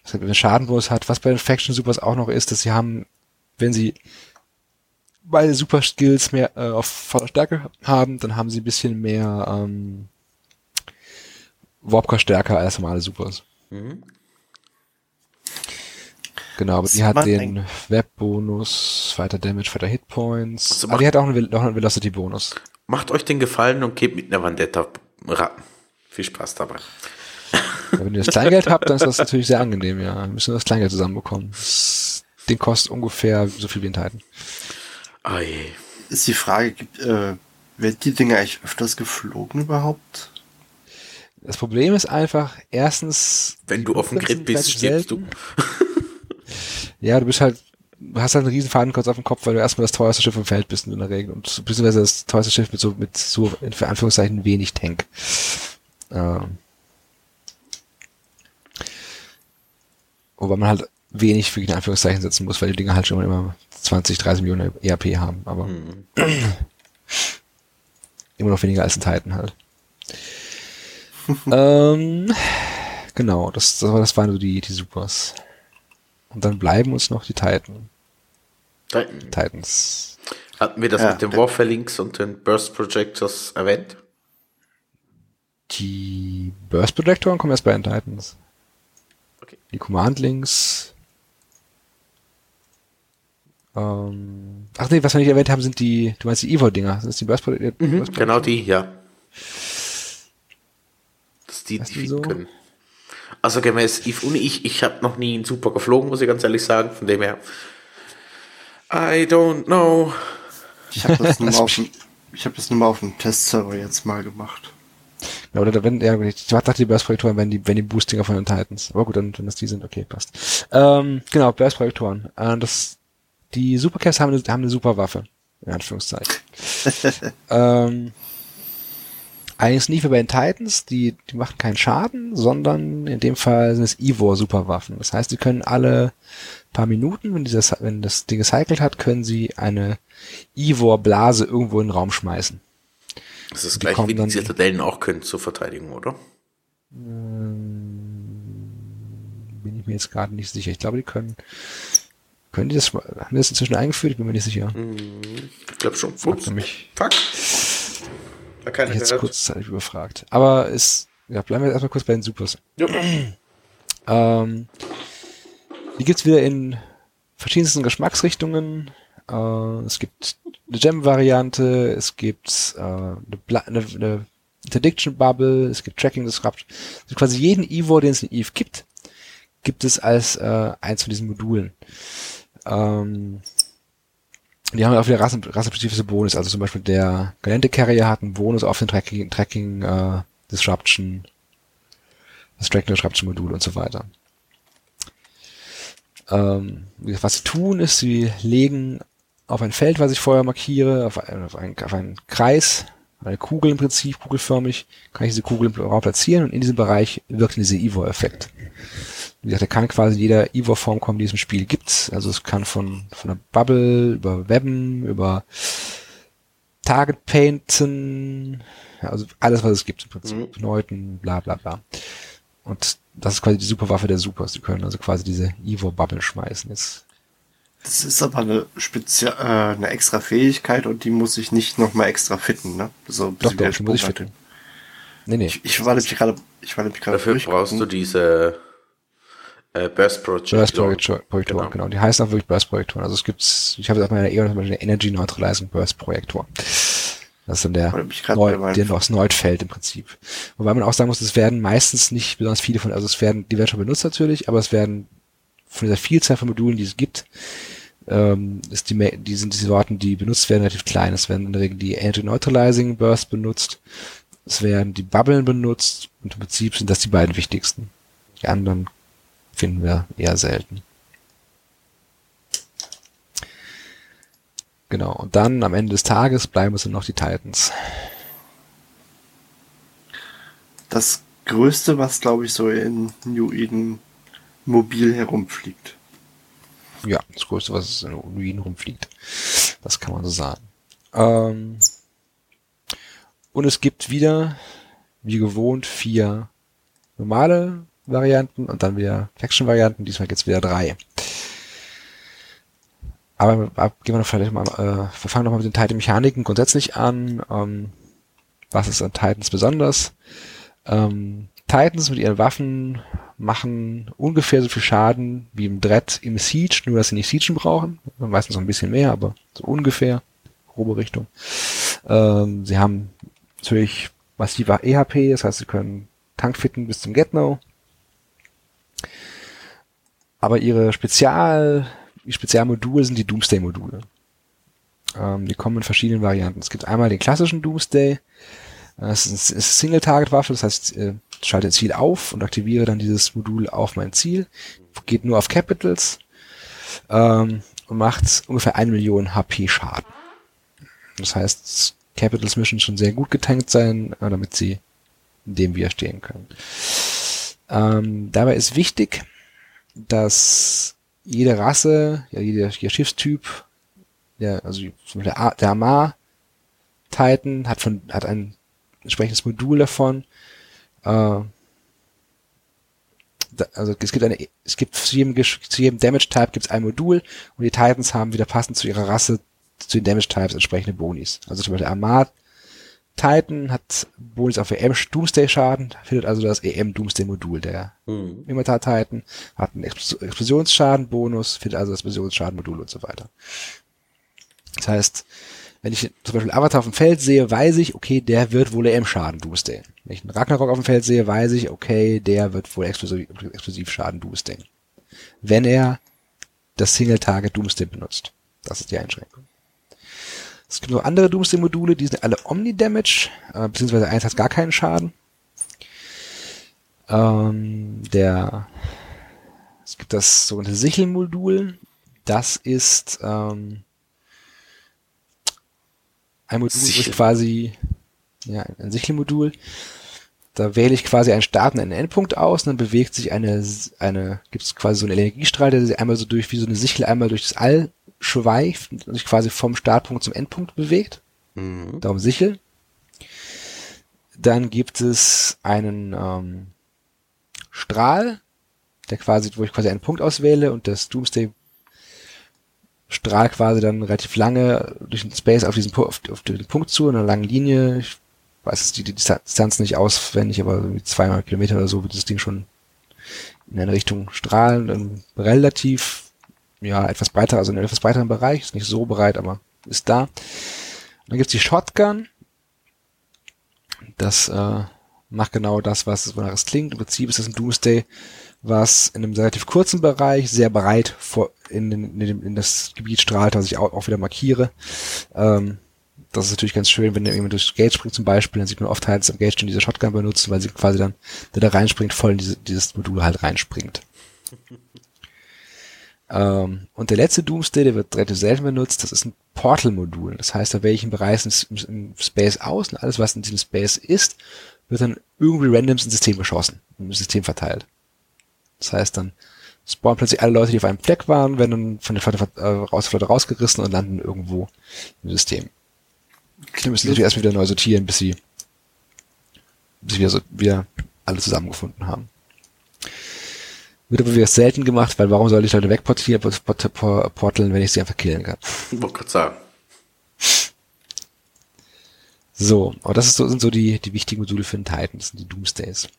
dass er einen Schadenbonus hat. Was bei den Faction Supers auch noch ist, dass sie haben, wenn sie beide Super Skills mehr äh, auf voller Stärke haben, dann haben sie ein bisschen mehr ähm, Warpcore stärker als normale Supers. Mhm. Genau, aber die hat den Web-Bonus, weiter Damage, weiter Hitpoints. Also aber die hat auch einen, einen Velocity-Bonus. Macht euch den Gefallen und gebt mit einer Vendetta raten. Viel Spaß dabei. Ja, wenn ihr das Kleingeld habt, dann ist das natürlich sehr angenehm, ja. Wir müssen das Kleingeld zusammenbekommen. den kostet ungefähr so viel wie in Titan. Oh je. Ist die Frage, äh, wird die Dinger eigentlich öfters geflogen überhaupt? Das Problem ist einfach, erstens. Wenn du auf dem Grid bist, stirbst du. ja, du bist halt, du hast halt einen riesen Fadenkreuz auf dem Kopf, weil du erstmal das teuerste Schiff im Feld bist in der Regel. Und beziehungsweise das teuerste Schiff mit so, mit so, in Anführungszeichen wenig Tank. Ähm. Wobei man halt wenig für in Anführungszeichen setzen muss, weil die Dinge halt schon immer 20, 30 Millionen ERP haben, aber mhm. immer noch weniger als ein Titan halt. ähm, genau, das, das, waren so die, die Supers. Und dann bleiben uns noch die Titan. Titan. Titans. Hatten wir das ja, mit den Warfare Links und den Burst Projectors erwähnt? Die Burst Projectoren kommen erst bei den Titans. Okay. Die Command Links. Ähm, ach nee, was wir nicht erwähnt haben, sind die, du meinst die Evo-Dinger. Sind das die Burst, Projectors? Mhm, genau die, ja die weißt die so? können. Also gemäß Yves und ich, ich habe noch nie einen Super geflogen, muss ich ganz ehrlich sagen. Von dem her. I don't know. Ich habe das, nur auf dem, ich hab das nur mal auf dem Testserver jetzt mal gemacht. Ja, oder wenn, ja, ich dachte, die Burst-Projektoren wenn die, wenn die Boostinger von den Titans. Aber gut, dann, wenn das die sind, okay, passt. Ähm, genau, Burst-Projektoren. Äh, das, die Supercaps haben eine, haben eine super Waffe. In Anführungszeichen. ähm, Eigentlich nicht wie bei den Titans, die, die machen keinen Schaden, sondern in dem Fall sind es Ivor-Superwaffen. Das heißt, die können alle paar Minuten, wenn, dieses, wenn das Ding gecycelt hat, können sie eine Ivor-Blase irgendwo in den Raum schmeißen. Das ist gleich wie die Zitadellen auch können zur Verteidigung, oder? Bin ich mir jetzt gerade nicht sicher. Ich glaube, die können. Können die das, haben die das inzwischen eingeführt? Ich bin mir nicht sicher. Ich glaube schon. Ups. Nämlich, Fuck. Da keine ich jetzt kurzzeitig überfragt. Aber ist, ja, bleiben wir jetzt erstmal kurz bei den Supers. Jo. Ähm, die gibt's wieder in verschiedensten Geschmacksrichtungen. Äh, es gibt eine Gem-Variante, es gibt äh, eine, Bla- eine, eine Interdiction Bubble, es gibt Tracking Disrupt. Also quasi jeden Evo, den es in Eve gibt, gibt es als äh, eins von diesen Modulen. Ähm, die haben auch wieder rassen, rassenspezifische Bonus. Also zum Beispiel der Galente Carrier hat einen Bonus auf den Tracking, Tracking äh, Disruption, das Tracking Disruption Modul und so weiter. Ähm, was sie tun, ist, sie legen auf ein Feld, was ich vorher markiere, auf, ein, auf, einen, auf einen Kreis, eine Kugel im Prinzip, kugelförmig, kann ich diese Kugel im Raum platzieren und in diesem Bereich wirkt dieser Evo-Effekt. Wie gesagt, er kann quasi jeder Evo-Form kommen, die es im Spiel gibt. Also es kann von, von einer Bubble über Webben, über Target Painten, also alles, was es gibt im Prinzip. Neuten, bla bla bla. Und das ist quasi die Superwaffe der Supers. Die können also quasi diese Evo-Bubble schmeißen. Jetzt Das ist aber eine spezielle, äh, eine extra Fähigkeit und die muss ich nicht nochmal extra fitten, ne? So ein Doch, bisschen doch, die muss ich fitten. Nee, nee. Ich, ich war nämlich gerade, ich war nämlich gerade Dafür brauchst du diese äh, Burst Project. Burst Projektoren, Genau. genau. Die heißen auch wirklich Burst Projektoren. Also es gibt, ich habe auf meiner Eon zum Beispiel eine Energy Neutralizing Burst Projektor. Das ist dann der, Neu, der aus Neutfeld im Prinzip. Wobei man auch sagen muss, es werden meistens nicht besonders viele von, also es werden, die werden schon benutzt natürlich, aber es werden von dieser Vielzahl von Modulen, die es gibt, ähm, ist die, die sind diese Sorten, die benutzt werden, relativ klein. Es werden in der Regel die Energy Neutralizing Burst benutzt. Es werden die Bubblen benutzt und im Prinzip sind das die beiden wichtigsten. Die anderen finden wir eher selten. Genau. Und dann am Ende des Tages bleiben es dann noch die Titans. Das größte, was glaube ich so in New Eden mobil herumfliegt. Ja, das Größte, was in Ruinen rumfliegt. Das kann man so sagen. Ähm, und es gibt wieder, wie gewohnt, vier normale Varianten und dann wieder Faction-Varianten. Diesmal gibt's wieder drei. Aber ab, gehen wir noch vielleicht mal, äh, wir fangen noch mal mit den Titan-Mechaniken grundsätzlich an. Ähm, was ist an Titans besonders? Ähm, Titans mit ihren Waffen machen ungefähr so viel Schaden wie im Dread im Siege, nur dass sie nicht Siegen brauchen. Meistens noch ein bisschen mehr, aber so ungefähr, grobe Richtung. Ähm, sie haben natürlich massiver EHP, das heißt, sie können Tankfitten bis zum Get-No. Aber ihre Spezial, die Spezialmodule sind die Doomsday-Module. Ähm, die kommen in verschiedenen Varianten. Es gibt einmal den klassischen Doomsday, das ist eine Single-Target-Waffe, das heißt, äh, schalte Ziel auf und aktiviere dann dieses Modul auf mein Ziel. Geht nur auf Capitals ähm, und macht ungefähr eine Million HP Schaden. Das heißt, Capitals müssen schon sehr gut getankt sein, äh, damit sie dem widerstehen können. Ähm, dabei ist wichtig, dass jede Rasse, ja, jeder, jeder Schiffstyp, der, also zum Beispiel der Amar Titan hat von, hat ein entsprechendes Modul davon. Äh, da, also es gibt eine, es gibt zu jedem, zu jedem Damage Type gibt es ein Modul und die Titans haben wieder passend zu ihrer Rasse zu den Damage Types entsprechende Bonis. Also zum Beispiel Armad Titan hat Bonis auf EM Doomsday Schaden, findet also das EM Doomsday Modul. Der Mhm. Immatar Titan hat einen Explos- Explosionsschaden Bonus, findet also das Explosionsschaden Modul und so weiter. Das heißt, wenn ich zum Beispiel Avatar auf dem Feld sehe, weiß ich, okay, der wird wohl EM-Schaden Doomsday. Wenn ich einen Ragnarok auf dem Feld sehe, weiß ich, okay, der wird wohl Explosiv, Explosivschaden Doomsday. Wenn er das Single-Target Doomsday benutzt. Das ist die Einschränkung. Es gibt noch andere Doomsday-Module, die sind alle Omni-Damage, äh, beziehungsweise eins hat gar keinen Schaden. Ähm, der, es gibt das sogenannte Sichelmodul. Das ist ähm, ein Modul, Sichel. quasi ja, ein Sichelmodul. Da wähle ich quasi einen Start und einen Endpunkt aus und dann bewegt sich eine, eine, gibt es quasi so einen Energiestrahl, der sich einmal so durch, wie so eine Sichel einmal durch das All schweift und sich quasi vom Startpunkt zum Endpunkt bewegt. Mhm. Darum Sichel. Dann gibt es einen ähm, Strahl, der quasi, wo ich quasi einen Punkt auswähle und das Doomsday Strahl quasi dann relativ lange durch den Space auf diesen, auf, auf den Punkt zu, in einer langen Linie. Ich weiß die, die Distanz nicht auswendig, aber zweimal Kilometer oder so wird das Ding schon in eine Richtung strahlen, dann relativ, ja, etwas breiter, also in einem etwas breiteren Bereich, ist nicht so breit, aber ist da. Dann gibt's die Shotgun. Das äh, macht genau das, was es klingt. Im Prinzip ist das ein Doomsday, was in einem relativ kurzen Bereich sehr breit vor, in, in, in, das Gebiet strahlt, was ich auch, auch wieder markiere. Ähm, das ist natürlich ganz schön, wenn jemand durchs Gate springt zum Beispiel, dann sieht man oft halt am Gate schon diese Shotgun benutzen, weil sie quasi dann, der da reinspringt, voll in diese, dieses Modul halt reinspringt. ähm, und der letzte Doomsday, der wird relativ selten benutzt, das ist ein Portal-Modul. Das heißt, da wähle ich einen Bereich im, im Space aus und alles, was in diesem Space ist, wird dann irgendwie random ins System geschossen, im System verteilt. Das heißt, dann spawnen plötzlich alle Leute, die auf einem Fleck waren, werden dann von der Flotte, äh, raus, Flotte rausgerissen und landen irgendwo im System. Die müssen sich erstmal wieder neu sortieren, bis sie, bis wir so, wieder alle zusammengefunden haben. Wird aber wieder selten gemacht, weil warum soll ich Leute wegportieren, porteln, wenn ich sie einfach killen kann? Wollte gerade sagen. So, aber das ist so, sind so die, die wichtigen Module für den Titan, das sind die Doomsdays.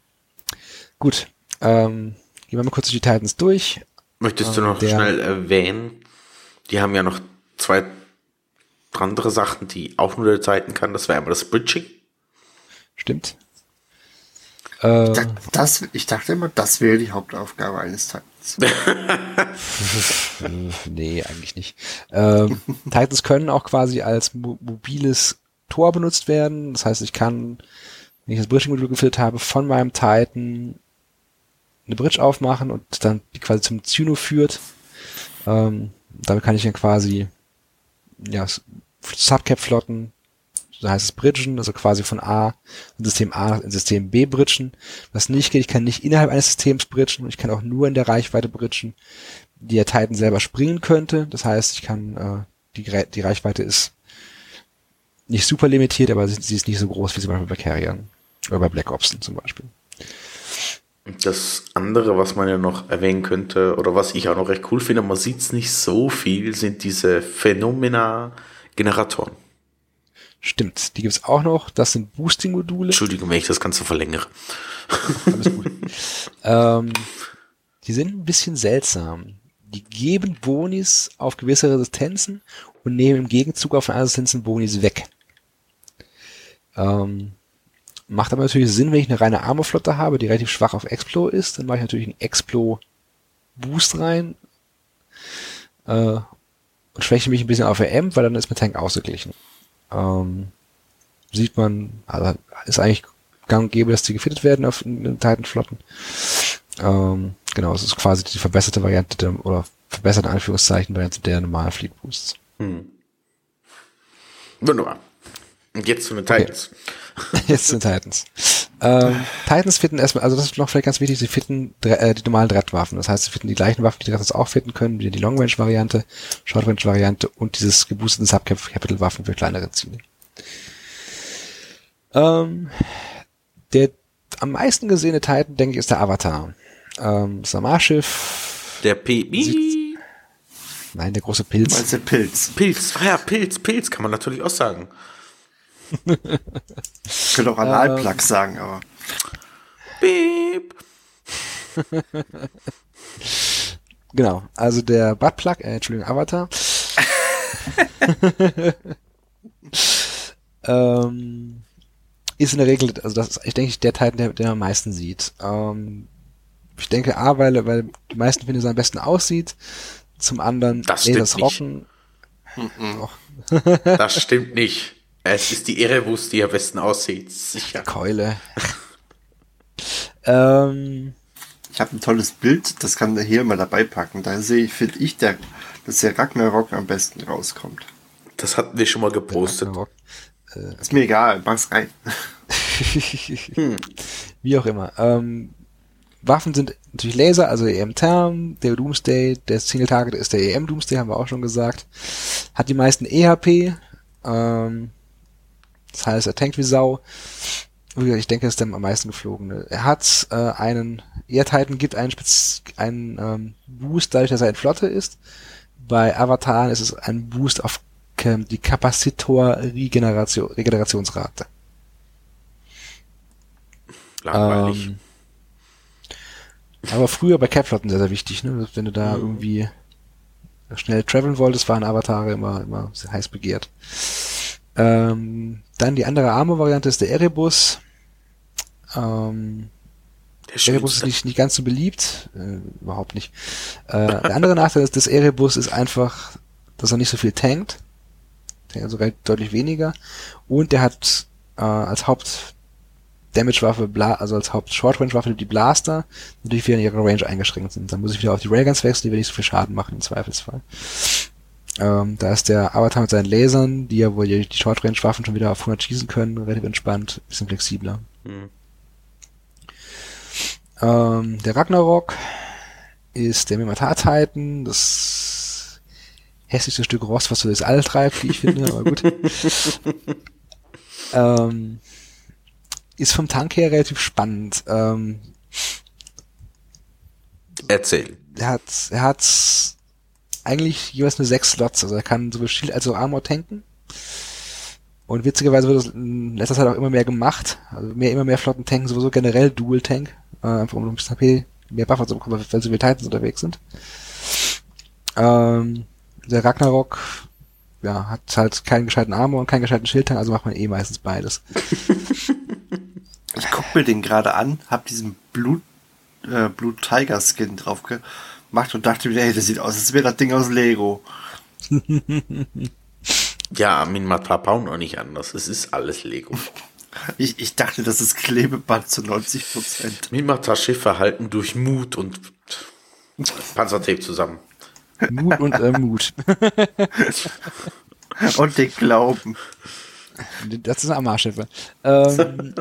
Gut, ähm, gehen wir mal kurz durch die Titans durch. Möchtest du noch der, schnell erwähnen, die haben ja noch zwei andere Sachen, die auch nur der Titan kann. Das wäre einmal das Bridging. Stimmt. Ich dachte, äh, das, ich dachte immer, das wäre die Hauptaufgabe eines Titans. nee, eigentlich nicht. Ähm, Titans können auch quasi als mo mobiles Tor benutzt werden. Das heißt, ich kann, wenn ich das Bridging-Modul gefüllt habe, von meinem Titan eine Bridge aufmachen und dann die quasi zum Zyno führt. Ähm, damit kann ich dann quasi ja, Subcap-Flotten, so heißt es Bridgen, also quasi von A System A in System B bridgen. Was nicht geht, ich kann nicht innerhalb eines Systems bridgen, ich kann auch nur in der Reichweite bridgen, die der Titan selber springen könnte. Das heißt, ich kann, äh, die, die Reichweite ist nicht super limitiert, aber sie ist nicht so groß wie zum Beispiel bei Carriern oder bei Black Ops zum Beispiel. Das andere, was man ja noch erwähnen könnte, oder was ich auch noch recht cool finde, man sieht es nicht so viel, sind diese Phenomena-Generatoren. Stimmt, die gibt's auch noch. Das sind Boosting-Module. Entschuldigung, wenn ich das Ganze verlängere. Alles gut. ähm, die sind ein bisschen seltsam. Die geben Bonis auf gewisse Resistenzen und nehmen im Gegenzug auf Resistenzen Bonis weg. Ähm, Macht aber natürlich Sinn, wenn ich eine reine Armorflotte habe, die relativ schwach auf Explo ist, dann mache ich natürlich einen Explo Boost rein äh, und schwäche mich ein bisschen auf RM, weil dann ist mein Tank ausgeglichen. Ähm, sieht man, also ist eigentlich gang und gäbe, dass die gefittet werden auf den Titanflotten. Ähm, genau, es ist quasi die verbesserte Variante der, oder verbesserte Anführungszeichen Variante der normalen Fleet Boosts. Hm. Wunderbar. Und jetzt zu den Titans. Okay. Jetzt den Titans. Ähm, Titans fitten erstmal, also das ist noch vielleicht ganz wichtig, sie fitten äh, die normalen Dreadwaffen. Das heißt, sie fitten die gleichen Waffen, die Dreads auch fitten können, wie die Long Range Variante, Short Range Variante und dieses geboosteten Subcapital Waffen für kleinere Ziele. Ähm, der am meisten gesehene Titan, denke ich, ist der Avatar. Ähm, Samarschiff. Der PI. Nein, der große Pilz. Meinst du Pilz? Pilz, ah ja, Pilz, Pilz kann man natürlich auch sagen. Ich könnte auch Analplug ähm, sagen, aber. Beep. genau, also der Buttplug, äh, Entschuldigung, Avatar. ähm, ist in der Regel, also das ist, ich denke, der Teil, der, der am meisten sieht. Ähm, ich denke, A, weil, weil die meisten finden, es am besten aussieht. Zum anderen, das nee, das Rocken. das stimmt nicht. Es ist die Erebus, die am besten aussieht, sicher. Keule. ähm, ich habe ein tolles Bild, das kann der hier mal dabei packen. Da sehe ich, finde ich, der, dass der Ragnarok am besten rauskommt. Das hatten wir schon mal gepostet. Äh, ist mir egal, mach's rein. Wie auch immer. Ähm, Waffen sind natürlich Laser, also EM Term, der Doomsday, der Single Target ist der EM Doomsday, haben wir auch schon gesagt. Hat die meisten EHP, ähm, das heißt, er tankt wie Sau. Ich denke, das ist der am meisten geflogene. Er hat äh, einen, Air Titan gibt einen, Spez einen ähm, Boost, dadurch, dass er in Flotte ist. Bei Avatar ist es ein Boost auf ähm, die Kapazitor-Regeneration, Regenerationsrate. Langweilig. Ähm, aber früher bei Capflotten sehr, sehr wichtig, ne? Wenn du da mhm. irgendwie schnell traveln wolltest, waren Avatare immer, immer heiß begehrt. Ähm, dann die andere Armor-Variante ist der Erebus. Ähm, der Erebus ist nicht, nicht ganz so beliebt. Äh, überhaupt nicht. Äh, der andere Nachteil des Erebus ist einfach, dass er nicht so viel tankt. Der sogar deutlich weniger. Und der hat äh, als Haupt Damage-Waffe, also als Haupt-Short-Range-Waffe die Blaster, natürlich wieder in ihrer Range eingeschränkt sind. Dann muss ich wieder auf die Railguns wechseln, die wir nicht so viel Schaden machen im Zweifelsfall. Ähm, da ist der Avatar mit seinen Lasern, die ja wohl die Short-Range-Waffen schon wieder auf 100 schießen können, relativ entspannt, bisschen flexibler. Mhm. Ähm, der Ragnarok ist der Mimata Titan, das hässlichste Stück Rost, was so das All treibt, wie ich finde, aber gut. ähm, ist vom Tank her relativ spannend. Ähm, Erzähl. Er hat, er hat eigentlich jeweils nur sechs Slots, also er kann sowohl Shield als auch Armor tanken. Und witzigerweise wird das in letzter Zeit auch immer mehr gemacht. Also mehr, immer mehr Flotten tanken sowieso generell Dual Tank, äh, einfach um ein bisschen HP, mehr Buffer zu bekommen, weil so viele Titans unterwegs sind. Ähm, der Ragnarok, ja, hat halt keinen gescheiten Armor und keinen gescheiten Schildtank, also macht man eh meistens beides. Ich guck mir den gerade an, hab diesen Blut, äh, Blut Tiger Skin drauf gemacht und dachte mir, ey, das sieht aus, als wäre das Ding aus Lego. ja, Armin Mata bauen auch nicht anders. Es ist alles Lego. Ich, ich dachte, das ist Klebeband zu 90 Prozent. Mimata Schiffe halten durch Mut und Panzertape zusammen. Mut und äh, Mut. und den Glauben. Das ist ein Amarschiffe. Ähm,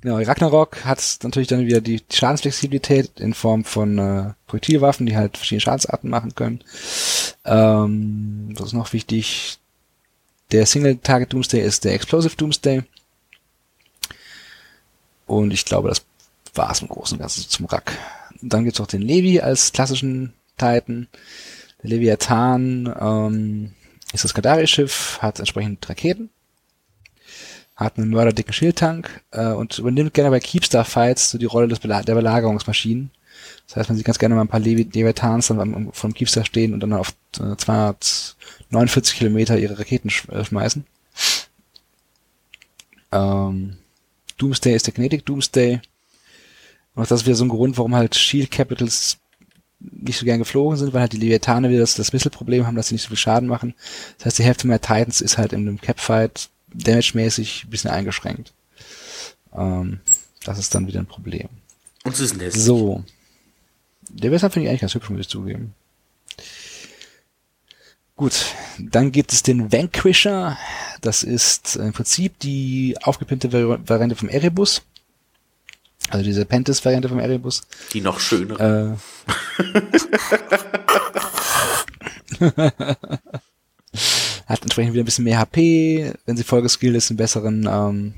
genau, Ragnarok hat natürlich dann wieder die Schadensflexibilität in Form von äh, Projektilwaffen, die halt verschiedene Schadensarten machen können. Ähm, was ist noch wichtig? Der Single-Target Doomsday ist der Explosive Doomsday. Und ich glaube, das war es im Großen und Ganzen zum Rack. dann gibt's auch den Levi als klassischen Titan. Der Leviathan, ähm, ist das Kadari-Schiff, hat entsprechend Raketen, hat einen mörderdicken Schildtank äh, und übernimmt gerne bei Keepstar-Fights so die Rolle des Bela der Belagerungsmaschinen. Das heißt, man sieht ganz gerne mal ein paar Levi Leviathans dann vom Keepstar stehen und dann auf äh, 249 Kilometer ihre Raketen sch äh, schmeißen. Ähm, Doomsday ist der Kinetic Doomsday. Und das ist wieder so ein Grund, warum halt Shield Capitals nicht so gern geflogen sind, weil halt die Leviathane wieder das, das Missile-Problem haben, dass sie nicht so viel Schaden machen. Das heißt, die Hälfte mehr Titans ist halt in einem Cap-Fight damage-mäßig ein bisschen eingeschränkt. Ähm, das ist dann wieder ein Problem. Und es ist lässig. So. Der Western finde ich eigentlich ganz hübsch, muss ich zugeben. Gut, dann gibt es den Vanquisher. Das ist im Prinzip die aufgepimpte Variante vom Erebus. Also diese Pentis-Variante vom Erebus. Die noch schönere. Äh, hat entsprechend wieder ein bisschen mehr HP, wenn sie voll geskillt ist, einen besseren, ähm,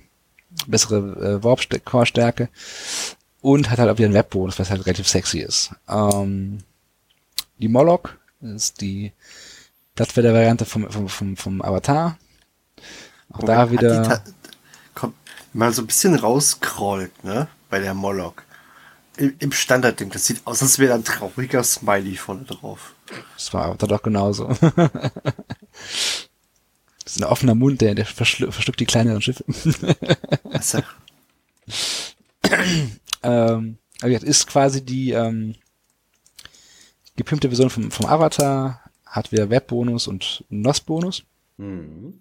bessere äh, Warp-Core-Stärke und hat halt auch wieder einen Webbonus, was halt relativ sexy ist. Ähm, die Moloch ist die Plattfelder-Variante vom, vom, vom, vom Avatar. Auch Moment, da wieder. Kommt mal so ein bisschen rausscrollt, ne? bei der Moloch. Im, im Standardding, das sieht aus, als wäre ein trauriger Smiley vorne drauf. Das war da doch genauso. das ist ein offener Mund, der, der verschluckt die kleineren Schiffe. also. ähm, aber ist quasi die ähm, gepimpte Version vom, vom Avatar, hat wieder Webbonus und NOS-Bonus. Mhm.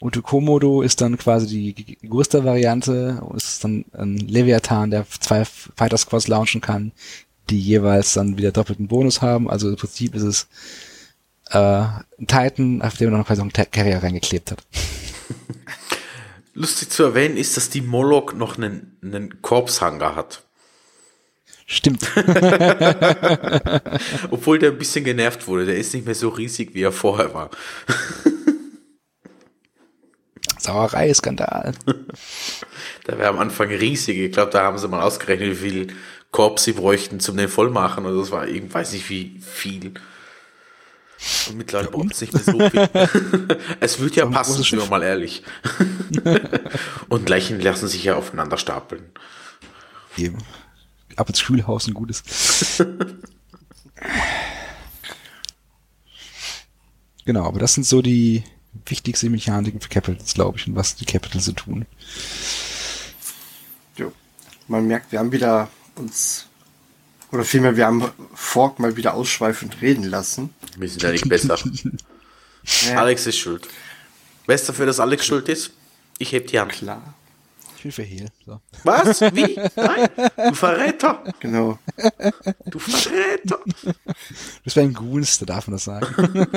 Und Komodo ist dann quasi die größte Variante, ist dann ein Leviathan, der zwei Fighter Squads launchen kann, die jeweils dann wieder doppelten Bonus haben. Also im Prinzip ist es äh, ein Titan, auf dem er noch quasi noch einen Carrier reingeklebt hat. Lustig zu erwähnen ist, dass die Moloch noch einen, einen Korpshanger hat. Stimmt. Obwohl der ein bisschen genervt wurde. Der ist nicht mehr so riesig, wie er vorher war. Sauerei-Skandal. Der wäre am Anfang riesig. Ich glaube, da haben sie mal ausgerechnet, wie viel Korb sie bräuchten zum den vollmachen. Und das war ich weiß nicht wie viel. Und mittlerweile braucht es nicht mehr so viel. es wird ja passen, sind wir mal ehrlich. Und Leichen lassen sich ja aufeinander stapeln. Eben. Ab ins Schulhaus ein gutes. genau, aber das sind so die wichtigsten Mechaniken für Capitals, glaube ich, und was die Capitals so tun. Jo. Man merkt, wir haben wieder uns, oder vielmehr, wir haben Fork mal wieder ausschweifend reden lassen. Wir sind ja nicht besser. Alex ist schuld. Weißt du dafür, dass Alex schuld ist? Ich heb die Hand. Klar, Ich für Hehl. So. Was? Wie? Nein? Du Verräter! genau. Du Verräter! Das wäre ein da darf man das sagen.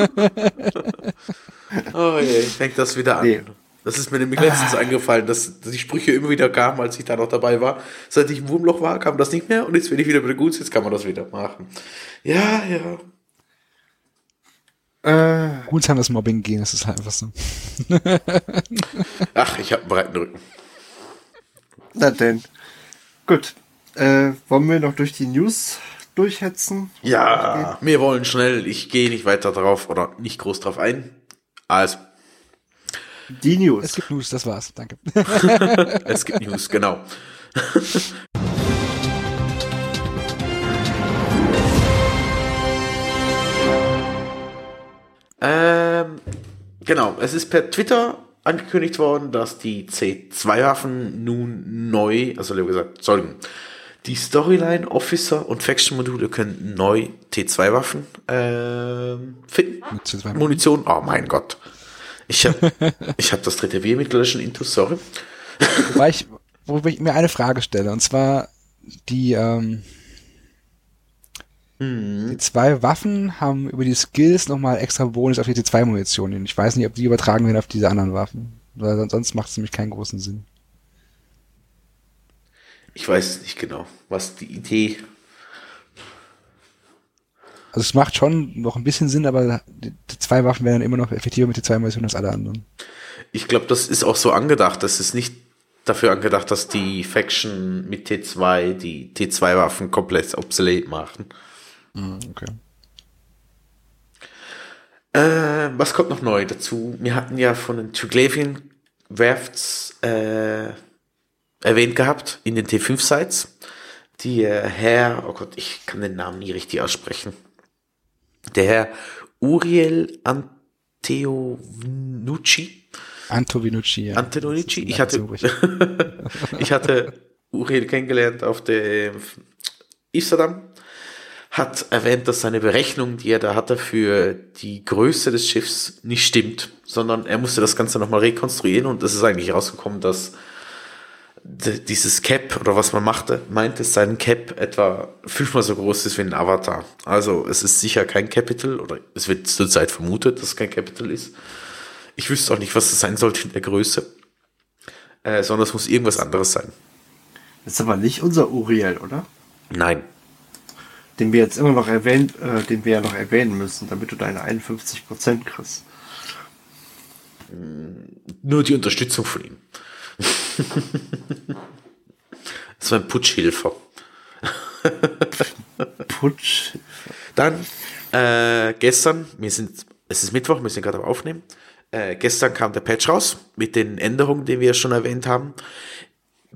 Oh je, fängt das wieder an. Nee. Das ist mir nämlich letztens eingefallen, dass, dass die Sprüche immer wieder kamen, als ich da noch dabei war. Seit ich im Wurmloch war, kam das nicht mehr und jetzt bin ich wieder bei der Guts, jetzt kann man das wieder machen. Ja, ja. Äh, Goons haben das Mobbing gehen, das ist halt einfach so. Ach, ich habe einen breiten Rücken. Na denn. Gut. Äh, wollen wir noch durch die News durchhetzen? Ja, wir wollen schnell. Ich gehe nicht weiter drauf oder nicht groß drauf ein. Also, Die Es News. gibt News, das war's. Danke. es gibt News, genau. ähm, genau, es ist per Twitter angekündigt worden, dass die C2-Waffen nun neu, also lieber gesagt, Entschuldigung, die Storyline, Officer und Faction-Module können neu T2-Waffen ähm, finden. Mit T2. Munition, oh mein Gott. Ich habe ich hab das dritte Bier mitgelöscht in Intus, sorry. Wobei ich, wobei ich mir eine Frage stelle, und zwar die, ähm, die zwei Waffen haben über die Skills nochmal extra Bonus auf die T2-Munition. Ich weiß nicht, ob die übertragen werden auf diese anderen Waffen. Weil son- sonst macht es nämlich keinen großen Sinn. Ich weiß nicht genau, was die Idee. Also es macht schon noch ein bisschen Sinn, aber die, die zwei Waffen werden dann immer noch effektiver mit T2-Munition als alle anderen. Ich glaube, das ist auch so angedacht. Das ist nicht dafür angedacht, dass die Faction mit T2 die T2-Waffen komplett obsolet machen. Okay. Äh, was kommt noch neu dazu? Wir hatten ja von den Triglavian Werfts äh, erwähnt gehabt in den T5-Sites. Die äh, Herr, oh Gott, ich kann den Namen nie richtig aussprechen. Der Herr Uriel Anteonucci. Antovinucci, ja. Antonucci. Ich hatte, ich hatte Uriel kennengelernt auf dem Amsterdam. Hat erwähnt, dass seine Berechnung, die er da hatte für die Größe des Schiffs, nicht stimmt, sondern er musste das Ganze nochmal rekonstruieren und es ist eigentlich rausgekommen, dass dieses Cap oder was man machte, meint, dass sein Cap etwa fünfmal so groß ist wie ein Avatar. Also es ist sicher kein Capital oder es wird zurzeit vermutet, dass es kein Capital ist. Ich wüsste auch nicht, was das sein sollte in der Größe, äh, sondern es muss irgendwas anderes sein. Das ist aber nicht unser Uriel, oder? Nein, Den wir jetzt immer noch erwähnt, äh, den wir ja noch erwähnen müssen, damit du deine 51% kriegst. nur die Unterstützung von ihm. das war ein Putschhilfer. Putsch. Dann äh, gestern, wir sind, es ist Mittwoch, wir sind gerade am Aufnehmen. Äh, gestern kam der Patch raus mit den Änderungen, die wir schon erwähnt haben.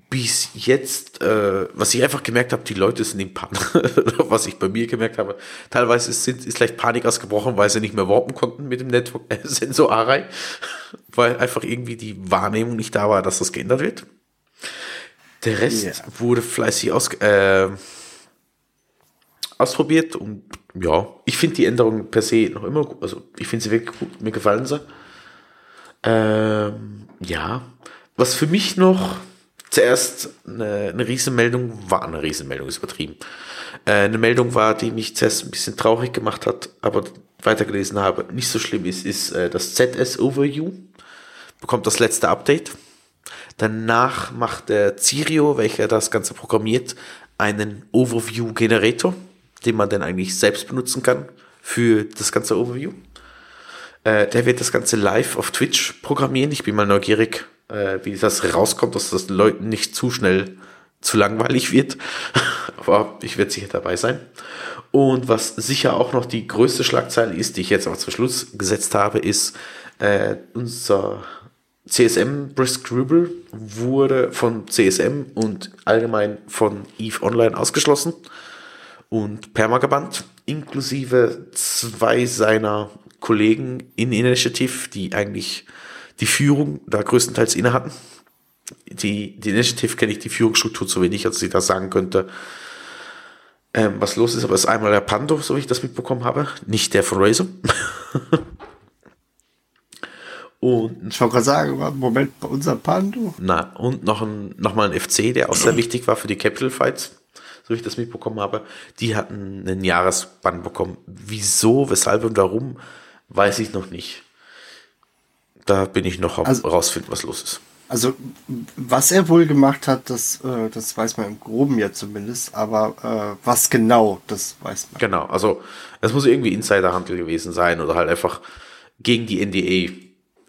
Bis jetzt, äh, was ich einfach gemerkt habe, die Leute sind in Panik, was ich bei mir gemerkt habe, teilweise ist, sind, ist vielleicht Panik ausgebrochen, weil sie nicht mehr warpen konnten mit dem Network äh, Sensor Array, weil einfach irgendwie die Wahrnehmung nicht da war, dass das geändert wird. Der Rest Ja. wurde fleißig aus, äh, ausprobiert und ja, ich finde die Änderungen per se noch immer gut. Also ich finde sie wirklich gut, mir gefallen sie. Ähm, ja, was für mich noch zuerst eine, eine Riesenmeldung, war eine Riesenmeldung, ist übertrieben. Äh, eine Meldung war, die mich zuerst ein bisschen traurig gemacht hat, aber weitergelesen habe, nicht so schlimm ist, ist äh, das ZS Overview. Bekommt das letzte Update. Danach macht der Cirio, welcher das Ganze programmiert, einen Overview-Generator, den man dann eigentlich selbst benutzen kann für das ganze Overview. Äh, der wird das Ganze live auf Twitch programmieren. Ich bin mal neugierig, äh, wie das rauskommt, dass das Leuten nicht zu schnell zu langweilig wird. aber ich werde sicher dabei sein. Und was sicher auch noch die größte Schlagzeile ist, die ich jetzt aber zum Schluss gesetzt habe, ist äh, unser CSM Brisk Ruble wurde von CSM und allgemein von EVE Online ausgeschlossen und permagebannt, inklusive zwei seiner Kollegen in Initiative, die eigentlich die Führung da größtenteils inne hatten. Die, die Initiative kenne ich die Führungsstruktur zu wenig, als ich da sagen könnte, ähm, was los ist, aber es ist einmal der Pando, so wie ich das mitbekommen habe, nicht der von Razer. und ich wollte gerade sagen, Moment, unser Pando. Na, und noch, ein, noch mal ein FC, der auch sehr wichtig war für die Capital Fights, so wie ich das mitbekommen habe. Die hatten einen Jahresbann bekommen. Wieso, weshalb und warum, weiß ich noch nicht. Da bin ich noch also, rausfinden, was los ist. Also, was er wohl gemacht hat, das, äh, das weiß man im Groben ja zumindest, aber äh, was genau, das weiß man. Genau, also es muss irgendwie Insiderhandel gewesen sein oder halt einfach gegen die NDA.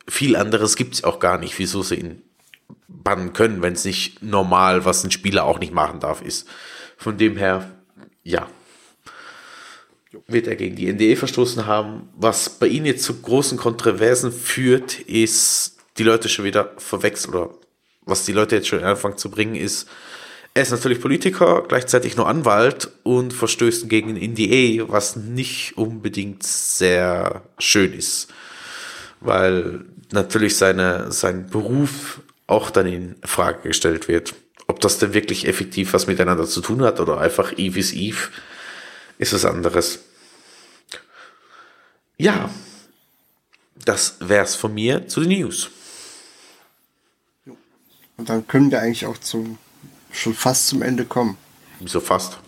Viel anderes gibt es auch gar nicht, wieso sie ihn bannen können, wenn es nicht normal, was ein Spieler auch nicht machen darf, ist. Von dem her, ja, wird er gegen die NDA verstoßen haben. Was bei ihnen jetzt zu großen Kontroversen führt, ist die Leute schon wieder verwechseln oder was die Leute jetzt schon anfangen zu bringen, ist, er ist natürlich Politiker, gleichzeitig nur Anwalt und verstößt gegen den NDA, was nicht unbedingt sehr schön ist. Weil natürlich seine, sein Beruf auch dann in Frage gestellt wird. Ob das denn wirklich effektiv was miteinander zu tun hat oder einfach Eve is Eve, ist was anderes. Ja, das wär's von mir zu den News. Und dann können wir eigentlich auch zum, schon fast zum Ende kommen. Wieso fast?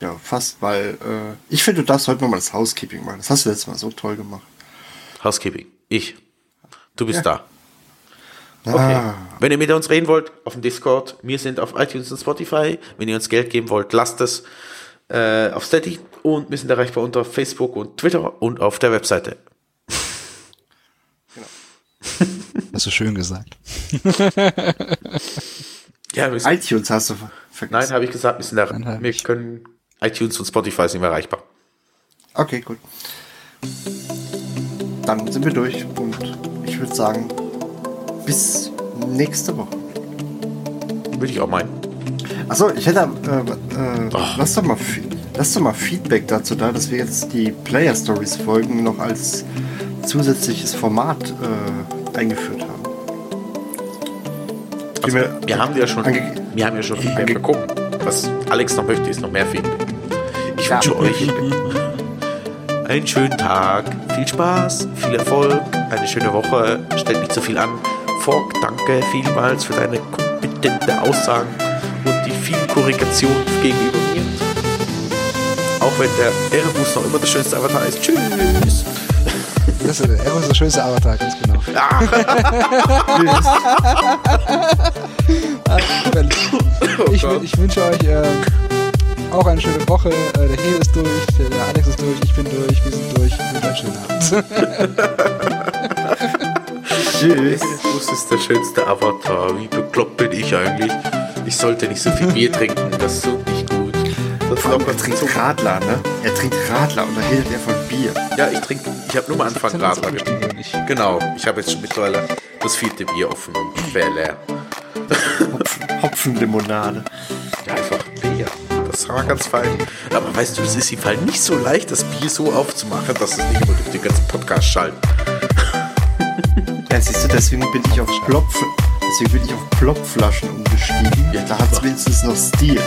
Ja, fast, weil äh, ich finde, du darfst heute nochmal das Housekeeping machen. Das hast du letztes Mal so toll gemacht. Housekeeping. Ich. Du bist ja. da. Okay. Ah. Wenn ihr mit uns reden wollt, auf dem Discord, wir sind auf iTunes und Spotify. Wenn ihr uns Geld geben wollt, lasst es äh, auf Steady und wir sind erreichbar unter Facebook und Twitter und auf der Webseite. Genau. Hast du schön gesagt. ja, iTunes hast du vergessen. Nein, habe ich gesagt, wir, sind da, wir können iTunes und Spotify sind wir erreichbar. Okay, gut. Dann sind wir durch und ich würde sagen, bis nächste Woche. Würde ich auch meinen. Achso, ich hätte, äh, äh, lass, doch mal, lass doch mal Feedback dazu da, dass wir jetzt die Player Stories Folgen noch als zusätzliches Format äh, eingeführt haben. Also, wir, wir haben ja schon, wir haben ja schon Feedback bekommen. Was Alex noch möchte, ist noch mehr Feedback. Ich ja. wünsche euch einen schönen Tag, viel Spaß, viel Erfolg, eine schöne Woche. Stellt nicht zu viel an. Fork, danke vielmals für deine kompetente Aussagen und die vielen Korrigationen gegenüber mir. Auch wenn der Airbus noch immer das schönste Avatar ist. Tschüss! Das ist, er ist der schönste Avatar, ganz genau. ich, ich wünsche euch äh, auch eine schöne Woche. Äh, der Hehl ist durch, der Alex ist durch, ich bin durch, wir sind durch. Und einen schönen Abend. Tschüss. Das ist der schönste Avatar. Wie bekloppt bin ich eigentlich? Ich sollte nicht so viel Bier trinken, das tut nicht gut. Das Vor allem, er trinkt Radler, ne? Er trinkt Radler und da redet er von Bier. Ja, ich trinke, ich habe nur am Anfang Radler getrunken. Genau, ich habe jetzt schon mittlerweile das vierte Bier offen und wäre leer. Hopfen, Hopfenlimonade. Ja, einfach Bier. Das war ganz fein. Aber weißt du, es ist im Fall nicht so leicht, das Bier so aufzumachen, dass es nicht immer durch den ganzen Podcast schallt. Ja, siehst du, deswegen bin ich auf Plopf, deswegen bin ich auf Plopflaschen umgestiegen. Ja, da hat es wenigstens noch Stil.